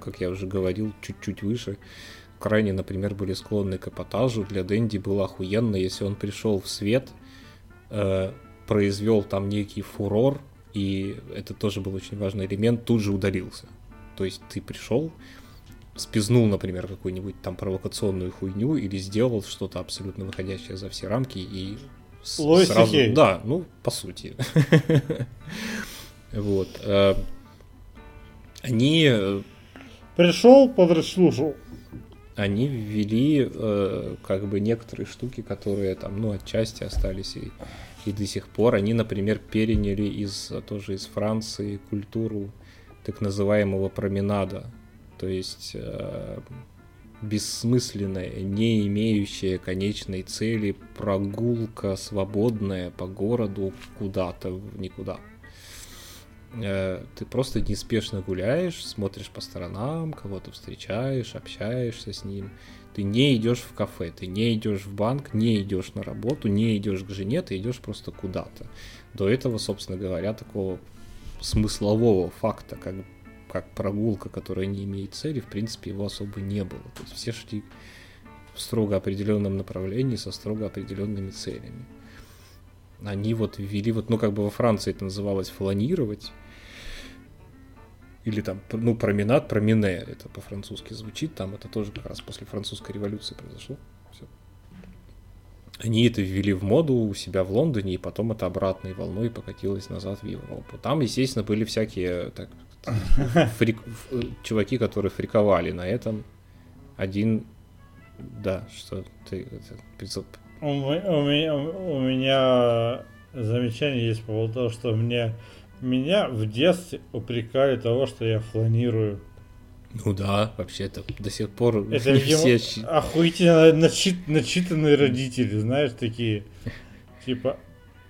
как я уже говорил, чуть-чуть выше, крайне, например, были склонны к эпатажу. Для Дэнди было охуенно, если он пришел в свет... Э, произвел там некий фурор, и это тоже был очень важный элемент, тут же удалился. То есть ты пришел, спизнул, например, какую-нибудь там провокационную хуйню или сделал что-то абсолютно выходящее за все рамки и Лой сразу... Да, ну, по сути. Вот. Э, они... Э, пришел, подслушал. Они ввели э, как бы некоторые штуки, которые там, ну, отчасти остались и и до сих пор они, например, переняли из, тоже из Франции культуру так называемого променада, то есть э, бессмысленная, не имеющая конечной цели прогулка свободная по городу куда-то в никуда. э, ты просто неспешно гуляешь, смотришь по сторонам, кого-то встречаешь, общаешься с ним. Ты не идешь в кафе, ты не идешь в банк, не идешь на работу, не идешь к жене, ты идешь просто куда-то. До этого, собственно говоря, такого смыслового факта, как, как прогулка, которая не имеет цели, в принципе, его особо не было. То есть все шли в строго определенном направлении со строго определенными целями. Они вот ввели, вот, ну, как бы во Франции это называлось фланировать, или там, ну, променад, промене, это по-французски звучит, там это тоже как раз после французской революции произошло. Все. Они это ввели в моду у себя в Лондоне, и потом это обратной волной покатилось назад в Европу. Там, естественно, были всякие так, фрик, чуваки, которые фриковали на этом. Один, да, что ты... Это, у, у, меня, у меня замечание есть по поводу того, что мне меня в детстве упрекали того, что я фланирую. Ну да, вообще это до сих пор это, не все... охуительно начит, начитанные родители, знаешь, такие. Типа,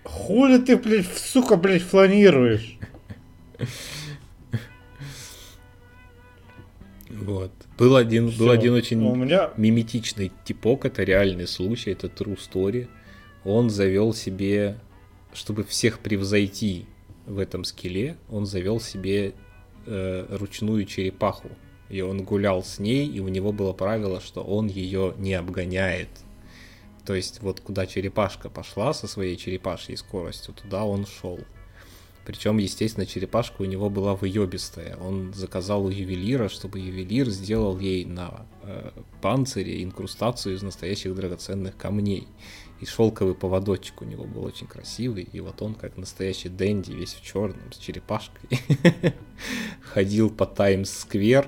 хули ты, блядь, сука, блядь, фланируешь? Вот. Был один, Все. был один очень У меня... миметичный типок, это реальный случай, это true story. Он завел себе, чтобы всех превзойти в этом скеле, он завел себе э, ручную черепаху. И он гулял с ней, и у него было правило, что он ее не обгоняет. То есть вот куда черепашка пошла со своей черепашьей скоростью, туда он шел. Причем, естественно, черепашка у него была выебистая. Он заказал у ювелира, чтобы ювелир сделал ей на э, панцире инкрустацию из настоящих драгоценных камней и шелковый поводочек у него был очень красивый, и вот он как настоящий Дэнди, весь в черном, с черепашкой, ходил по Таймс-сквер.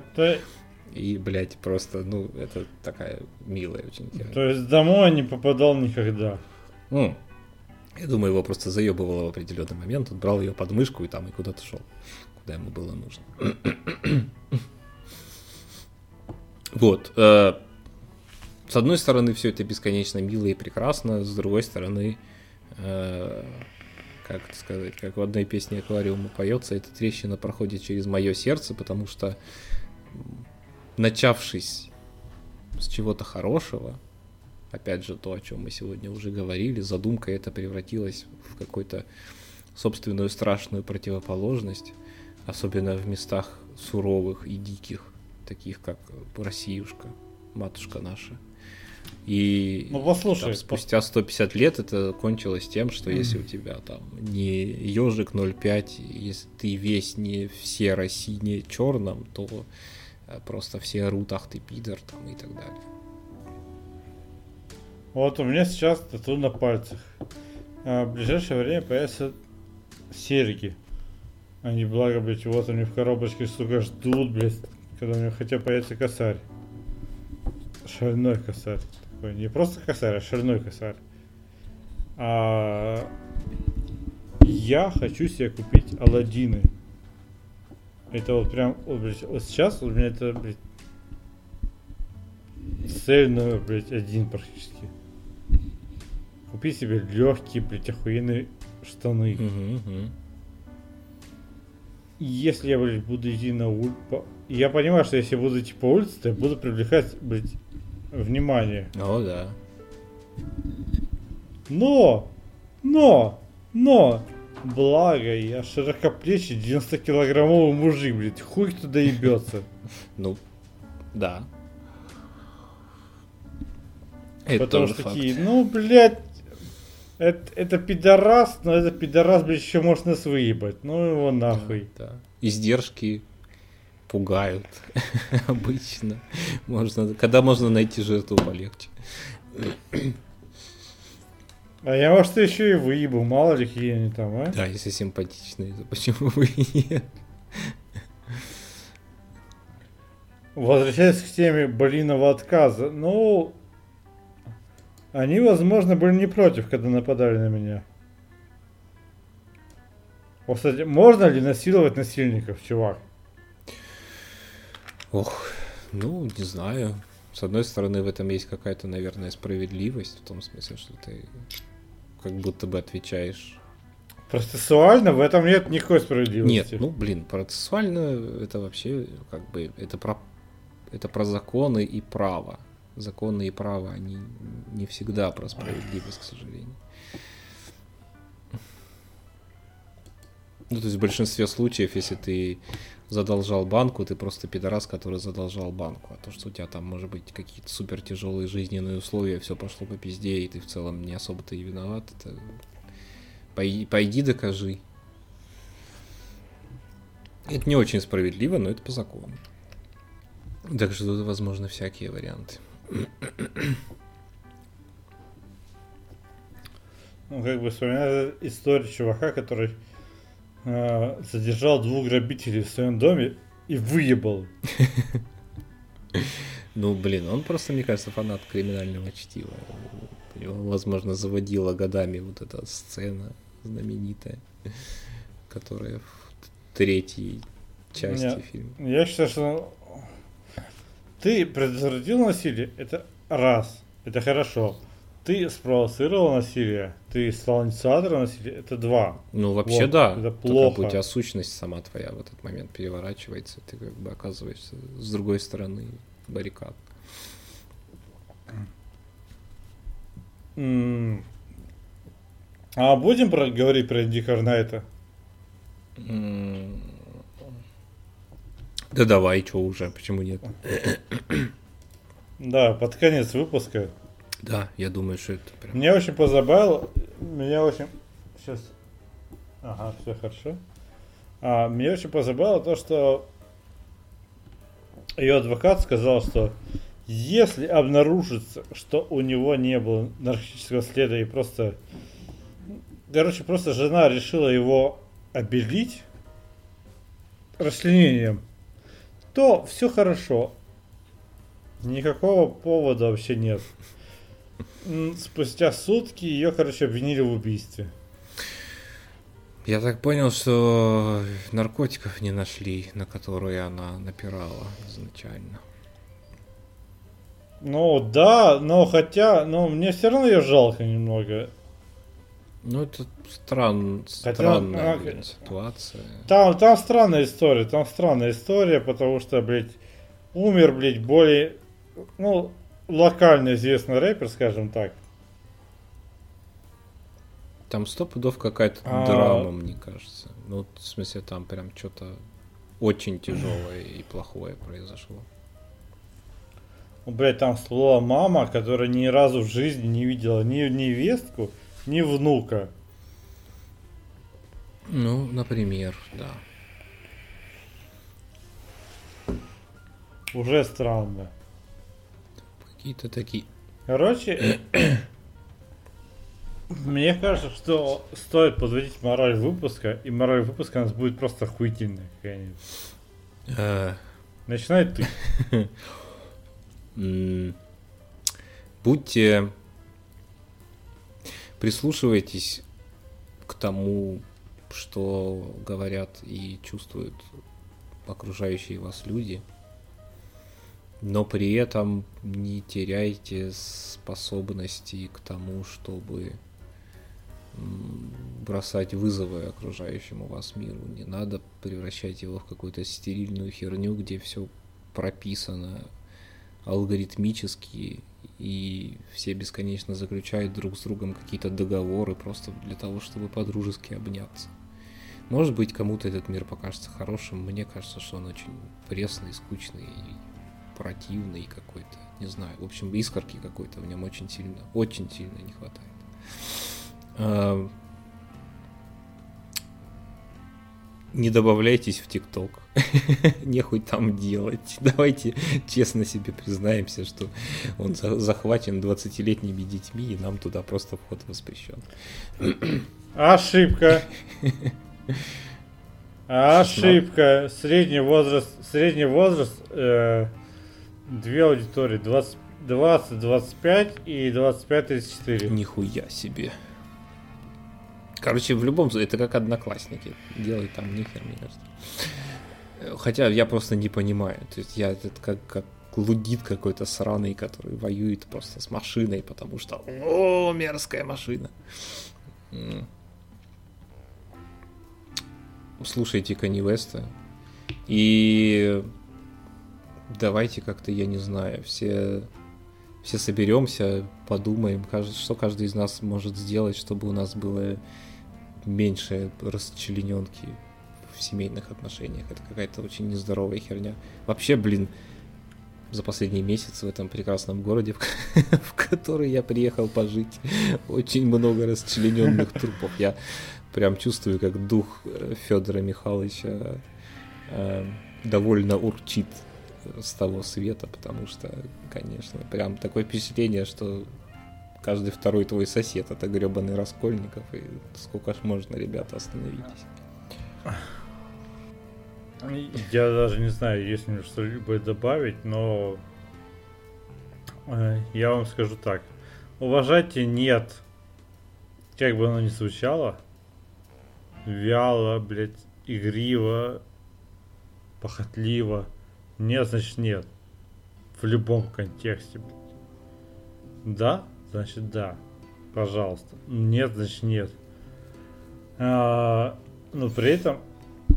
И, блядь, просто, ну, это такая милая очень То есть домой не попадал никогда? Ну, я думаю, его просто заебывало в определенный момент. Он брал ее под мышку и там и куда-то шел, куда ему было нужно. вот. Э, с одной стороны, все это бесконечно мило и прекрасно, с другой стороны, э, как это сказать, как в одной песне аквариума поется, эта трещина проходит через мое сердце, потому что начавшись с чего-то хорошего, опять же, то, о чем мы сегодня уже говорили, задумка это превратилась в какую-то собственную страшную противоположность, особенно в местах суровых и диких, таких как Россиюшка, матушка наша. И ну, послушай, там, спустя 150 лет это кончилось тем, что mm. если у тебя там не ежик 0,5, если ты весь не в серо-сине черном, то э, просто все орут, ах ты пидор там и так далее. Вот у меня сейчас тату на пальцах. А в ближайшее время появятся серьги. Они, благо, блядь, вот они в коробочке, сука, ждут, блядь, когда у меня хотя появится косарь. Шальной косарь такой. Не просто косарь, а шальной косарь. А я хочу себе купить Алладины. Это вот прям, вот, блядь, вот сейчас у меня это, блядь, цель номер, блядь, один практически. Купи себе легкие, блядь, охуенные штаны. Угу, угу. Если я, блядь, буду идти на улицу... Я понимаю, что если я буду идти по улице, то я буду привлекать, блядь, внимание. О, да. Но, но, но, благо, я широкоплечий 90-килограммовый мужик, блядь, хуй туда ебется. Ну, да. Это Потому что факт. такие, ну, блядь, это, это пидорас, но это пидорас, блядь, еще может нас выебать. Ну его нахуй. Да, да. Издержки пугают обычно. Можно, когда можно найти жертву полегче. А я может еще и выебу, мало ли какие они там, а? Да, если симпатичные, то почему бы и нет? Возвращаясь к теме блинного отказа, ну, они, возможно, были не против, когда нападали на меня. Кстати, можно ли насиловать насильников, чувак? Ох, ну, не знаю. С одной стороны, в этом есть какая-то, наверное, справедливость, в том смысле, что ты как будто бы отвечаешь Процессуально в этом нет никакой справедливости. Нет, ну блин, процессуально это вообще как бы это про это про законы и право. Законы и право, они не всегда про справедливость, к сожалению. Ну, то есть в большинстве случаев, если ты задолжал банку, ты просто пидорас, который задолжал банку. А то, что у тебя там, может быть, какие-то супер тяжелые жизненные условия, все пошло по пизде, и ты в целом не особо-то и виноват, это... Пойди, пойди докажи. Это не очень справедливо, но это по закону. Так что тут возможны всякие варианты. Ну, как бы вспоминаю историю чувака, который э, задержал двух грабителей в своем доме и выебал. Ну, блин, он просто, мне кажется, фанат криминального чтива. Его, возможно, заводила годами вот эта сцена знаменитая, которая в третьей части Нет, фильма. Я считаю, что ты предотвратил насилие, это раз, это хорошо. Ты спровоцировал насилие, ты стал инициатором насилия, это два. Ну, вообще, Вот, да. это плохо. у тебя сущность сама твоя в этот момент переворачивается, ты как бы оказываешься с другой стороны баррикад. А будем про- говорить про Инди Карнайта? М. Да давай, что уже, почему нет? Да, под конец выпуска. Да, я думаю, что это прям... Меня очень позабавило, меня очень... Сейчас... Ага, все хорошо. А, меня очень позабавило то, что ее адвокат сказал, что если обнаружится, что у него не было наркотического следа и просто... Короче, просто жена решила его обелить расчленением, то все хорошо. Никакого повода вообще нет. Спустя сутки ее, короче, обвинили в убийстве. Я так понял, что наркотиков не нашли, на которые она напирала изначально. Ну да, но хотя, ну мне все равно ее жалко немного. Ну, это стран... Хотя, странная а, блин, ситуация. Там, там странная история, там странная история, потому что, блядь, умер, блядь, более, ну, локально известный рэпер, скажем так. Там сто пудов какая-то А. драма, мне кажется. Ну, в смысле, там прям что-то очень тяжелое и плохое произошло. Блядь, там всплыла мама, которая ни разу в жизни не видела ни невестку, ни внука. Ну, например, да. Уже странно. Какие-то такие... Короче, мне кажется, что стоит подводить мораль выпуска, и мораль выпуска у нас будет просто охуительная какая-нибудь. э, Начинай ты. Будьте... Прислушивайтесь к тому, что говорят и чувствуют окружающие вас люди, но при этом не теряйте способности к тому, чтобы бросать вызовы окружающему вас миру. Не надо превращать его в какую-то стерильную херню, где все прописано алгоритмически, и все бесконечно заключают друг с другом какие-то договоры просто для того, чтобы по-дружески обняться. Может быть, кому-то этот мир покажется хорошим, мне кажется, что он очень пресный, скучный и противный какой-то, не знаю, в общем, искорки какой-то в нем очень сильно, очень сильно не хватает. А, Не добавляйтесь в ТикТок. Нехуй там делать. Давайте честно себе признаемся, что он за- захвачен 20-летними детьми, и нам туда просто вход воспрещен. Ошибка. Ошибка. Средний возраст, средний возраст, э, две аудитории, 20, 20-25 и 25-34. Нихуя себе. Короче, в любом случае, это как одноклассники. Делать там нихер, мне кажется. Хотя я просто не понимаю. То есть я это как, как лудит какой-то сраный, который воюет просто с машиной, потому что о, мерзкая машина. Слушайте Kanye West. И давайте как-то, я не знаю, все, все соберемся, подумаем, что каждый из нас может сделать, чтобы у нас было меньше расчлененки в семейных отношениях. Это какая-то очень нездоровая херня. Вообще, блин, за последний месяц в этом прекрасном городе, в который я приехал пожить, очень много расчлененных трупов. Я прям чувствую, как дух э, Федора Михайловича э, довольно урчит с того света, потому что, конечно, прям такое впечатление, что каждый второй твой сосед это гребаный Раскольников, и сколько ж можно, ребята, остановитесь. Я даже не знаю, есть ли что-либо добавить, но э, я вам скажу так. Уважайте нет, как бы оно ни звучало, вяло, блядь, игриво, похотливо. Нет, значит нет. В любом контексте. Да, значит да. Пожалуйста. Нет, значит нет. А, но при этом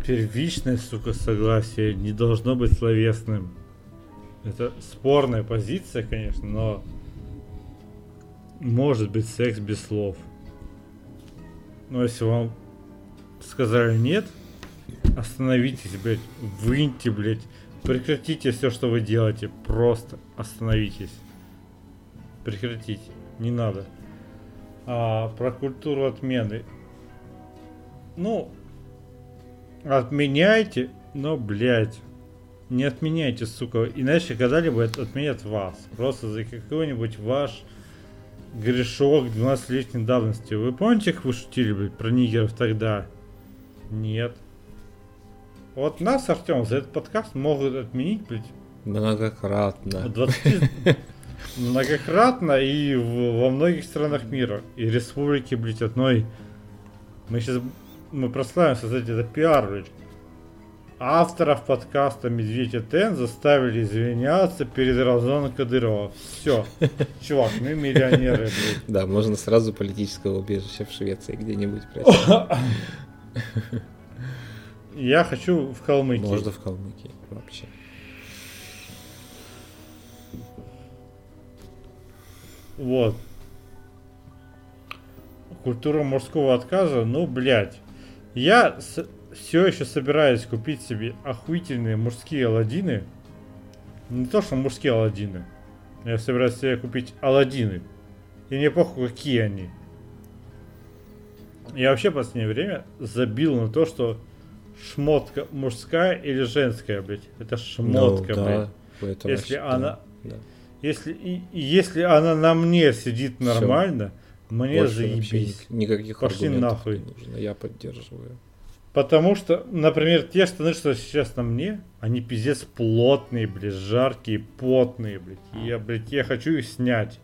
первичное, сука, согласие не должно быть словесным. Это спорная позиция, конечно, но может быть секс без слов. Но если вам сказали нет, остановитесь, блядь, выньте, блядь, прекратите все, что вы делаете, просто остановитесь. Прекратите, не надо. А про культуру отмены. Ну, Отменяйте, но, блядь, не отменяйте, сука. Иначе когда-либо отменят вас. Просто за какой-нибудь ваш грешок 12-летней давности. Вы помните, как вы шутили, блядь, про нигеров тогда? Нет. Вот нас, Артем, за этот подкаст могут отменить, блядь. Многократно. 20... Многократно и в, во многих странах мира. И республики, блядь, одной. Мы сейчас мы прославим создать это пиар, блядь. Авторов подкаста Медведь и Тен заставили извиняться перед Рамзаном Кадырова. Все. Чувак, мы миллионеры, блядь. Да, можно сразу политического убежища в Швеции где-нибудь Я хочу в Калмыкии. Можно в Калмыкии вообще. Вот. Культура мужского отказа, ну, блядь. Я с- все еще собираюсь купить себе охуительные мужские аладдины. Не то, что мужские аладдины. Я собираюсь себе купить аладдины. И мне похуй, какие они. Я вообще в последнее время забил на то, что шмотка мужская или женская, блядь. Это шмотка, Ну, блядь. да, это Если вообще- она- да. Если, и, если она на мне сидит нормально, мне Больше заебись. ни- никаких Пошли нахуй. не нужно. Я поддерживаю. Потому что, например, те штаны, что сейчас на мне, они пиздец плотные, блядь, жаркие, потные, блядь. Я, блядь, я хочу их снять.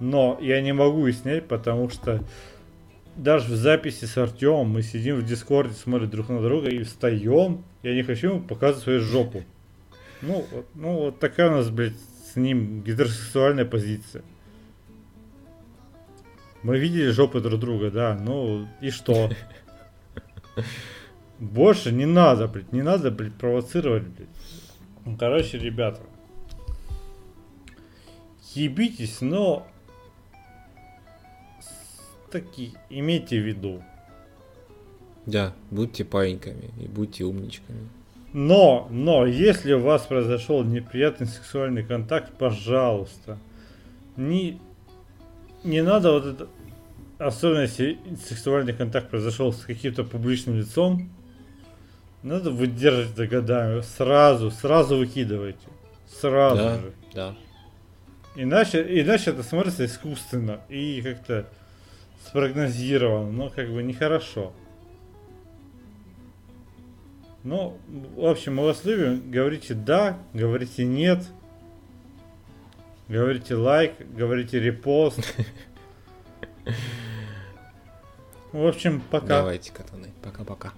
Но я не могу их снять, потому что даже в записи с Артемом мы сидим в Дискорде, смотрим друг на друга и встаем. Я не хочу ему показывать свою жопу. Ну, вот, ну, вот такая у нас, блядь, с ним гетеросексуальная позиция. Мы видели жопы друг друга, да, ну и что? Больше не надо, блядь, не надо, блядь, провоцировать, блядь. Ну, Короче, ребята, ебитесь, но таки имейте в виду. Да, будьте паиньками и будьте умничками. Но, но, если у вас произошел неприятный сексуальный контакт, пожалуйста, не, не надо вот это, особенно если сексуальный контакт произошел с каким-то публичным лицом, надо выдержать годами, сразу, сразу выкидывайте, сразу да, же. да. Иначе, иначе это смотрится искусственно и как-то спрогнозировано, но как бы нехорошо. Ну, в общем, мы вас любим. Говорите да, говорите нет. Говорите лайк, говорите репост. В общем, пока. Давайте, катаны. Пока-пока.